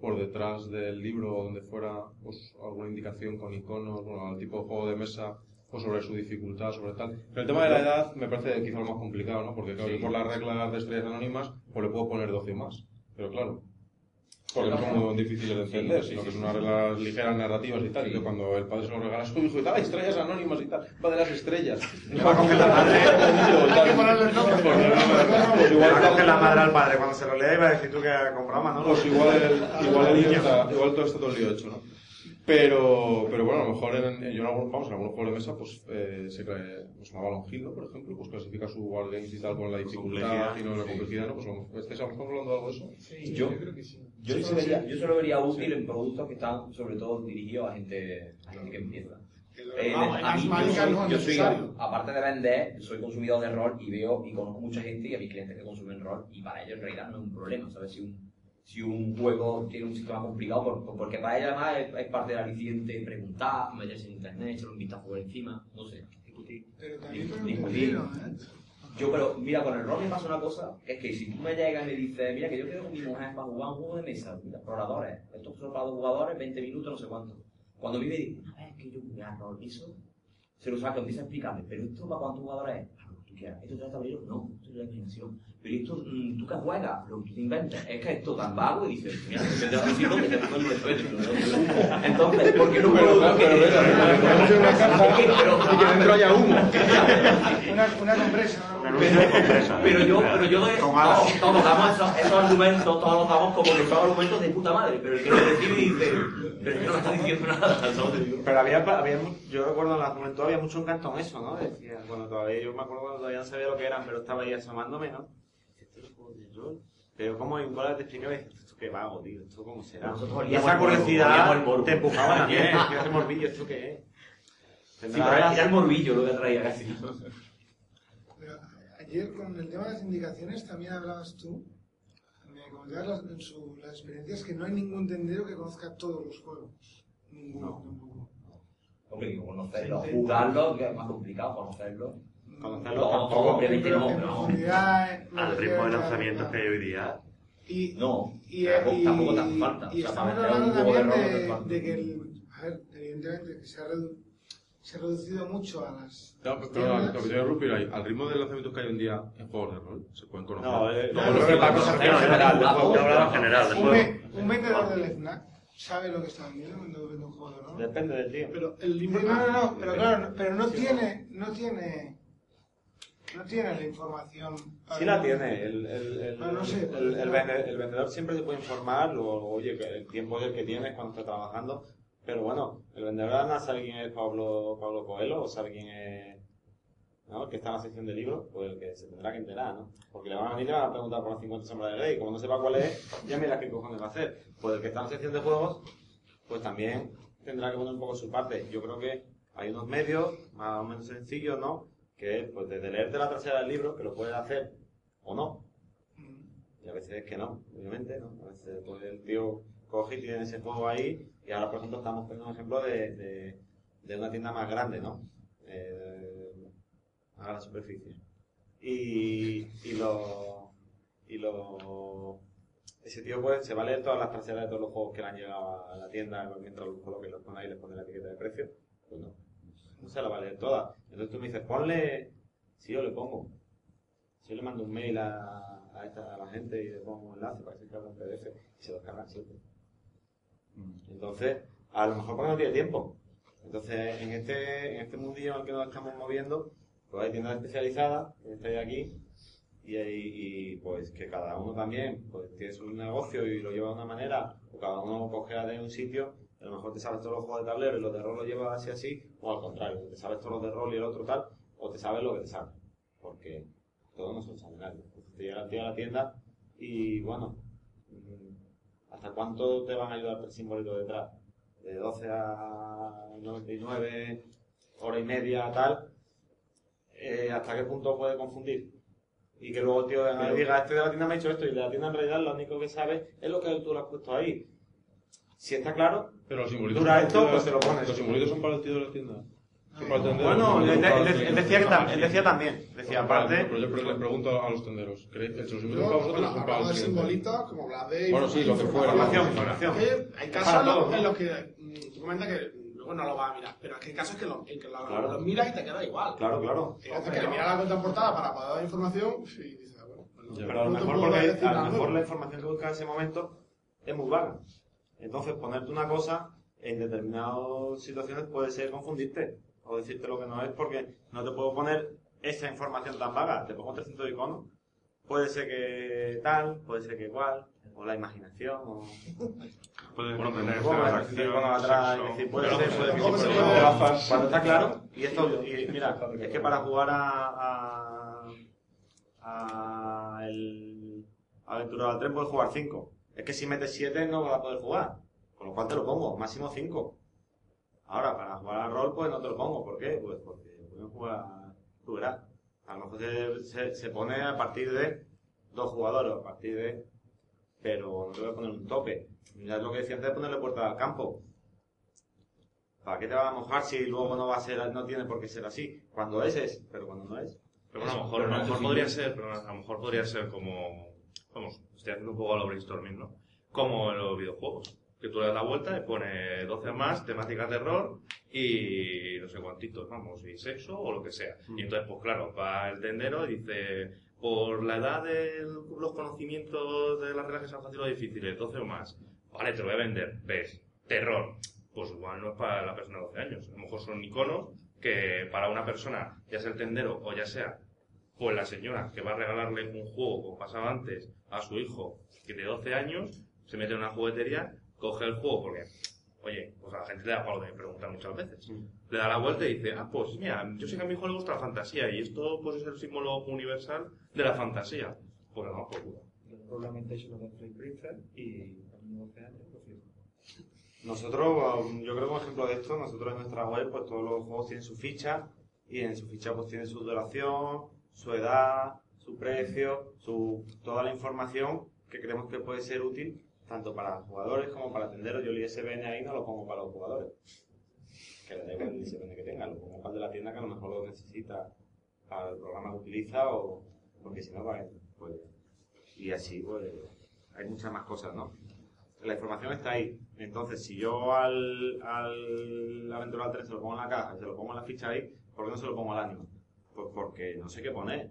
por detrás del libro o donde fuera pues alguna indicación con iconos, bueno, al tipo de juego de mesa o sobre su dificultad, sobre tal. Pero el tema de la edad me parece quizá lo más complicado, ¿no? Porque claro, yo por las reglas de estrellas anónimas pues le puedo poner 12 más, pero claro, porque no son muy difíciles de entender, Sí, sino sí, que son unas reglas ligeras narrativas y tal, y que cuando el padre se lo regala a su hijo y tal, "Hay estrellas anónimas y tal, va de las estrellas. Le va a coger la madre. Hay que ponerle el nombre. Igual va a coger la madre al padre cuando se lo lea y va a decir tú que has comprado Manolo. Pues igual el, igual el lío está, igual todo está todo el lío hecho, ¿no? Pero, pero bueno, a lo mejor en, en- yo en algunos, vamos, en algunos juegos de mesa, pues, eh, se cree, pues Avalon Hill, ¿no? Por ejemplo, pues clasifica su Wargames y tal con la dificultad y no la complejidad, ¿no? Pues a lo mejor- ¿estáis a lo mejor hablando de algo de eso? Sí, Yo- yo creo que sí. Yo, Sí, se sí, vería, sí. yo se lo vería útil en productos que están sobre todo dirigidos a gente, a gente que empieza. Eh, vamos, a mí, yo soy, no yo soy, aparte de vender, soy consumidor de rol y veo y conozco mucha gente y a mis clientes que consumen rol y para ellos en realidad no es un problema, ¿sabes? Si un, si un juego tiene un sistema complicado, por- por- porque para ellos además es, es parte del aliciente preguntar, meterse en internet, echar un vistazo por encima, no sé, discutir. Pero también Discutir. ¿eh? Yo, pero mira, con el rol me pasa una cosa, que es que si tú me llegas y me dices, mira, que yo quiero con mi mujer para jugar un juego de mesa, mira, exploradores, esto es solo para dos jugadores, 20 minutos, no sé cuánto. Cuando a mí me dicen, a ver, es que yo jugué a rol, eso, se lo saco, empieza a explicarme, pero esto para cuántos jugadores es, para lo que tú quieras, esto te da tablero, no, la imaginación. Pero esto, mm, tú que juegas, lo que tú te inventas, es que esto tan vago y dices, mira, que te das que te pongo el. Entonces, ¿por qué no Pero, puedo pero, pero, pero, que dentro haya humo. Una, una compresa. ¿no? Pero yo, pero yo todos, todos damos esos, esos argumentos, todos los damos como que son argumentos de puta madre, pero el que lo recibe dice, pero es que no me está diciendo nada. Pero había, había, yo recuerdo en la juventud había mucho encanto en eso, ¿no? Decía, cuando todavía, yo me acuerdo cuando todavía no sabía lo que eran, pero estaba ahí ¿no? Un juego de rol. Pero como en bola te explicaba, esto qué vago, tío, esto cómo será. Y esa curiosidad te empujaba también, que hace morbillo, ¿esto qué es? Sí, pero era el morbillo lo que traía casi. Pero ayer con el tema de las indicaciones también hablabas tú. Me comentabas las, en su- las experiencias que no hay ningún tendero que conozca todos los juegos. Ninguno tampoco. Hombre, que conocerlo, jugarlo, que es más complicado conocerlo. Conocerlo No, tampoco. obviamente no, no. Al ritmo de a- lanzamientos que hay hoy día. Y, No, y, tampoco, y- tampoco te hace falta. y O sea, estamos hablando también de, falta. de que el, a ver, evidentemente que se ha, redu- se ha reducido mucho a las No, las pero lo que tiene Rupi al ritmo de lanzamientos que hay hoy en día en juegos de rol, se pueden conocer. No, eh, no, no, no, general, Un, un vendedor del FNAC sabe lo que está vendiendo cuando vende un juego de rol. Depende del tío. Pero el libro. no, no, no, pero claro, pero no tiene, no tiene, no tiene la información. Sí la tiene. El, el, el, no sé, el, el vende- el vendedor siempre se puede informar, luego, oye, que el tiempo es el que tienes cuando está trabajando. Pero bueno, el vendedor no sabe quién es Pablo, Pablo Coelho o sabe quién es ¿no? el que está en la sección de libros, pues el que se tendrá que enterar, ¿no? Porque le van a venir y le van a preguntar por las 50 sombras de Grey. Como no sepa cuál es, ya mira qué cojones va a hacer. Pues el que está en la sección de juegos, pues también tendrá que poner un poco su parte. Yo creo que hay unos medios más o menos sencillos, ¿no? Que es, pues desde leerte la trasera del libro, que lo puedes hacer o no. Y a veces es que no, obviamente, ¿no? A veces pues, el tío coge y tiene ese juego ahí y ahora, por ejemplo, estamos poniendo un ejemplo de, de, de una tienda más grande, ¿no? Eh, a la superficie. Y, y lo... Y lo... Ese tío pues se va a leer todas las traseras de todos los juegos que le han llegado a la tienda mientras los coloca y los pone ahí y les pone la etiqueta de precio. Pues no. No se la va a leer toda. Entonces tú me dices, ponle... Si yo le pongo. Si yo le mando un mail a, a, esta, a la gente y le pongo un enlace para que se cargue un PDF y se lo cargan siempre. Entonces, a lo mejor porque no tiene tiempo. Entonces, en este, en este mundillo en el que nos estamos moviendo, pues hay tiendas especializadas, que estáis aquí, y, y, pues que cada uno también pues tiene su negocio y lo lleva de una manera, o cada uno coge de un sitio, a lo mejor te sabes todos los juegos de tablero y los de rol los llevas así así, o al contrario, te sabes todos los de rol y el otro tal, o te sabes lo que te sabes, porque todos no son sanitarios. Te llega a la tienda y bueno, mm, ¿hasta cuánto te van a ayudar el simbolito detrás? De 12 a 99, hora y media, tal, eh, ¿hasta qué punto puede confundir? Y que luego el tío Pero- diga, este de la tienda me ha hecho esto, y de la tienda en realidad lo único que sabe es lo que tú lo has puesto ahí. Si está claro, Pero los simbolitos dura son esto, el pues se lo de- pones. Los simbolitos son para el tío de la tienda. El. Bueno, él, el tío. él decía que tam- él decía también, decía aparte... Pero yo le pregunto a los tenderos. ¿Creéis que los son para vosotros bueno, o para el de siguiente? simbolitos, como hablas de Bueno, sí, lo que fuera. Información, información. Hay casos en los- todo, ¿no? en los que mm, tú comentas que luego no lo vas a mirar, pero es que hay casos que lo, en que lo, Claro. lo miras y te queda igual. Claro, claro. Entonces, que le miras la contraportada para poder dar información y dices, ah, bueno, pues no, Pero a lo no te mejor, porque a lo mejor la información que buscas en ese momento es muy vaga. Entonces, ponerte una cosa en determinadas situaciones puede ser confundirte o decirte lo que no es porque no te puedo poner esa información tan vaga. Te pongo 300 iconos. Puede ser que tal, puede ser que igual, o la imaginación, o... Puedes Bueno, contener me pongo escenas las de 300 acción, iconos atrás decir, puede ser, puede que sí, ¿cómo se puede puede? Cuando está claro, y esto, y mira, es que para jugar a, a, a el Aventura al Tren puedes jugar 5. Es que si metes 7 no vas a poder jugar. Con lo cual te lo pongo, máximo 5. Ahora, para jugar al rol, pues no te lo pongo. ¿Por qué? Pues porque pueden jugar, tú verás. A lo mejor se, se, se pone a partir de dos jugadores, a partir de... Pero no te voy a poner un tope. Mira lo que decía antes de ponerle puerta al campo. ¿Para qué te vas a mojar si luego no va a ser, no tiene por qué ser así? Cuando es, es, pero cuando no es. Pero bueno, a lo mejor, a lo mejor podría ser, pero a lo mejor podría ser como, vamos, estoy haciendo un poco lo brainstorming, ¿no? Como en los videojuegos. Que tú le das la vuelta y pone 12 más, temáticas de terror y no sé cuántitos, vamos, y sexo o lo que sea. Y entonces, pues claro, va el tendero y dice, por la edad de los conocimientos de las reglas que fáciles o difíciles, 12 o más, vale, te lo voy a vender, ves, terror, pues igual no es para la persona de 12 años. A lo mejor son iconos que para una persona, ya sea el tendero o ya sea pues la señora que va a regalarle un juego, como pasaba antes, a su hijo que de 12 años, se mete en una juguetería, coge el juego porque, oye, pues a la gente le da palo de preguntar muchas veces. Le da la vuelta y dice, ah, pues mira, yo sé que a mi hijo le gusta la fantasía y esto pues es el símbolo universal de la fantasía. Pues no, pues culo. Implementation of Free Princess y a los 12 años, por. Nosotros, um, yo creo que como ejemplo de esto, nosotros en nuestra web, pues todos los juegos tienen su ficha y en su ficha pues tienen su duración, su edad, su precio, su toda la información que creemos que puede ser útil tanto para jugadores como para tenderos. Yo el ISBN ahí no lo pongo para los jugadores, que le da igual el ISBN que tenga, lo pongo para el de la tienda que a lo mejor lo necesita para el programa que utiliza o porque si no, pues, pues y así pues hay muchas más cosas, ¿no? La información está ahí. Entonces, si yo al, al Aventural 3 se lo pongo en la caja se lo pongo en la ficha ahí, ¿por qué no se lo pongo al ánima? Pues porque no sé qué poner.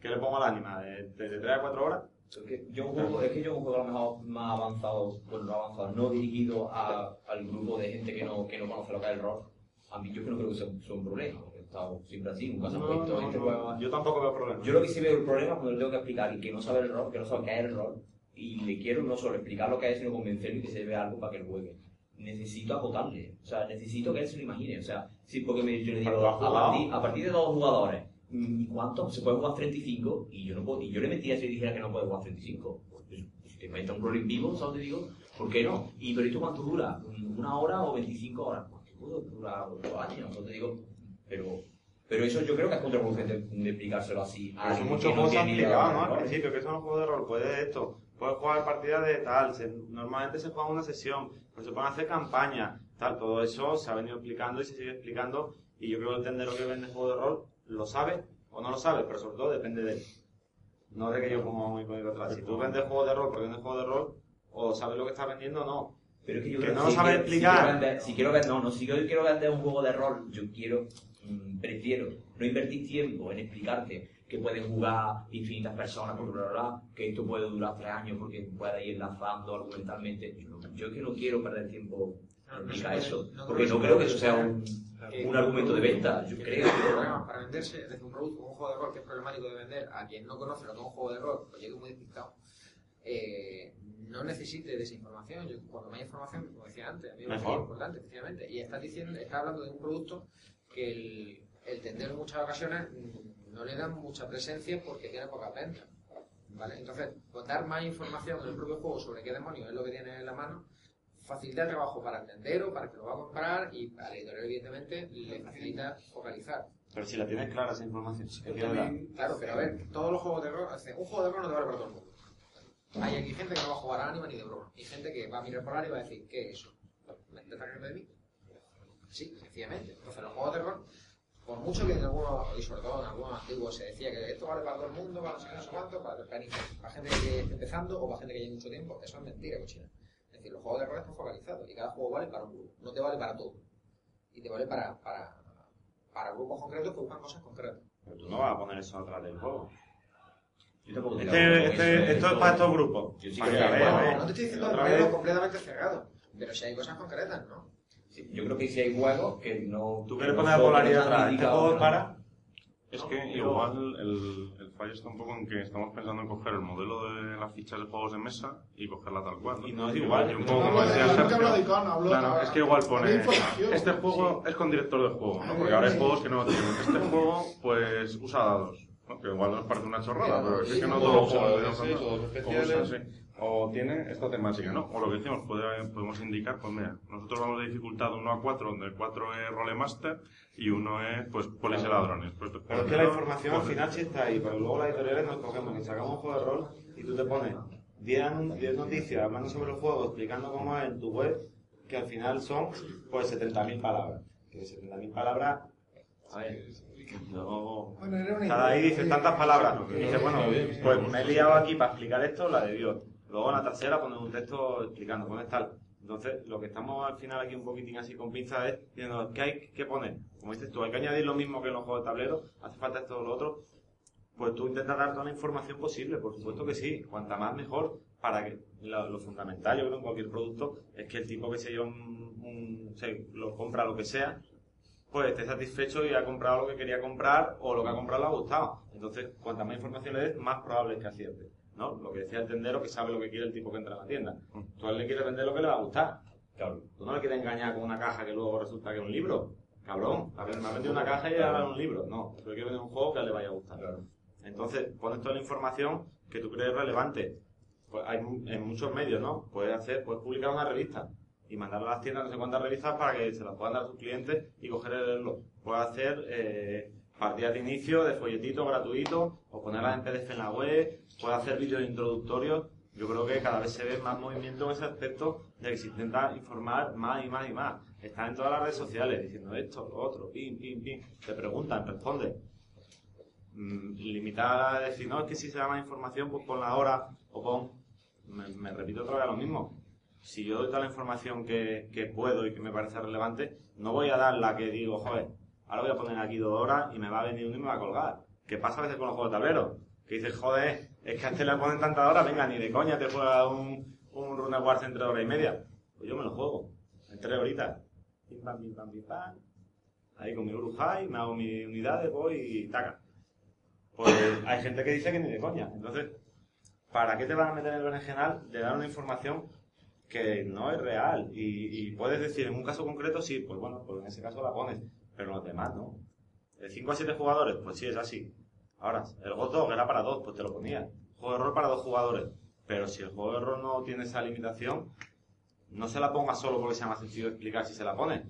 ¿Qué le pongo al ánima? ¿De, de, de 3 a 4 horas? Es que yo juego, es que yo juego a lo mejor más avanzado, bueno, no avanzado, no dirigido a, al grupo de gente que no, que no conoce lo que es el rol. A mí yo que no creo que sea, sea un problema. He estado siempre así, nunca se ha No, puesto no, este no, juego. yo tampoco veo problema. Yo lo que sí veo el problema es cuando le tengo que explicar y que no sabe el rol, que no sabe qué es el rol, y le quiero no solo explicar lo que es, sino convencerlo y que se vea algo para que juegue. Necesito acotarle, o sea, necesito que él se lo imagine, o sea, sí, porque me, yo le digo, a partir, a partir de dos jugadores, ¿y cuánto? ¿Se puede jugar 35? Y yo no puedo, y yo le mentía si dijera que no puede jugar 35. Pues, si te metes un rol en vivo, ¿sabes? Te digo, ¿por qué no? ¿Y pero esto cuánto dura? ¿Una hora o 25 horas? Pues que puedo durar dos años, entonces te digo, pero... Pero eso yo creo que es contraproducente de explicárselo así. a Pero son ni idea explicado, de ¿no? Al rol. principio, que son los juegos de rol, puedes esto, puedes jugar partidas de tal, se- normalmente se juega una sesión, pero se pueden hacer campañas, tal, todo eso se ha venido explicando y se sigue explicando, y yo creo que el tendero que vende juegos de rol lo sabe o no lo sabe, pero sobre todo depende de él. No de que yo ponga muy código atrás. Si tú vendes juegos de rol porque vendes juegos de rol, o sabes lo que estás vendiendo o no. Pero es que yo que creo no lo si sabes explicar. Si quiero vender, si quiero vender, no, no, si yo quiero vender un juego de rol, yo quiero, mm, prefiero no invertir tiempo en explicarte que pueden jugar infinitas personas, bla, bla, bla, que esto puede durar tres años porque puede ir lanzando argumentalmente. Yo, yo que no quiero perder tiempo en explicar eso, porque no creo que eso sea un, un argumento de venta, yo creo. problemas para venderse, es decir, un producto, un juego de rol que es problemático de vender a quien no conoce lo que es un juego de rol, pues muy despistado, eh, no necesite de esa información. Yo, cuando más información, como decía antes, a mí me parece importante, efectivamente. Y está diciendo, está hablando de un producto que el, el tendero en muchas ocasiones no le dan mucha presencia porque tiene poca venta. ¿Vale? Entonces, pues dar más información en el propio juego sobre qué demonios es lo que tiene en la mano facilita el trabajo para el tendero, para el que lo va a comprar y al editorial, evidentemente, le facilita focalizar. Pero si la tienes clara esa información, que Pero también, claro, pero a ver, todos los juegos de rol, un juego de rol no te vale para todo el mundo. Hay aquí gente que no va a jugar a Anima ni de broma. Y gente que va a mirar por ahí y va a decir, ¿qué es eso? ¿Me sacando de mí? Sí, sencillamente. Entonces, los juegos de rol, por mucho que en algunos, y sobre todo en algunos antiguos, se decía que esto vale para todo el mundo, para no sé qué, no sé cuánto, para, para, para gente que esté empezando o para gente que lleve mucho tiempo, eso es mentira, cochina. Decir, los juegos de rol están focalizados y cada juego vale para un grupo, no te vale para todo. Y te vale para, para, para grupos concretos que buscan cosas concretas. Pero tú no vas a poner eso atrás del juego. Yo Este- este- esto es para estos grupos. No te estoy diciendo Otra un vez. juego completamente cerrado, pero si hay cosas concretas, ¿no? Sí, Yo creo que si hay juegos que no... Tú quieres no poner la polaridad atrás. Este juego para. Es que igual el, el fallo está un poco en que estamos pensando en coger el modelo de las fichas de juegos de mesa y cogerla tal cual. Y no es igual. Y un No poco como de- decía Sergio, de hablo claro, es que igual pone este juego es con director de juego, ¿no? Porque ahora hay juegos que no tienen. Este juego pues usa dados, ¿no? Que igual nos parece una chorrada, pero es que no todos los juegos O tiene esta temática, ¿no? O lo que decimos, puede- podemos indicar, pues mira, nosotros vamos de dificultad 1 a 4, donde el 4 es rolemaster y uno es, pues, polis y ladrones. Pues, Pero es que la información al final sí está ahí, pero luego las editoriales nos cogemos y sacamos un juego de rol y tú te pones 10 anun- 10 noticias hablando sobre los juegos, explicando cómo es en tu web, que al final son pues 70.000 palabras. Que 70.000 palabras, a ver, no... Bueno, era una Cada ahí dice tantas palabras. Y dice, bueno, pues me he liado aquí para explicar esto, la de Dios. Luego en la tercera pones un texto explicando, pones tal. Entonces, lo que estamos al final aquí un poquitín así con pinzas es diciendo, ¿qué hay que poner? Como dices tú, hay que añadir lo mismo que en los juegos de tablero, hace falta esto o lo otro. Pues tú intentas dar toda la información posible, por supuesto que sí. Cuanta más mejor, para que lo, fundamental, yo creo, en cualquier producto, es que el tipo que se lleva un, un- se lo compra lo que sea, pues esté satisfecho y ha comprado lo que quería comprar o lo que ha comprado le ha gustado. Entonces, cuanta más información le des, más probable que acierte. ¿No? Lo que decía el tendero, que sabe lo que quiere el tipo que entra a la tienda. Tú a él le quieres vender lo que le va a gustar. Claro. Tú no le quieres engañar con una caja que luego resulta que es un libro. Cabrón, a ver, me ha vendido una caja y ahora es un libro. No, tú le quieres vender un juego que a él le vaya a gustar. Entonces, pones toda la información que tú crees relevante. Pues hay en muchos medios, ¿no? Puedes hacer, puedes publicar una revista y mandarla a las tiendas no sé cuántas revistas para que se las puedan dar a tus clientes y coger el leerlo. Puedes hacer eh, partidas de inicio de folletitos gratuitos o ponerlas en PDF en la web, puedes hacer vídeos introductorios. Yo creo que cada vez se ve más movimiento en ese aspecto de que se intenta informar más y más y más. Están en todas las redes sociales diciendo esto, lo otro, pim, pim, pim. Te preguntan, responde. Mm, limitar a decir, no, es que si se da más información, pues pon la hora o pon. Me, me repito otra vez lo mismo. Si yo doy toda la información que, que puedo y que me parece relevante, no voy a dar la que digo, joder, ahora voy a poner aquí dos horas y me va a venir uno y me va a colgar. ¿Qué pasa a veces con los juegos de tablero? Que dices, joder, es que a este le ponen tantas horas, venga, ni de coña te juega un, un Rune Wars en tres horas y media. Pues yo me lo juego, en tres horitas. Pim, pam, pim, pam, pim, pam. Ahí con mi Urujai, me hago mi unidades, voy y taca. Pues hay gente que dice que ni de coña. Entonces, ¿para qué te van a meter en el berenjenal de dar una información que no es real? Y, puedes decir, en un caso concreto, sí, pues bueno, pues en ese caso la pones, pero los demás no. De 5 a 7 jugadores, pues sí, es así. Ahora, el GOTO era para dos, pues te lo ponía. Juego de rol para dos jugadores. Pero si el juego de rol no tiene esa limitación, no se la ponga solo porque sea más sencillo de explicar si se la pone.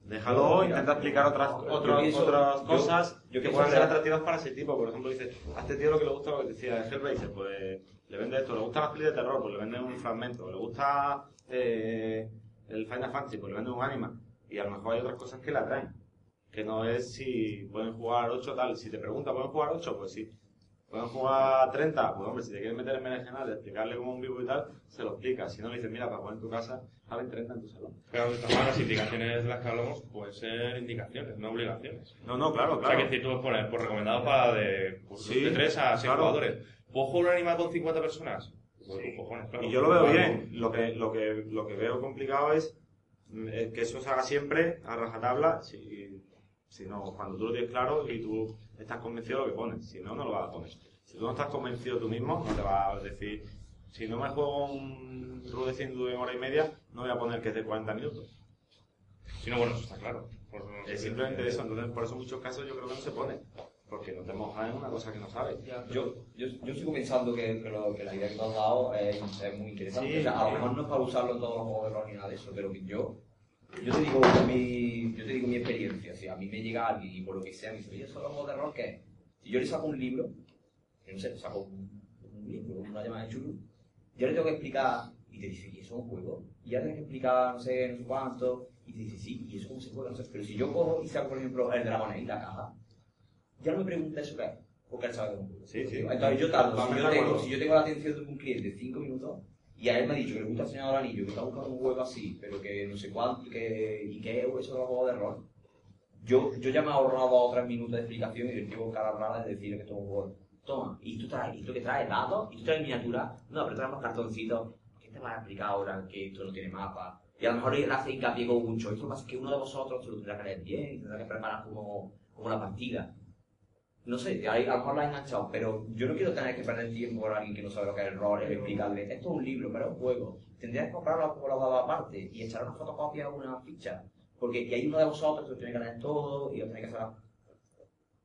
Déjalo, intenta explicar otras, otras, pienso- otras cosas yo que puedan ser atractivas para ese tipo. Por ejemplo, dice, a este tío lo que le gusta, lo que decía Hellraiser, pues le vende esto. Le gusta las pelis de terror, pues le vende un fragmento. Le gusta eh, el Final Fantasy, pues le vende un anima. Y a lo mejor hay otras cosas que la atraen. Que no es si pueden jugar 8 tal. Si te pregunta, ¿pueden jugar 8? Pues sí. ¿Pueden jugar 30? Pues hombre, si te quieres meter en berenjenal explicarle como un vivo y tal, se lo explica. Si no, le dices, mira, para jugar en tu casa, caben 30 en tu salón. Claro, de todas maneras, las indicaciones de las que hablamos pueden ser indicaciones, no obligaciones. No, no, claro, O sea, claro. que si tú puedes poner, pues recomendado para de, pues, Sí, de 3 a 6 claro. jugadores. ¿Puedo jugar un animal con 50 personas? Pues, tus cojones, claro. Y yo lo veo bien. Lo que, lo que, lo que veo complicado es mm, eh, que eso se haga siempre a rajatabla. Si, si no, cuando tú lo tienes claro y tú estás convencido de lo que pones. Si no, no lo vas a poner. Si tú no estás convencido tú mismo, no te vas a decir, si no me juego un Rudecind en hora y media, no voy a poner que es de 40 minutos. Si no, bueno, eso está claro. Por- Es simplemente eso. Entonces, por eso en muchos casos yo creo que no se pone. Porque no te mojas en una cosa que no sabes. Yo, yo, yo sigo pensando que, que, lo- que la idea que te has dado es, es muy interesante. Sí, o sea, a lo mejor no es para usarlo en todos los juegos de rol ni nada de eso, pero que yo, yo te digo mi, yo te digo mi experiencia. Si a mí me llega alguien y por lo que sea me dice, oye, ¿eso los juegos de rol qué? Si yo le saco un libro, yo no sé, le saco un, un libro, una llamada de chulu, yo le tengo que explicar, y te dice, ¿y eso es un juego? Y ya tienes que explicar, no sé, no sé cuánto, y te dice, sí, ¿y eso cómo se juega? No sé, pero si yo cojo y saco, por ejemplo, el dragón y la caja, ya no me pregunta eso qué es, porque él sabe que es un juego. Sí, sí. Entonces yo tardo, si yo, tengo, si yo tengo la atención de un cliente 5 minutos, y a él me ha dicho que le gusta el Señor Anillo, que está buscando un juego así, pero que no sé cuánto, que, y que es eso de los juegos de rol, yo, yo ya me he ahorrado dos o tres minutos de explicación y le digo cara rara de decir que esto es un juego. Toma, y tú traes, y tú que traes dados, y tú traes miniaturas, no, pero traemos cartoncitos, ¿qué te vas a explicar ahora que esto no tiene mapa? Y a lo mejor él hace hincapié con mucho, esto lo que pasa es que uno de vosotros se lo tendrá que leer bien, tendrá que preparar como, como la partida. No sé, a lo mejor la he enganchado, pero yo no quiero tener que perder tiempo con alguien que no sabe lo que es el rol, el explicarle, esto es un libro, pero es un juego. Tendrías que comprarlo por los dados aparte y echar una fotocopia o una ficha. Porque y hay uno de vosotros que tiene que leer todo y lo tiene que hacer.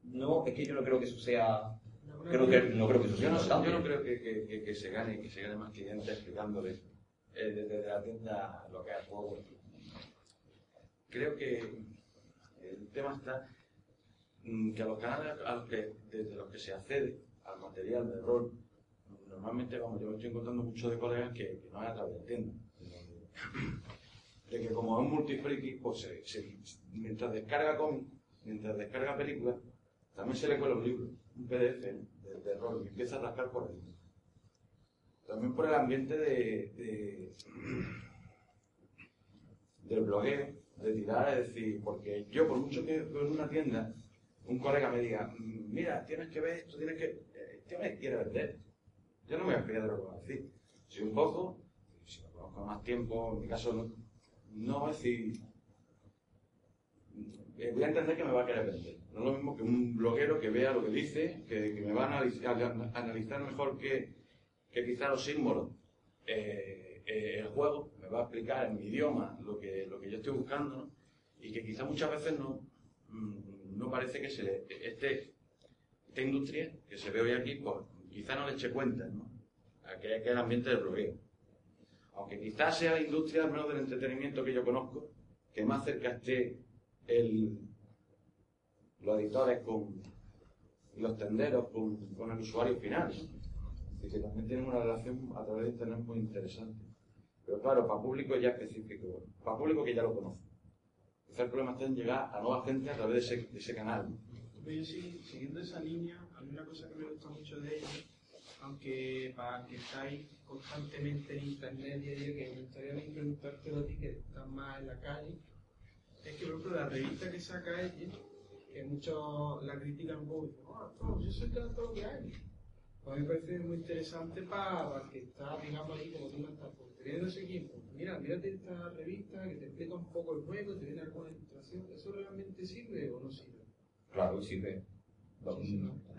No, es que yo no creo que eso sea. Creo que, no creo que eso sea Yo no, importante. yo no creo que, que, que, se gane, que se gane más clientes explicándole eh, desde la tienda lo que es el juego. Creo que el tema está que a los canales a los que, desde los que se accede al material de rol, normalmente, vamos, yo me estoy encontrando muchos de colegas que, no es a través de tienda. De que como es un multifriki, pues se, mientras descarga cómics, mientras descarga películas, también se le cuela un libro, un PDF de, de rol, y empieza a rascar por ahí. También por el ambiente de, de- del blogueo, de tirar, es decir, porque yo por mucho que en una tienda un colega me diga, "Mm, mira, tienes que ver esto, tienes que... Este me quiere vender. Yo no me voy a explicar de lo que va a decir. Soy un poco, si lo conozco más tiempo, en mi caso no, no es decir, eh, voy a entender que me va a querer vender. No es lo mismo que un bloguero que vea lo que dice, que, me va a analizar, analizar mejor que, que quizá los símbolos. eh, eh, el juego me va a explicar en mi idioma lo que, lo que yo estoy buscando, ¿no? Y que quizá muchas veces no, mm, no parece que se le esté, esta industria que se ve hoy aquí, pues quizá no le eche cuenta, ¿no? A que que el ambiente de blogueo. Aunque quizás sea la industria, al menos del entretenimiento que yo conozco, que más cerca esté el, los editores con y los tenderos con, con el usuario final. ¿no? Y que también tienen una relación a través de internet muy interesante. Pero claro, para público ya específico, para público que ya lo conoce. Quizás el problema llegar a nueva gente a través de ese, canal. Pero yo sí, siguiendo esa línea, a mí una cosa que me gusta mucho de ellos, aunque para que estáis constantemente en internet y ello, que me gustaría preguntártelo a ti que estás más en la calle, es que por ejemplo la revista que saca ella, que muchos la critican dicen, "Ah, no, yo soy todo que hay. Pues a mí me parece muy interesante para, para que está, digamos, ahí como tú no estás, pues, teniendo ese equipo. Mira, mírate esta revista que te explica un poco el juego, te viene alguna ilustración. ¿Eso realmente sirve o no sirve? Claro, sirve.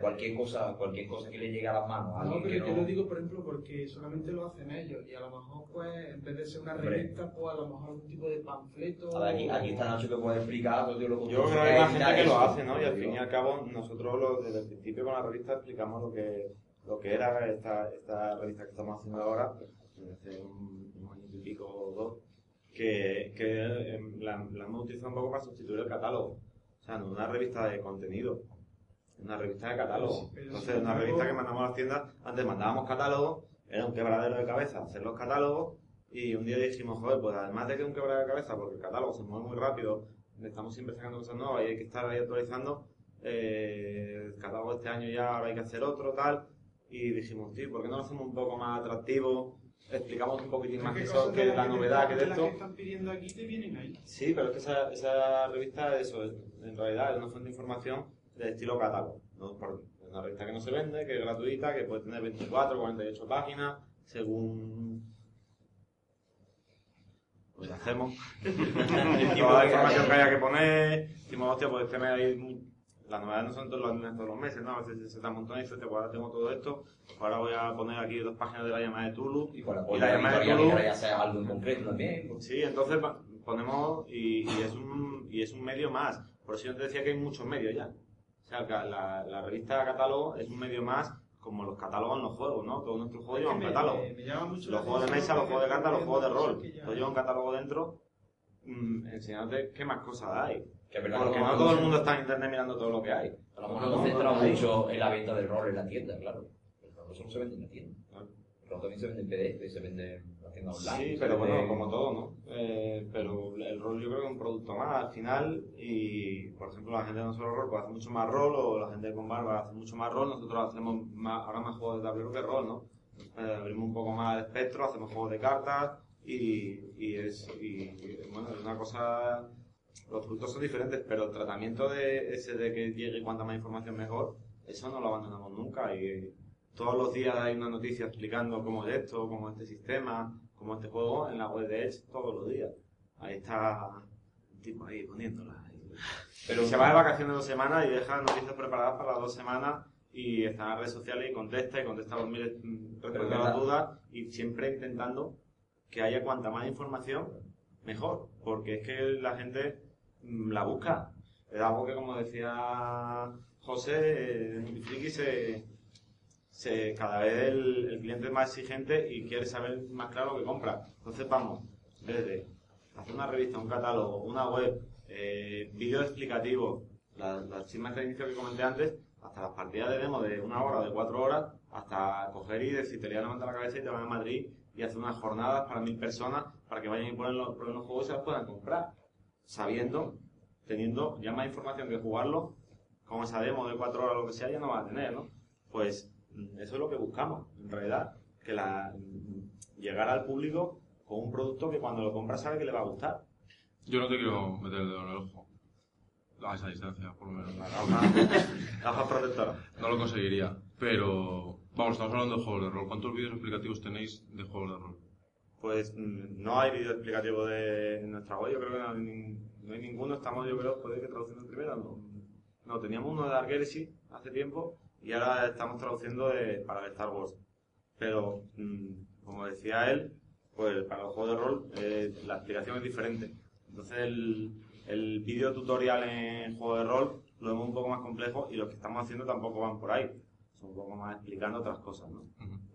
Cualquier cosa, cualquier cosa que le llegue a las manos a No, pero que yo lo digo, por ejemplo, porque solamente lo hacen ellos y a lo mejor, pues, en vez de ser una revista, pues a lo mejor un tipo de panfleto. A ver, aquí, aquí está Nacho que puede explicar, otro tío lo Yo creo que que hay más gente que lo hace, ¿no? Y al fin y al cabo, nosotros lo- desde el principio con la revista explicamos lo que, lo que era esta, esta revista que estamos haciendo ahora, un, pico o dos, que, que la, la hemos utilizado un poco para sustituir el catálogo. O sea, no una revista de contenido, una revista de catálogo. Pero Entonces, sin una revista que mandamos a las tiendas, antes mandábamos catálogos, era un quebradero de cabeza hacer los catálogos, y un día dijimos, joder, pues además de que es un quebradero de cabeza, porque el catálogo se mueve muy rápido, estamos siempre sacando cosas nuevas y hay que estar ahí actualizando, eh, el catálogo de este año ya ahora hay que hacer otro, tal, y dijimos, tío, ¿por qué no lo hacemos un poco más atractivo? Explicamos un poquitín más que, ¿Qué eso, que la las novedad que de esto. que están pidiendo aquí te vienen ahí? Sí, pero es que esa, esa revista, eso, es, en realidad es una fuente de información de estilo catálogo. ¿no? Por- Es una revista que no se vende, que es gratuita, que puede tener 24, 48 páginas, según que hacemos. Toda la información que haya que poner, decimos, hostia, pues este mes hay... mu- Las novedades no son todos los, todos los meses, ¿no? A veces se te amontona y dices, pues ahora tengo todo esto, pues ahora voy a poner aquí dos páginas de la llamada de Tulu. Y la y la llamada de Tulu queráis hacer algo en concreto también. pues. Sí, entonces ponemos y, y es un, y es un medio más. Por eso yo te decía que hay muchos medios ya. O sea, la, la revista catálogo es un medio más como los catálogos en los juegos, ¿no? Todos nuestros juegos llevan un catálogo. me- me llama mucho la los juegos de mesa, los juegos de cartas, los juegos de rol. cosas que ya- Todo lleva un catálogo dentro mm, enseñándote qué más cosas hay. Que es verdad que no todo el mundo está en internet mirando todo lo que hay. A lo mejor nos centramos mucho en la venta del rol en la tienda, claro. El rol eso no se vende en la tienda. El rol también se vende en PDF, se vende en la tienda online. Sí, pero vende bueno, en- como todo, ¿no? Eh, pero el rol yo creo que es un producto más al final y, por ejemplo, la gente de nosotros rol pues hace mucho más rol o la gente con barba hace mucho más rol, nosotros hacemos más, ahora más juegos de tablero que rol, ¿no? Eh, abrimos un poco más el espectro, hacemos juegos de cartas y, y es, y, bueno, es una cosa... Los productos son diferentes, pero el tratamiento de ese de que llegue cuanta más información mejor, eso no lo abandonamos nunca y todos los días hay una noticia explicando cómo es esto, cómo es este sistema, cómo es este juego en la web de Edge todos los días. Ahí está el tipo ahí poniéndola. Pero se va de vacaciones dos semanas y deja noticias preparadas para las dos semanas y está en las redes sociales y contesta y contesta los miles, mm, responde a las dudas y siempre intentando que haya cuanta más información mejor, porque es que la gente la busca. Es algo que, como decía José, eh, se, cada vez el, el cliente es más exigente y quiere saber más claro lo que compra. Entonces vamos, desde hacer una revista, un catálogo, una web, eh, vídeos explicativos, las, las chismas de inicio que comenté antes, hasta las partidas de demo de una hora de cuatro horas, hasta coger y decir, te voy a levantar la cabeza y te van a Madrid y hacer unas jornadas para mil personas para que vayan y ponen los, prueben los juegos y se los puedan comprar. Sabiendo, teniendo ya más información que jugarlo, con esa demo de cuatro horas o lo que sea, ya no va a tener, ¿no? Pues mm, eso es lo que buscamos, en realidad, que la, mm, llegar al público con un producto que cuando lo compra sabe que le va a gustar. Yo no te quiero meter el dedo en el ojo. A esa distancia, por lo menos. Gafas protectoras. No lo conseguiría. Pero, vamos, estamos hablando de juegos de rol. ¿Cuántos vídeos explicativos tenéis de juegos de rol? Pues mm, no hay vídeo explicativo de en nuestra web, yo creo que no hay, no hay ninguno, estamos yo creo, que traduciendo en primera, no, teníamos uno de Dark Heresy hace tiempo y ahora estamos traduciendo de, para el Star Wars. Pero, mm, como decía él, pues para los juegos de rol eh, la explicación es diferente. Entonces el, el vídeo tutorial en juego de rol lo vemos un poco más complejo y los que estamos haciendo tampoco van por ahí. Son un poco más explicando otras cosas, ¿no?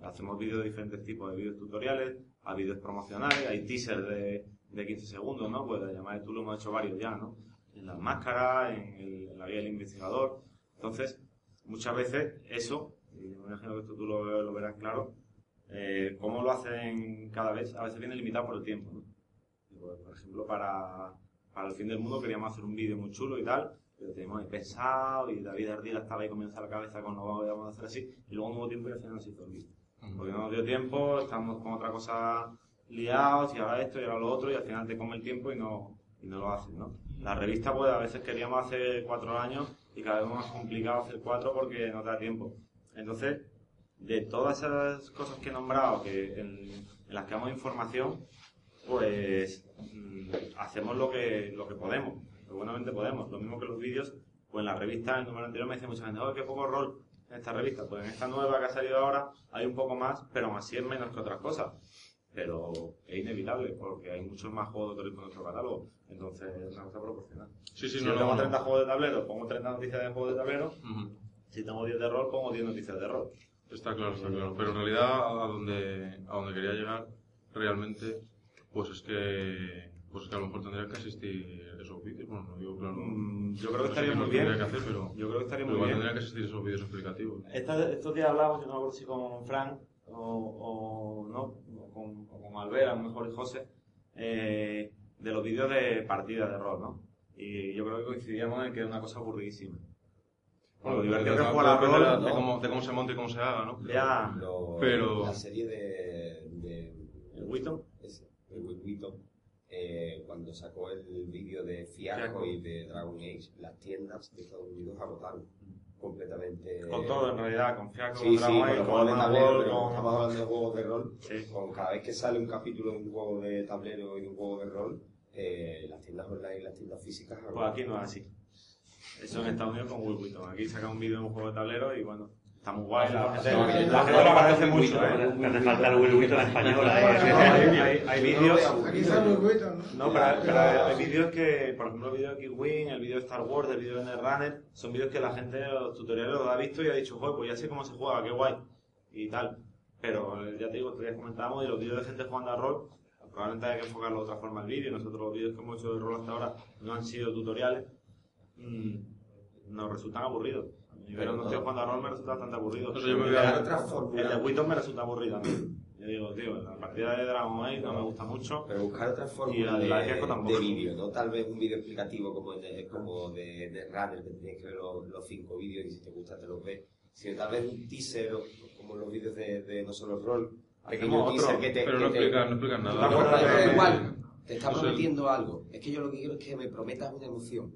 Hacemos vídeos de diferentes tipos de vídeos tutoriales, a vídeos promocionales, hay teasers de, de 15 segundos, ¿no? Pues de llamada de Tulu hemos hecho varios ya, ¿no? En las máscaras, en, el- la guía del investigador. Entonces, muchas veces eso, y me imagino que esto tú lo, lo verás claro, eh, cómo lo hacen cada vez, a veces viene limitado por el tiempo, ¿no? Por ejemplo, para, para el fin del mundo queríamos hacer un vídeo muy chulo y tal, pero teníamos pensado y David Ardila estaba ahí comienza la cabeza con no vamos a hacer así, y luego hubo tiempo y al final se hizo el vídeo. Porque no nos dio tiempo, estábamos con otra cosa liados y ahora esto y ahora lo otro y al final te come el tiempo y no, y no lo haces, ¿no? La revista, pues a veces queríamos hacer cuatro años y cada vez más complicado hacer cuatro porque no te da tiempo. Entonces, de todas esas cosas que he nombrado, que en, las que damos información, pues mm, hacemos lo que, lo que podemos, lo buenamente podemos. Lo mismo que los vídeos, pues en la revista, en el número anterior me dice mucha gente, oh, qué poco rol en esta revista. Pues en esta nueva que ha salido ahora hay un poco más, pero aún así es menos que otras cosas. Pero es inevitable, porque hay muchos más juegos de turismo en nuestro catálogo. Entonces es una cosa proporcional. Sí, sí, si no, yo no, tengo no. 30 juegos de tablero, pongo 30 noticias de juegos de tablero. Si tengo 10 de rol, pongo 10 noticias de rol. Está claro, está claro. Pero en realidad a donde, a donde quería llegar realmente, pues es que, pues es que a lo mejor tendría que asistir esos vídeos. Bueno, no digo claro. Mm, yo creo que estaría muy bien. tendría que hacer, pero Yo creo que estaría muy igual bien. tendría que asistir esos vídeos explicativos. Esta- estos días hablamos, yo no me acuerdo si con Frank o, o no, o con, o con Albert, a lo mejor y José, eh, de los vídeos de partidas de rol, ¿no? Y yo creo que coincidíamos en que es una cosa aburridísima. Bueno, lo divertido que es jugar a de, rol, de ¿no? cómo, de cómo se monta y cómo se haga, ¿no? Ya. Pero- La serie de... de ¿El Witton? Ese, el Wheaton, eh, cuando sacó el vídeo de Fiasco y de Dragon Age, las tiendas de Estados Unidos agotaron completamente... Con todo, en realidad, con Fiasco, Sí, con sí, Dragon con Age, los con Manual tablero, con- estamos hablando de juegos de rol. Con cada vez que sale un capítulo de un juego de tablero y de un juego de rol, eh, las tiendas online y las tiendas físicas... Pues aquí no es así. Eso en Estados Unidos con Wheaton. Aquí saca un vídeo de un juego de tablero y bueno, está muy guay. La gente, lo agradece Will mucho, ¿eh? me hace falta el Will Wheaton español, Hay, ¿eh? hay- vídeos. Aquí está muy bueno, ¿no? No, pero, pero hay vídeos que, por ejemplo, el vídeo de X-Wing, el vídeo de Star Wars, el vídeo de Netrunner, son vídeos que la gente, los tutoriales los ha visto y ha dicho, joder, pues ya sé cómo se juega, qué guay, y tal. Pero eh, ya te digo, ya comentábamos, y los vídeos de gente jugando a rol, probablemente hay que enfocarlo de otra forma el vídeo. Nosotros los vídeos que hemos hecho de rol hasta ahora no han sido tutoriales, mm, nos resultan aburridos. A mí ver a unos tíos jugando a rol me resulta bastante aburrido. No sé, yo me voy a- otra fórmula. El de Witton me resulta aburrido a mí. Yo digo, tío, la partida de Dragon Age no me gusta mucho. Pero buscar otra Y fórmula de, de de vídeo, no tal vez un vídeo explicativo como de, como de, de Runner, que tienes que ver los, los cinco vídeos y si te gusta te los ves, sino tal vez un teaser o- como los vídeos de, de No Solo Roll, pequeño teaser otro, que te... pero que no te- explican- no explican nada. No, ¿Te pero de- igual, te está no prometiendo algo. Es que yo lo que quiero es que me prometas una emoción.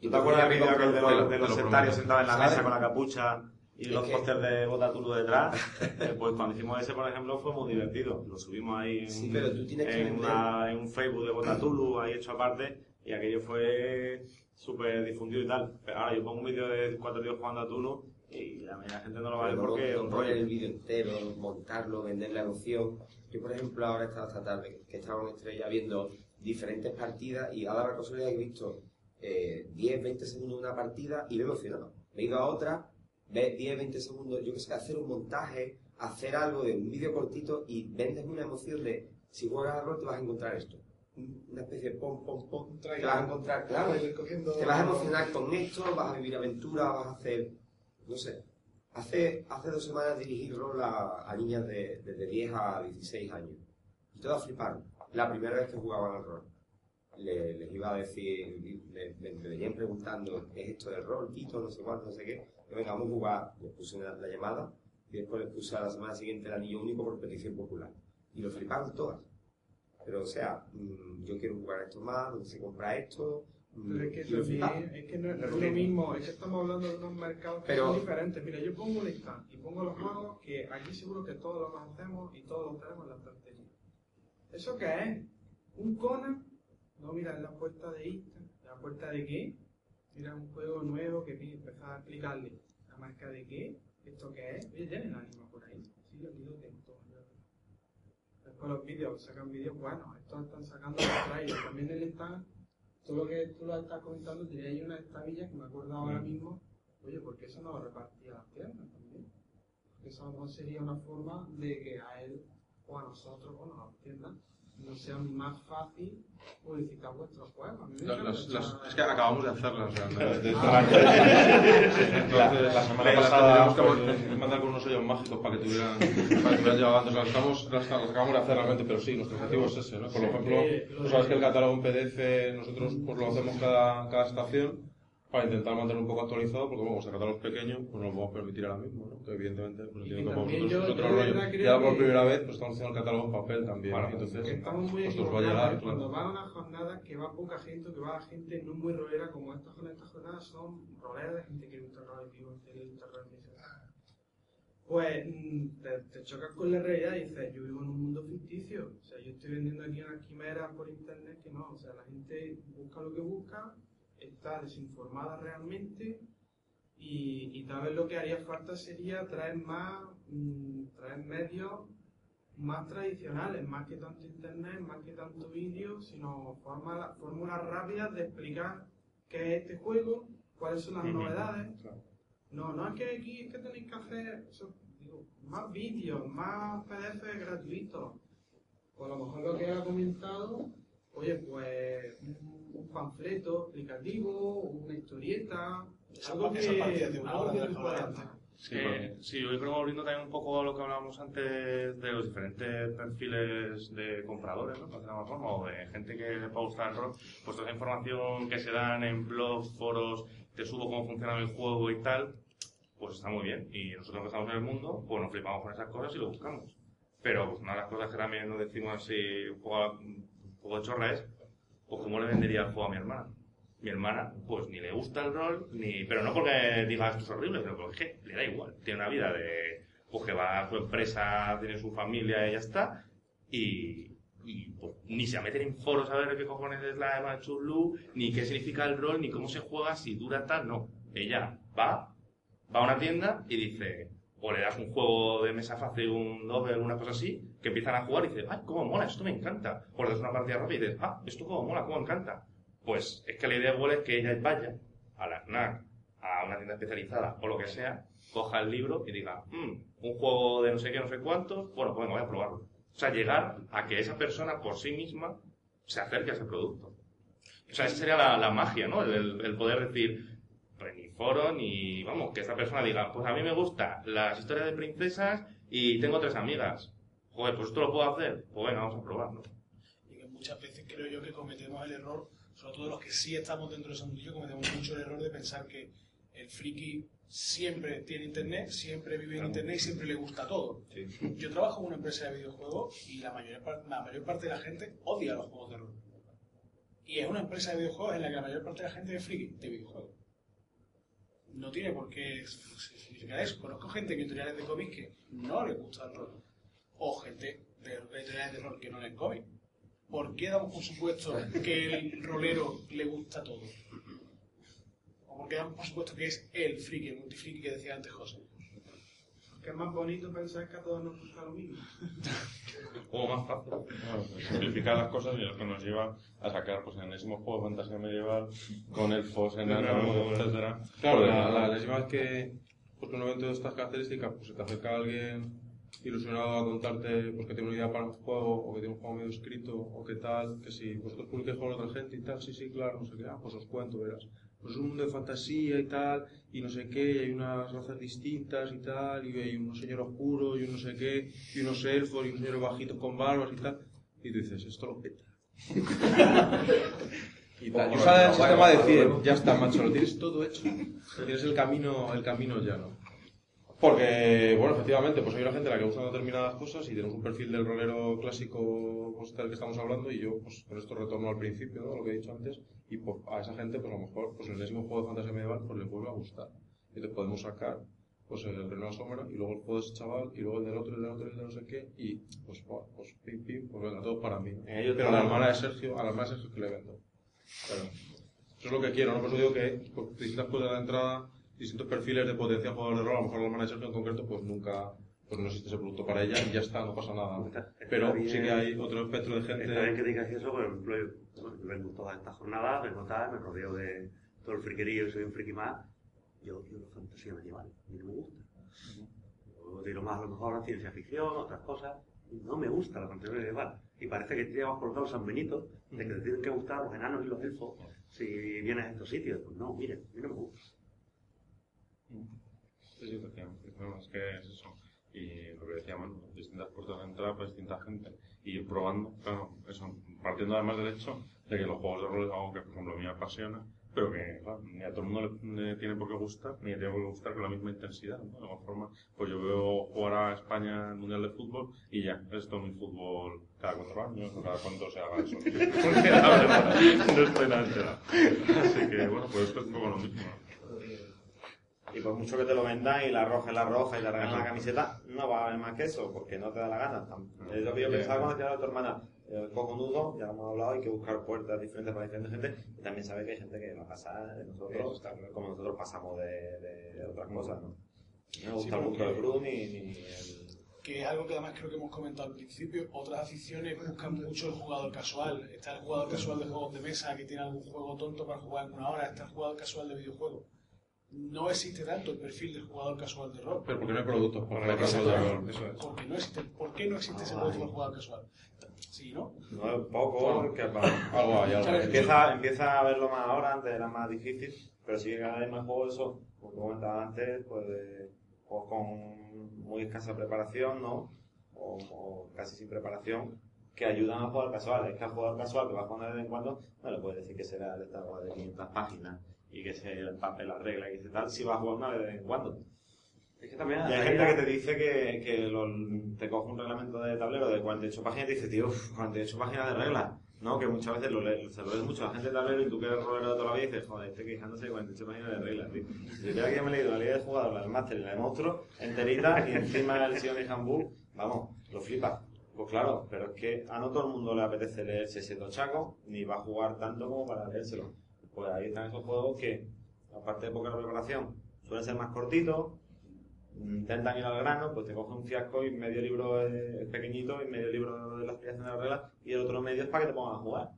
¿Tú te acuerdas del vídeo de los, de los sectarios sentados en la ¿Sabes? mesa con la capucha y los que- pósters de Botatulu detrás? Eh, pues cuando hicimos ese, por ejemplo, fue muy divertido. Lo subimos ahí en, Sí, pero tú tienes que en, vender. una- en un Facebook de Botatulu, ahí hecho aparte, y aquello fue súper difundido y tal. Pero ahora yo pongo un vídeo de cuatro tíos jugando a Tulu y la mayoría de la gente no lo va a ver porque es un rollo. el vídeo entero, montarlo, vender la emoción. Yo, por ejemplo, ahora he estado esta tarde, que estaba en Estrella viendo diferentes partidas y ahora la casualidad que he visto eh, 10, 20 segundos de una partida y me he emocionado. Me he ido a otra, ve 10, 20 segundos, yo que sé, hacer un montaje, hacer algo de un vídeo cortito y vendes una emoción de si juegas a rol te vas a encontrar esto. Un- Una especie de pom, pom, pom. Te vas a encontrar, claro, te vas a emocionar con esto, vas a vivir aventura, vas a hacer, no sé. Hace, hace dos semanas dirigí rol a, a niñas de, desde 10 a 16 años. Y todas fliparon. La primera vez que jugaban al rol. Le- les iba a decir, le- venían preguntando, ¿es esto del rol, Tito, no sé cuánto, no sé qué? Yo, venga, vamos a jugar. Les puse la, la llamada y después les puse a la semana siguiente el anillo único por petición popular. Y lo fliparon todas. Pero, o sea, mm, yo quiero jugar esto más, ¿dónde se compra esto? Mm, Pero es que es que no es Lo mismo, es que estamos hablando de unos mercados que Pero- son diferentes. Mira, yo pongo un stand y pongo los juegos que aquí seguro que todos los conocemos y todos los tenemos en la estantería. ¿Eso qué es? ¿Un Conan? No, mira, en la puerta de Insta. ¿La puerta de qué? Mira, un juego nuevo que empezar a explicarle. ¿La marca de qué? ¿Esto qué es? Oye, ¿tienen ánimo por ahí? Sí, aquí lo tengo todo. Después los vídeos, sacan vídeos buenos. Estos están sacando los trailers. También el stand todo lo que tú lo estás comentando, tenía ahí una estabilla que me acuerdo ahora mismo, oye, ¿por qué eso no lo repartía las tiendas también? Porque eso mejor sería una forma de que a él o a nosotros, bueno, a las tiendas, no sea más fácil publicitar vuestros juegos. Es que acabamos de hacerlas realmente. Ah. Entonces, La semana las pasada tendríamos que mandar con unos sellos mágicos para que tuvieran, para que tuvieran llevado antes. Las, estamos, las, las acabamos de hacer realmente, pero sí, nuestro objetivo es ese. ¿no? Por ejemplo, tú sabes que el catálogo en PDF nosotros pues, lo hacemos cada, cada estación para intentar mantener un poco actualizado, porque bueno, como el catálogo es pequeño, pues no lo podemos permitir ahora mismo, ¿no? Que evidentemente, pues entiendo que vosotros es otro rollo. verdad Y creo ahora por primera vez, pues estamos haciendo el catálogo en papel también, entonces, estamos muy pues nos va a llegar, cuando van a una jornada que va poca gente, que va gente no muy rolera como estas jornadas, estas jornadas son roleras de gente que le gusta el rol vivo, que le gusta el rol "Ah". Pues mm, te, te chocas con la realidad y dices, yo vivo en un mundo ficticio, o sea, yo estoy vendiendo aquí una quimera por internet que no, o sea, la gente busca lo que busca, está desinformada realmente y, y tal vez lo que haría falta sería traer más, mm, traer medios más tradicionales, más que tanto internet, más que tanto vídeo, sino fórmulas rápidas de explicar qué es este juego, cuáles son las Ujú. novedades. No, no es que aquí es que tenéis que hacer eso, digo, más vídeos, más PDF gratuitos. O a lo mejor lo que ha comentado, oye, pues un panfleto explicativo, una historieta, algo que, de una algo hora que pueda. Sí, sí, yo creo que volviendo también un poco a lo que hablábamos antes de los diferentes perfiles de compradores, ¿no? De forma, o de gente que le pueda gustar el rol, pues toda esa información que se dan en blogs, foros, te subo cómo funciona el juego y tal, pues está muy bien. Y nosotros que estamos en el mundo, pues nos flipamos con esas cosas y lo buscamos. Pero pues, una de las cosas que también nos decimos así un poco, un poco de chorra es, pues cómo le vendería el juego a mi hermana. Mi hermana, pues ni le gusta el rol, ni pero no porque diga esto es horrible, sino porque le da igual. Tiene una vida de, pues que va a su empresa, tiene su familia y ya está. Y, pues, ni se va a meter en foros a ver qué cojones es la Eva Chulu, ni qué significa el rol, ni cómo se juega, si dura tal, no. Ella va, va a una tienda y dice, o le das un juego de mesa fácil, un doble, una cosa así, que empiezan a jugar y dices, ay, cómo mola, esto me encanta. Le das una partida rápida y dices, ah, esto cómo mola, cómo encanta. Pues es que la idea igual es que ella vaya a la FNAC, a una tienda especializada o lo que sea, coja el libro y diga, "Mm, un juego de no sé qué, no sé cuántos, bueno, pues venga, voy a probarlo. O sea, llegar a que esa persona por sí misma se acerque a ese producto. O sea, esa sería la, magia, ¿no? El, poder decir, pues ni foro, ni, vamos, que esta persona diga, pues a mí me gustan las historias de princesas y tengo tres amigas. Joder, pues esto lo puedo hacer. Pues venga, vamos a probarlo. Y que muchas veces creo yo que cometemos el error, sobre todo los que sí estamos dentro de ese mundillo, cometemos mucho el error de pensar que el friki siempre tiene internet, siempre vive en internet y siempre le gusta todo. Yo trabajo en una empresa de videojuegos y la mayor, par- la mayor parte de la gente odia los juegos de rol. Y es una empresa de videojuegos en la que la mayor parte de la gente es friki de videojuegos. No tiene por qué significar eso. Conozco gente en editoriales de cómics que no les gusta el rol. O gente de editoriales de rol que no leen cómics. ¿Por qué damos por supuesto que el rolero le gusta todo? ¿O por qué damos por supuesto que es el friki, el multifriki que decía antes José? Que es más bonito pensar que a todos nos gusta lo mismo. O más fácil. Bueno, pues simplificar las cosas y lo que nos lleva a sacar pues enésimos juegos de fantasía medieval con elfos, enanos, etcétera. Claro, Pues, la, la enésima vez que que un evento de estas características pues, se te acerca alguien ilusionado a contarte pues, que tiene una idea para un juego o que tiene un juego medio escrito o qué tal, que si vosotros publiquéis con otra gente y tal, sí, sí, claro, no sé qué, ah, pues os cuento, verás. Pues es un mundo de fantasía y tal, y no sé qué, y hay unas razas distintas y tal, y hay unos señores oscuros y un no sé qué, y unos elfos y unos señores bajitos con barbas y tal, y tú dices, esto lo peta. Y tal. Y usar el sistema de decir, ya está, macho, lo tienes todo hecho. Tienes el camino, el camino llano. Porque, bueno, efectivamente, pues hay una gente a la que gustan determinadas cosas y tenemos un perfil del rolero clásico pues, del que estamos hablando y yo, pues con esto retorno al principio, ¿no? lo que he dicho antes, y pues, a esa gente, pues a lo mejor, pues el enésimo juego de fantasía medieval, pues le vuelve a gustar. Y te podemos sacar, pues el Reino de la Sombra, y luego el juego de ese chaval, y luego el del otro, el del otro, y el de no sé qué, y pues, pues pim, pim, pues venga, todo para mí. ellos Pero a la hermana de Sergio, a la hermana de Sergio que le vendo. Claro. Eso es lo que quiero, ¿no? Por eso digo que por distintas cosas de entrada, distintos perfiles de potencial jugador de rol, a lo mejor de Sergio en concreto, pues nunca, pues no existe ese producto para ella y ya está, no pasa nada. Está- está Pero bien- sí que hay otro espectro de Está bien gente... que digas eso, por ejemplo, yo, bueno, yo vengo todas estas jornadas, vengo tal, me rodeo de todo el friquerío, soy un friki más. Yo odio la fantasía medieval, a mí no me gusta. Yo tiro más a lo mejor a ciencia ficción, otras cosas. y No me gusta la fantasía medieval. Y parece que te llevas los San Benito de que te tienen que gustar los enanos y los elfos si vienes a estos sitios. Pues no, mire, a mí no me gusta. Sí, sí, efectivamente. No, es que es eso. Y lo que decíamos, ¿no? distintas puertas de entrada para distinta gente. Y ir probando, claro, eso, partiendo además del hecho de que los juegos de rol es algo que, por ejemplo, a mí me apasiona, pero que claro, ni a todo el mundo le, tiene por qué gustar, ni le tiene por qué gustar con la misma intensidad. ¿no? De alguna forma, pues yo veo jugar a España el Mundial de Fútbol y ya, esto es mi fútbol cada cuatro años o cada cuánto se haga eso. Porque la verdad, no estoy nada enterado. Así que, bueno, pues esto es un poco lo mismo. ¿no? Y por mucho que te lo vendan y la roja es la roja y la regala la camiseta, no va a haber más que eso, porque no te da la gana. Es lo que yo pensaba cuando decía a tu hermana, eh, cojonudo, ya lo hemos hablado, hay que buscar puertas diferentes para diferente gente, y también sabe que hay gente que va a pasar de nosotros, como nosotros pasamos de, de otras cosas, ¿no? No me gusta Sí, el Brun ni, ni el... que es algo que además creo que hemos comentado al principio, otras aficiones buscan mucho el jugador casual. Está el jugador casual de juegos de mesa que tiene algún juego tonto para jugar en una hora, está el jugador casual de videojuegos. No existe tanto el perfil del jugador casual de rol. Pero porque no hay productos para el caso de rol, eso es. Porque no existe, ¿Por qué no existe ese Ah, producto hay. del jugador casual? Sí, ¿no? No, un poco, Bueno, que algo hay, algo. Empieza, empieza a verlo más ahora, antes era más difícil, pero sí que cada vez más juegos, eso, como comentaba antes, pues de juegos con muy escasa preparación, ¿no? O, o casi sin preparación, que ayudan a jugar casual. Es que al jugador casual que va a jugar de vez en cuando, no le puedes decir que será el estado de 500 páginas y que se empape la regla y que tal, si va a jugar una de vez en cuando. Es que también Y hay gente que te dice que, que lo- te coge un reglamento de tablero de 48 páginas y te dice, tío, uf, 48 páginas de reglas. No, que muchas veces lo lee- se lo lee mucho la gente de tablero y tú que eres rolero de toda la vida y dices, joder, estoy quejándose de 48 páginas de reglas, tío. Si yo que me he leído la ley de jugador, la del máster y la de monstruo, enterita y encima el Sion y Handbook, vamos, lo flipa. Pues claro, pero es que a no todo el mundo le apetece leerse ese tochaco, ni va a jugar tanto como para leérselo. Pues ahí están esos juegos que, aparte de poca preparación, suelen ser más cortitos, intentan ir al grano, pues te coge un fiasco y medio libro pequeñito y medio libro de la explicación de las reglas y el otro medio es para que te pongan a jugar.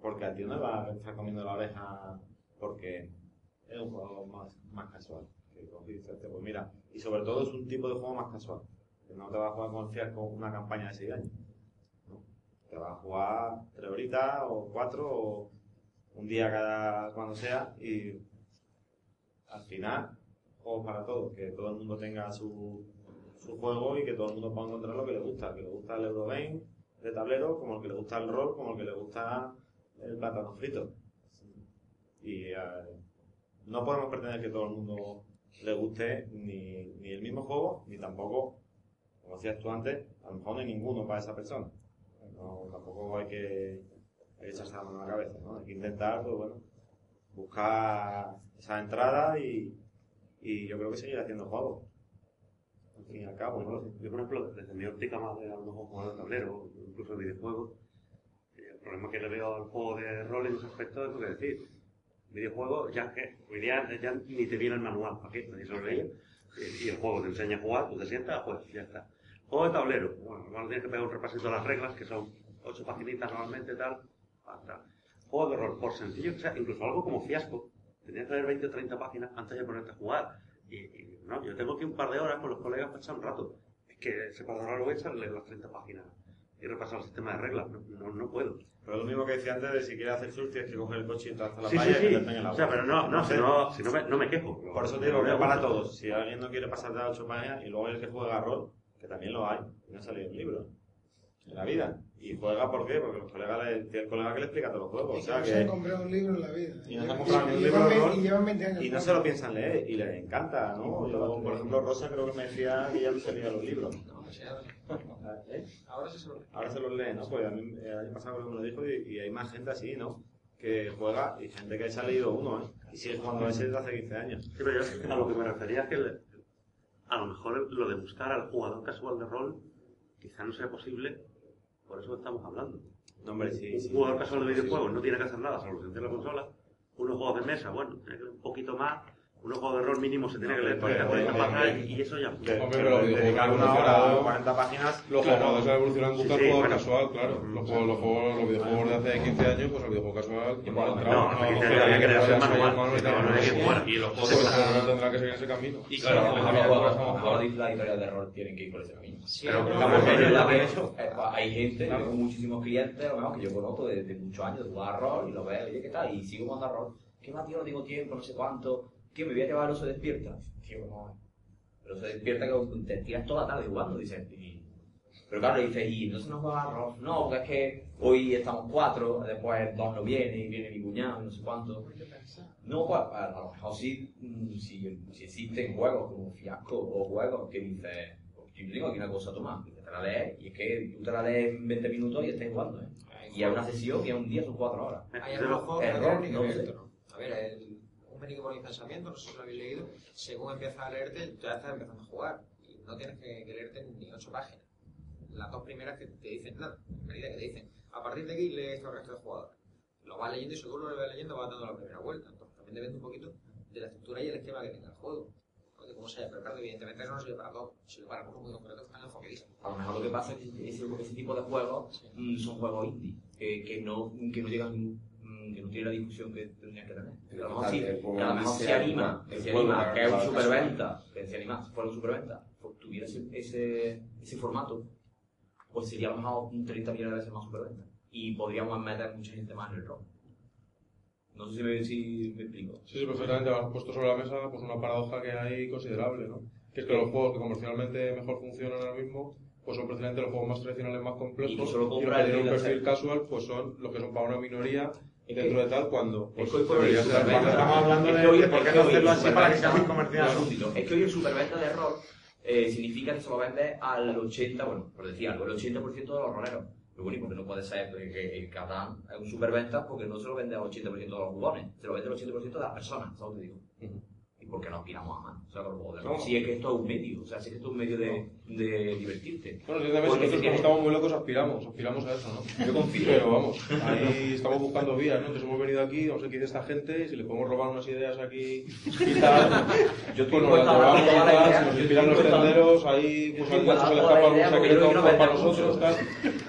Porque al tío no le va a estar comiendo la oreja porque es un juego más, más casual. Que coge y dice, "Hostia, pues mira, y sobre todo es un tipo de juego más casual. Que no te va a jugar con fiasco una campaña de 6 años. ¿no? Te va a jugar 3 horitas o 4 o un día cada cuando sea y al final juegos para todos, que todo el mundo tenga su, su juego y que todo el mundo pueda encontrar lo que le gusta, que le gusta el Eurogame de tablero, como el que le gusta el rol, como el que le gusta el plátano frito. Y eh, no podemos pretender que todo el mundo le guste ni, ni el mismo juego, ni tampoco, como decías tú antes, a lo mejor no hay ninguno para esa persona. No, tampoco hay que, echarse la mano a la cabeza, ¿no? Hay que intentar, pues bueno, buscar esa entrada y, y yo creo que seguir haciendo juegos. Al fin y al cabo, ¿no? Yo, por ejemplo, desde mi óptica más de a lo mejor jugador de tablero, incluso de videojuegos, eh, el problema que le veo al juego de rol en ese aspecto es lo que decir. Videojuegos, ya que hoy día ya ni te viene el manual, ¿para qué? Nadie se lo leía. Y, el juego te enseña a jugar, tú te sientas, pues ya está. Juego de tablero, bueno, normalmente tienes que pegar un repasito de las reglas, que son ocho paginitas normalmente, tal, Juego de rol, por sencillo que sea, incluso algo como fiasco, tenías que leer 20 o 30 páginas antes de ponerte a jugar. Y, y, no, yo tengo aquí un par de horas con los colegas para echar un rato. Es que ese par de horas lo voy a echar, leer las 30 páginas y repasar el sistema de reglas. No, no, no puedo. Pero es lo mismo que decía antes de si quieres hacer surf tienes que coger el coche y entrar hasta la Sí, playa sí, y sí. meterte en el agua. O sea, pero no, no, si no, si no me, no me quejo. Por eso te digo que para todos. Si alguien no quiere pasar de las 8 páginas y luego el que juega rol, que también lo hay, y no ha salido un libro en la vida. Y juega ¿por qué? Porque los colegas le, tiene el colega que le explica todos los juegos. Y O sea que no se han comprado un libro en la vida. y no se han comprado ni un libro llevan de ve- rol y llevan 20 años. y no se lo piensan leer y les encanta, ¿no? Yo, por ejemplo, Rosa creo que me decía que ya no se leía los libros. ¿Eh? Ahora sí se lo Ahora se los lee, ¿no? Pues a mí el año pasado creo que me lo dijo y, y hay más gente así, ¿no? Que juega y gente que se ha leído uno, ¿eh? Y sigue jugando a ese desde hace 15 años. Sí, pero yo a lo que me refería es que le- a lo mejor lo de buscar al jugador casual de rol quizá no sea posible, por eso estamos hablando. No, hombre, sí, Un sí. jugador casual de videojuegos no tiene que hacer nada salvo sentir la consola. Unos juegos de mesa, bueno, tiene que un poquito más, Unos de rol mínimo se tiene que leer Pero, 40 hombre, páginas y eso ya. Hombre, Pero los dedicar han una hora evolucionado. a 40 páginas. Los juegos han evolucionado en sí, juego bueno. casual, claro. Los juegos, los juegos, los videojuegos de hace 15 años, pues el videojuego casual, no ha entrado. No, hace 15 años había que leerse el manual, y los juegos Pues, tendrán que seguir ese camino. Y Claro, claro, a lo había mejor cosas a lo como mejor jugar. las historias de error tienen que ir por ese camino. Sí, pero eh, pues, hay gente, tengo muchísimos clientes, a lo mejor que yo conozco desde muchos años de jugar rol y lo veo, oye, ¿qué tal? Y sigo jugando rol. ¿Qué más, tío? No tengo tiempo, no sé cuánto. Tío, me voy a llevar el oso despierta. Tío, no. El oso despierta que te tiras toda la tarde jugando, dices. y- Pero claro, dices, y no juegas a rol. No, porque es que hoy estamos cuatro, después dos no vienen, y viene mi cuñado, y no sé cuánto. No, pues a, lo mejor sí, mm, si, si existen juegos como Fiasco o juegos que dices, yo tengo aquí una cosa a tomar, te la lees, y es que tú te la lees en 20 minutos y estás jugando, ¿eh? Y es una sesión y es un día, son cuatro horas. Hay algunos juegos que no sé. A ver, el, un por el pensamiento, no sé si lo habéis leído, según empiezas a leerte, ya estás empezando a jugar. Y no tienes que, que leerte ni ocho páginas. Las dos primeras que te dicen nada, en realidad que te dicen, a partir de aquí lee esto al resto de jugadores. Lo vas leyendo y seguro lo vas leyendo vas dando la primera vuelta. Entonces también depende un poquito de la estructura y el esquema que tenga el juego. De cómo se haya preparado, evidentemente eso no sirve para todo, sirve para cosas muy concretas que están enfoquadísimas. A lo mejor lo que pasa es que ese, ese tipo de juegos mm, son juegos indie, que, que, no, que no llegan, que no tienen la difusión que tendrían que tener. Que a lo mejor sí, que a lo mejor se anima, que se anima, que es un superventa, que se anima, si fuera un superventa, pues tuviera ese, ese, ese formato, pues sería a lo mejor un 30 millones de veces más superventa. Y podríamos meter mucha gente más en el rock. No sé si me, si me explico. Sí, sí, perfectamente. Has puesto sobre la mesa pues una paradoja que hay considerable, ¿no? Que es que los juegos que comercialmente mejor funcionan ahora mismo, pues son precisamente los juegos más tradicionales, más complejos. Y que solo los compra que tienen un perfil casual, pues son los que son para una minoría Es dentro de tal, cuando es que hoy por más- Estamos hablando de hoy- por qué no hacerlo así para que sea superventa- comercial. Es que hoy el superventa de error eh, significa que se lo vende al 80, bueno, por decir algo, el 80% de los roleros. Lo único que no puede ser que, que el Catán es un superventa porque no se lo vende al 80% de los jugones, se lo vende al 80% de las personas, ¿sabes lo que digo? ¿Y por qué no aspiramos a más? O sea, con los juegos de rol. No. Si es que esto es un medio, o sea, si es que esto es un medio de, de divertirte. Bueno, sinceramente, Porque nosotros como estamos muy locos aspiramos, aspiramos a eso, ¿no? Yo confío. Pero vamos, ahí estamos buscando vías, ¿no? Entonces hemos venido aquí, vamos a ver qué dice esta gente, y si le podemos robar unas ideas aquí y tal, Yo pues nos las robamos y tal, si nos inspiran los tenderos, ahí pues al se le escapa algún porque quiero para nosotros, tal,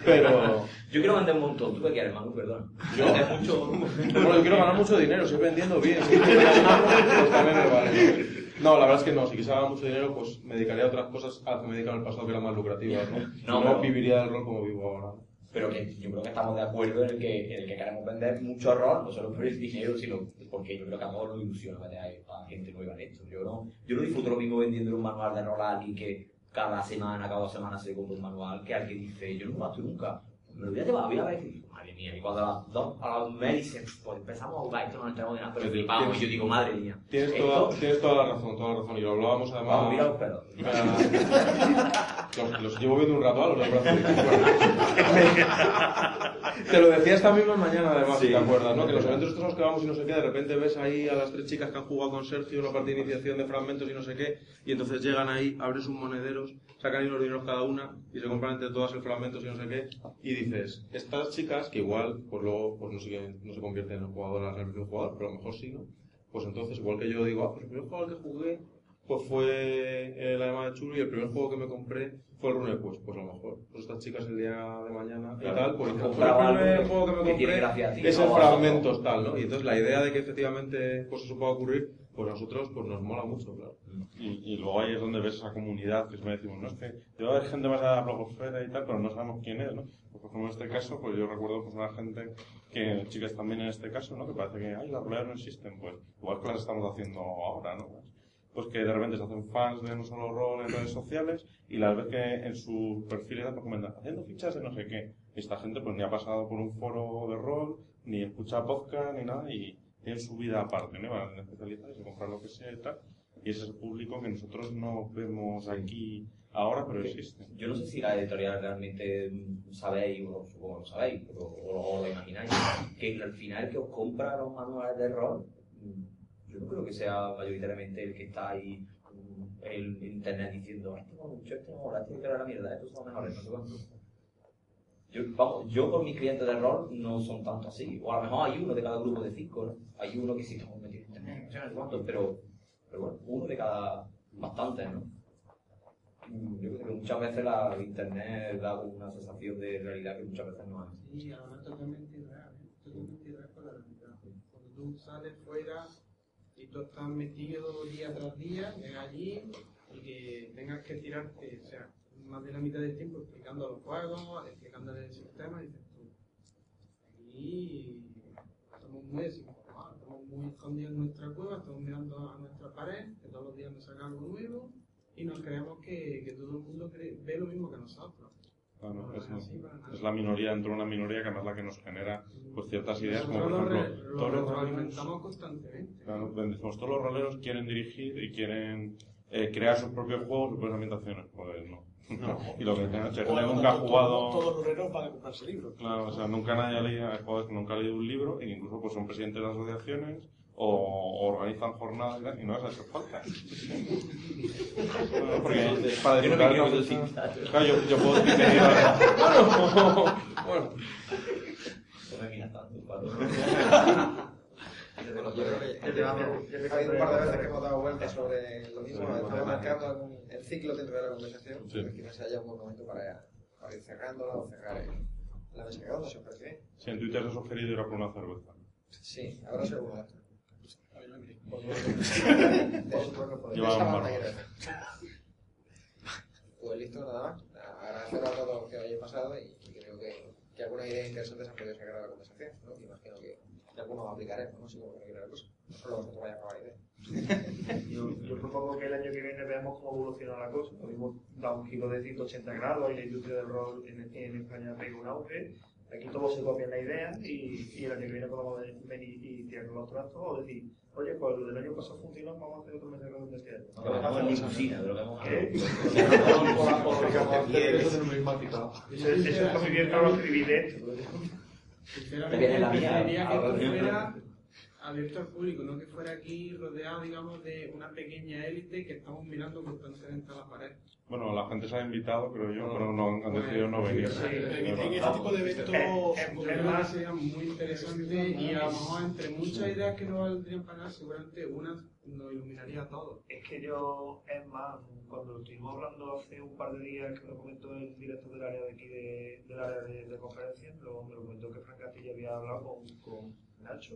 pero... Yo quiero vender un montón. ¿Tú qué quieres, Manu? Perdón. Yo- Vender mucho. Bueno, yo quiero ganar mucho dinero, si es vendiendo bien, si pues también me vale. ¿no? La verdad es que no, si quisiera ganar mucho dinero, pues me dedicaría a otras cosas a las que me dedicaba en el pasado que eran más lucrativas, ¿no? No, no, pero- viviría del rol como vivo ahora. Pero que yo creo que estamos de acuerdo en el que, en el que queremos vender mucho error, no solo por el dinero, sino porque yo creo que a todos nos ilusiona meter a gente nueva en esto. Yo no, yo no disfruto lo mismo vendiendo un manual de rol a alguien que cada semana, cada dos semanas se compra un manual, que alguien dice, yo no lo gasto nunca. Me lo voy a llevar, voy a ver. Y digo, madre mía, y cuando a las dos, a las mes dicen, pues empezamos a jugar, esto no nos enteramos de nada, pero flipamos. Y yo digo, madre mía. Tienes esto- toda, tienes toda la razón, toda la razón. Y lo hablábamos además. Vamos, mira los pelos. Los, los llevo viendo un rato a los del brazo. Te lo decía esta misma mañana, además, si te acuerdas, ¿no? Que los eventos estos los que vamos y no sé qué, de repente ves ahí a las tres chicas que han jugado con Sergio una partida de iniciación de fragmentos y no sé qué, y entonces llegan ahí, abren sus monederos, sacan ahí unos dineros cada una y se compran entre todas el fragmentos y no sé qué, y dices, estas chicas, que igual, pues luego, pues no, siguen- no se convierten en jugadoras realmente un jugador, pero a lo mejor sí, ¿no? Pues entonces, igual que yo digo, ah, pues el primer al que jugué pues fue la llamada de Chulu y el primer juego que me compré fue el RuneQuest, pues a lo mejor. Pues estas chicas el día de mañana y Claro. tal, pues pues el primer juego que me que compré ti, es el fragmentos tal, ¿no? Y entonces la idea de que efectivamente pues eso pueda ocurrir, pues nosotros pues nos mola mucho, claro. Y, luego ahí es donde ves esa comunidad que siempre decimos, no es que debe haber gente más a la blogosfera y tal, pero no sabemos quién es, ¿no? Pues, por ejemplo, en este caso, pues yo recuerdo pues una gente que, chicas también en este caso, ¿no? Que parece que, ay, las roleras no existen, pues igual que las estamos haciendo ahora, ¿no? Pues que de repente se hacen fans de no solo rol en redes sociales y las ves que en su perfil pues comentan, haciendo fichas de no sé qué. Esta gente pues ni ha pasado por un foro de rol, ni escucha podcast, ni nada, y tienen su vida aparte, ¿no? Van a especializar se compran lo que sea y tal. Y ese es el público que nosotros no vemos aquí ahora, pero existe. Yo no sé si la editorial realmente sabéis, o supongo que lo sabéis, pero, o, o lo imagináis, que al final el que os compra los manuales de rol, yo no creo que sea mayoritariamente el que está ahí en internet diciendo, este mola mucho, este no este la mierda, estos son mejores, no sé cuánto. Yo, vamos, yo con mis clientes de rol no son tanto así. O a lo mejor hay uno de cada grupo de cinco, ¿no? Hay uno que sí estamos metidos en internet, no sé no sé cuánto, pero Pero bueno, uno de cada bastante, ¿no? Mm, Yo creo que muchas veces la internet da una sensación de realidad que muchas veces no es. Sí, además totalmente irreal, ¿eh? totalmente irreal con la realidad. Cuando tú sales fuera y tú estás metido día tras día, llegas allí y que tengas que tirarte, o sea, más de la mitad del tiempo explicando los juegos, explicándole el sistema, y dices tú, aquí estamos muy desinformados, estamos muy escondidos en nuestra cueva, estamos mirando a nuestra pared, que todos los días nos saca algo nuevo, y nos creemos que, que todo el mundo cree- ve lo mismo que nosotros. Claro, es, la minoría dentro de una minoría que además es la que nos genera pues ciertas ideas, como por ejemplo, todos los roleros, claro, todos los roleros quieren dirigir y quieren eh, crear sus propios juegos, sus propias ambientaciones. Pues no. No. y lo que tenga, si O gente todo- nunca ha todo- jugado. Todos los herreros van a comprarse libros. Claro, o sea, nunca nadie que nunca ha leído un libro e incluso pues son presidentes de asociaciones o, o organizan jornadas y no les ha hecho falta. Bueno, porque para Yo no me quiero cosas-. Claro, yo, yo puedo decir bueno, bueno. No me miras tanto, Yo creo que ha habido un par de veces que hemos dado vueltas sobre lo mismo, estamos marcando el ciclo dentro de la conversación, Sí. pues quizás haya un buen momento para, para ir cerrándola o cerrar el- la mesa redonda, si os parece bien. Si en Twitter se ha sugerido ir a por una cerveza. Sí, ahora seguro. Un. Pues listo, nada más. Agradecer a todos que hayáis pasado y, creo que, que algunas ideas interesantes han podido sacar de la conversación, ¿no? Imagino que, que algunos aplicaremos, no sé cómo quiere la cosa. No solo vosotros vaya a acabar idea. Yo, yo propongo que el año que viene veamos cómo evoluciona la cosa. Lo mismo da un giro de 180 grados y la industria del rol en, en España pega un auge. Aquí todos se copian la idea y, y el año que viene podemos ven- venir y tirar los trastos o decir, oye, pues lo del año pasado funcionó, vamos a hacer otro mes de redondo este año. Lo dejamos en limusina, lo dejamos ¿Qué? Eso de numismática. Eso eso es lo que viene esto. Te viene la mía, preferiría que fuera abierto al público, no que fuera aquí rodeado, digamos, de una pequeña élite que estamos mirando constantemente a la pared. Bueno, la gente se ha invitado, creo yo, pero no han decidido no venir. Sí, en este tipo de eventos- Yo creo que sería muy interesante y a lo mejor entre muchas ideas que no valdrían para nada, seguramente una nos iluminaría a todos. Es que yo, es más, cuando lo estuvimos hablando hace un par de días, que me lo comentó el director del área de aquí, de, del área de, de conferencias, lo, me lo comentó que Frank Castilla había hablado con, con Nacho,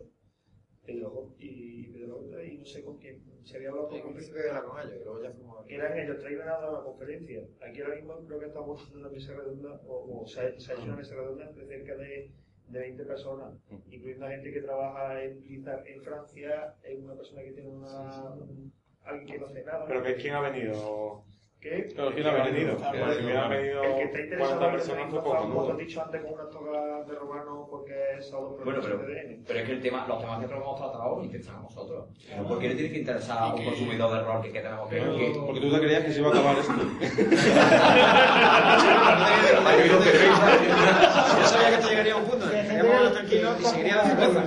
Pedro y Pedro y no sé con quién, se había hablado En con era con ellos, y luego ya fuimos que eran ellos, traían a la conferencia. Aquí ahora mismo creo que estamos haciendo una mesa redonda, o, o se, ha, se ha hecho una mesa redonda de cerca de, de 20 personas, incluyendo a gente que trabaja en Blizzard en Francia, en una persona que tiene una. alguien que no hace nada. Pero que quién ha venido. ¿Qué? Claro, ¿quién ha venido? Ah, Que bueno, si hubiera venido el que está interesado 40 en personas fue como poco, ¿no? has dicho antes, con una toga de romano porque es solo Bueno, pero, pero es que el tema, los temas que hemos tratado interesan a nosotros. No porque le tiene que interesar a un consumidor de rol que, que tenemos que... Pero- que- porque tú te creías que se iba a acabar esto. Yo sabía que te llegaría a un punto, tranquilos y seguiría la cerveza.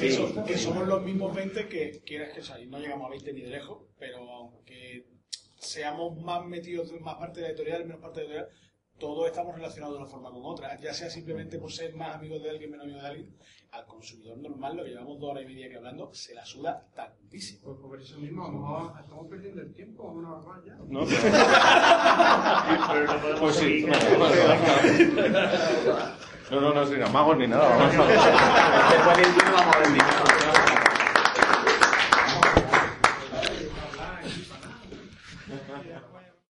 Que, so- que somos los mismos 20 que quieras que sea, y no llegamos a 20 ni de lejos, pero aunque seamos más metidos, más parte de la editorial, menos parte de la editorial, todos estamos relacionados de una forma con otra, ya sea simplemente por ser más amigos de alguien, menos amigos de alguien, al consumidor normal, lo que llevamos dos horas y media que hablando, se la suda tantísimo. Pues por eso mismo, a lo mejor estamos perdiendo el tiempo, a acabar ya. No, Pero no podemos Pues sí. seguir. No, no, no, sin amagos ni nada. Vamos a Después del vino vamos a ver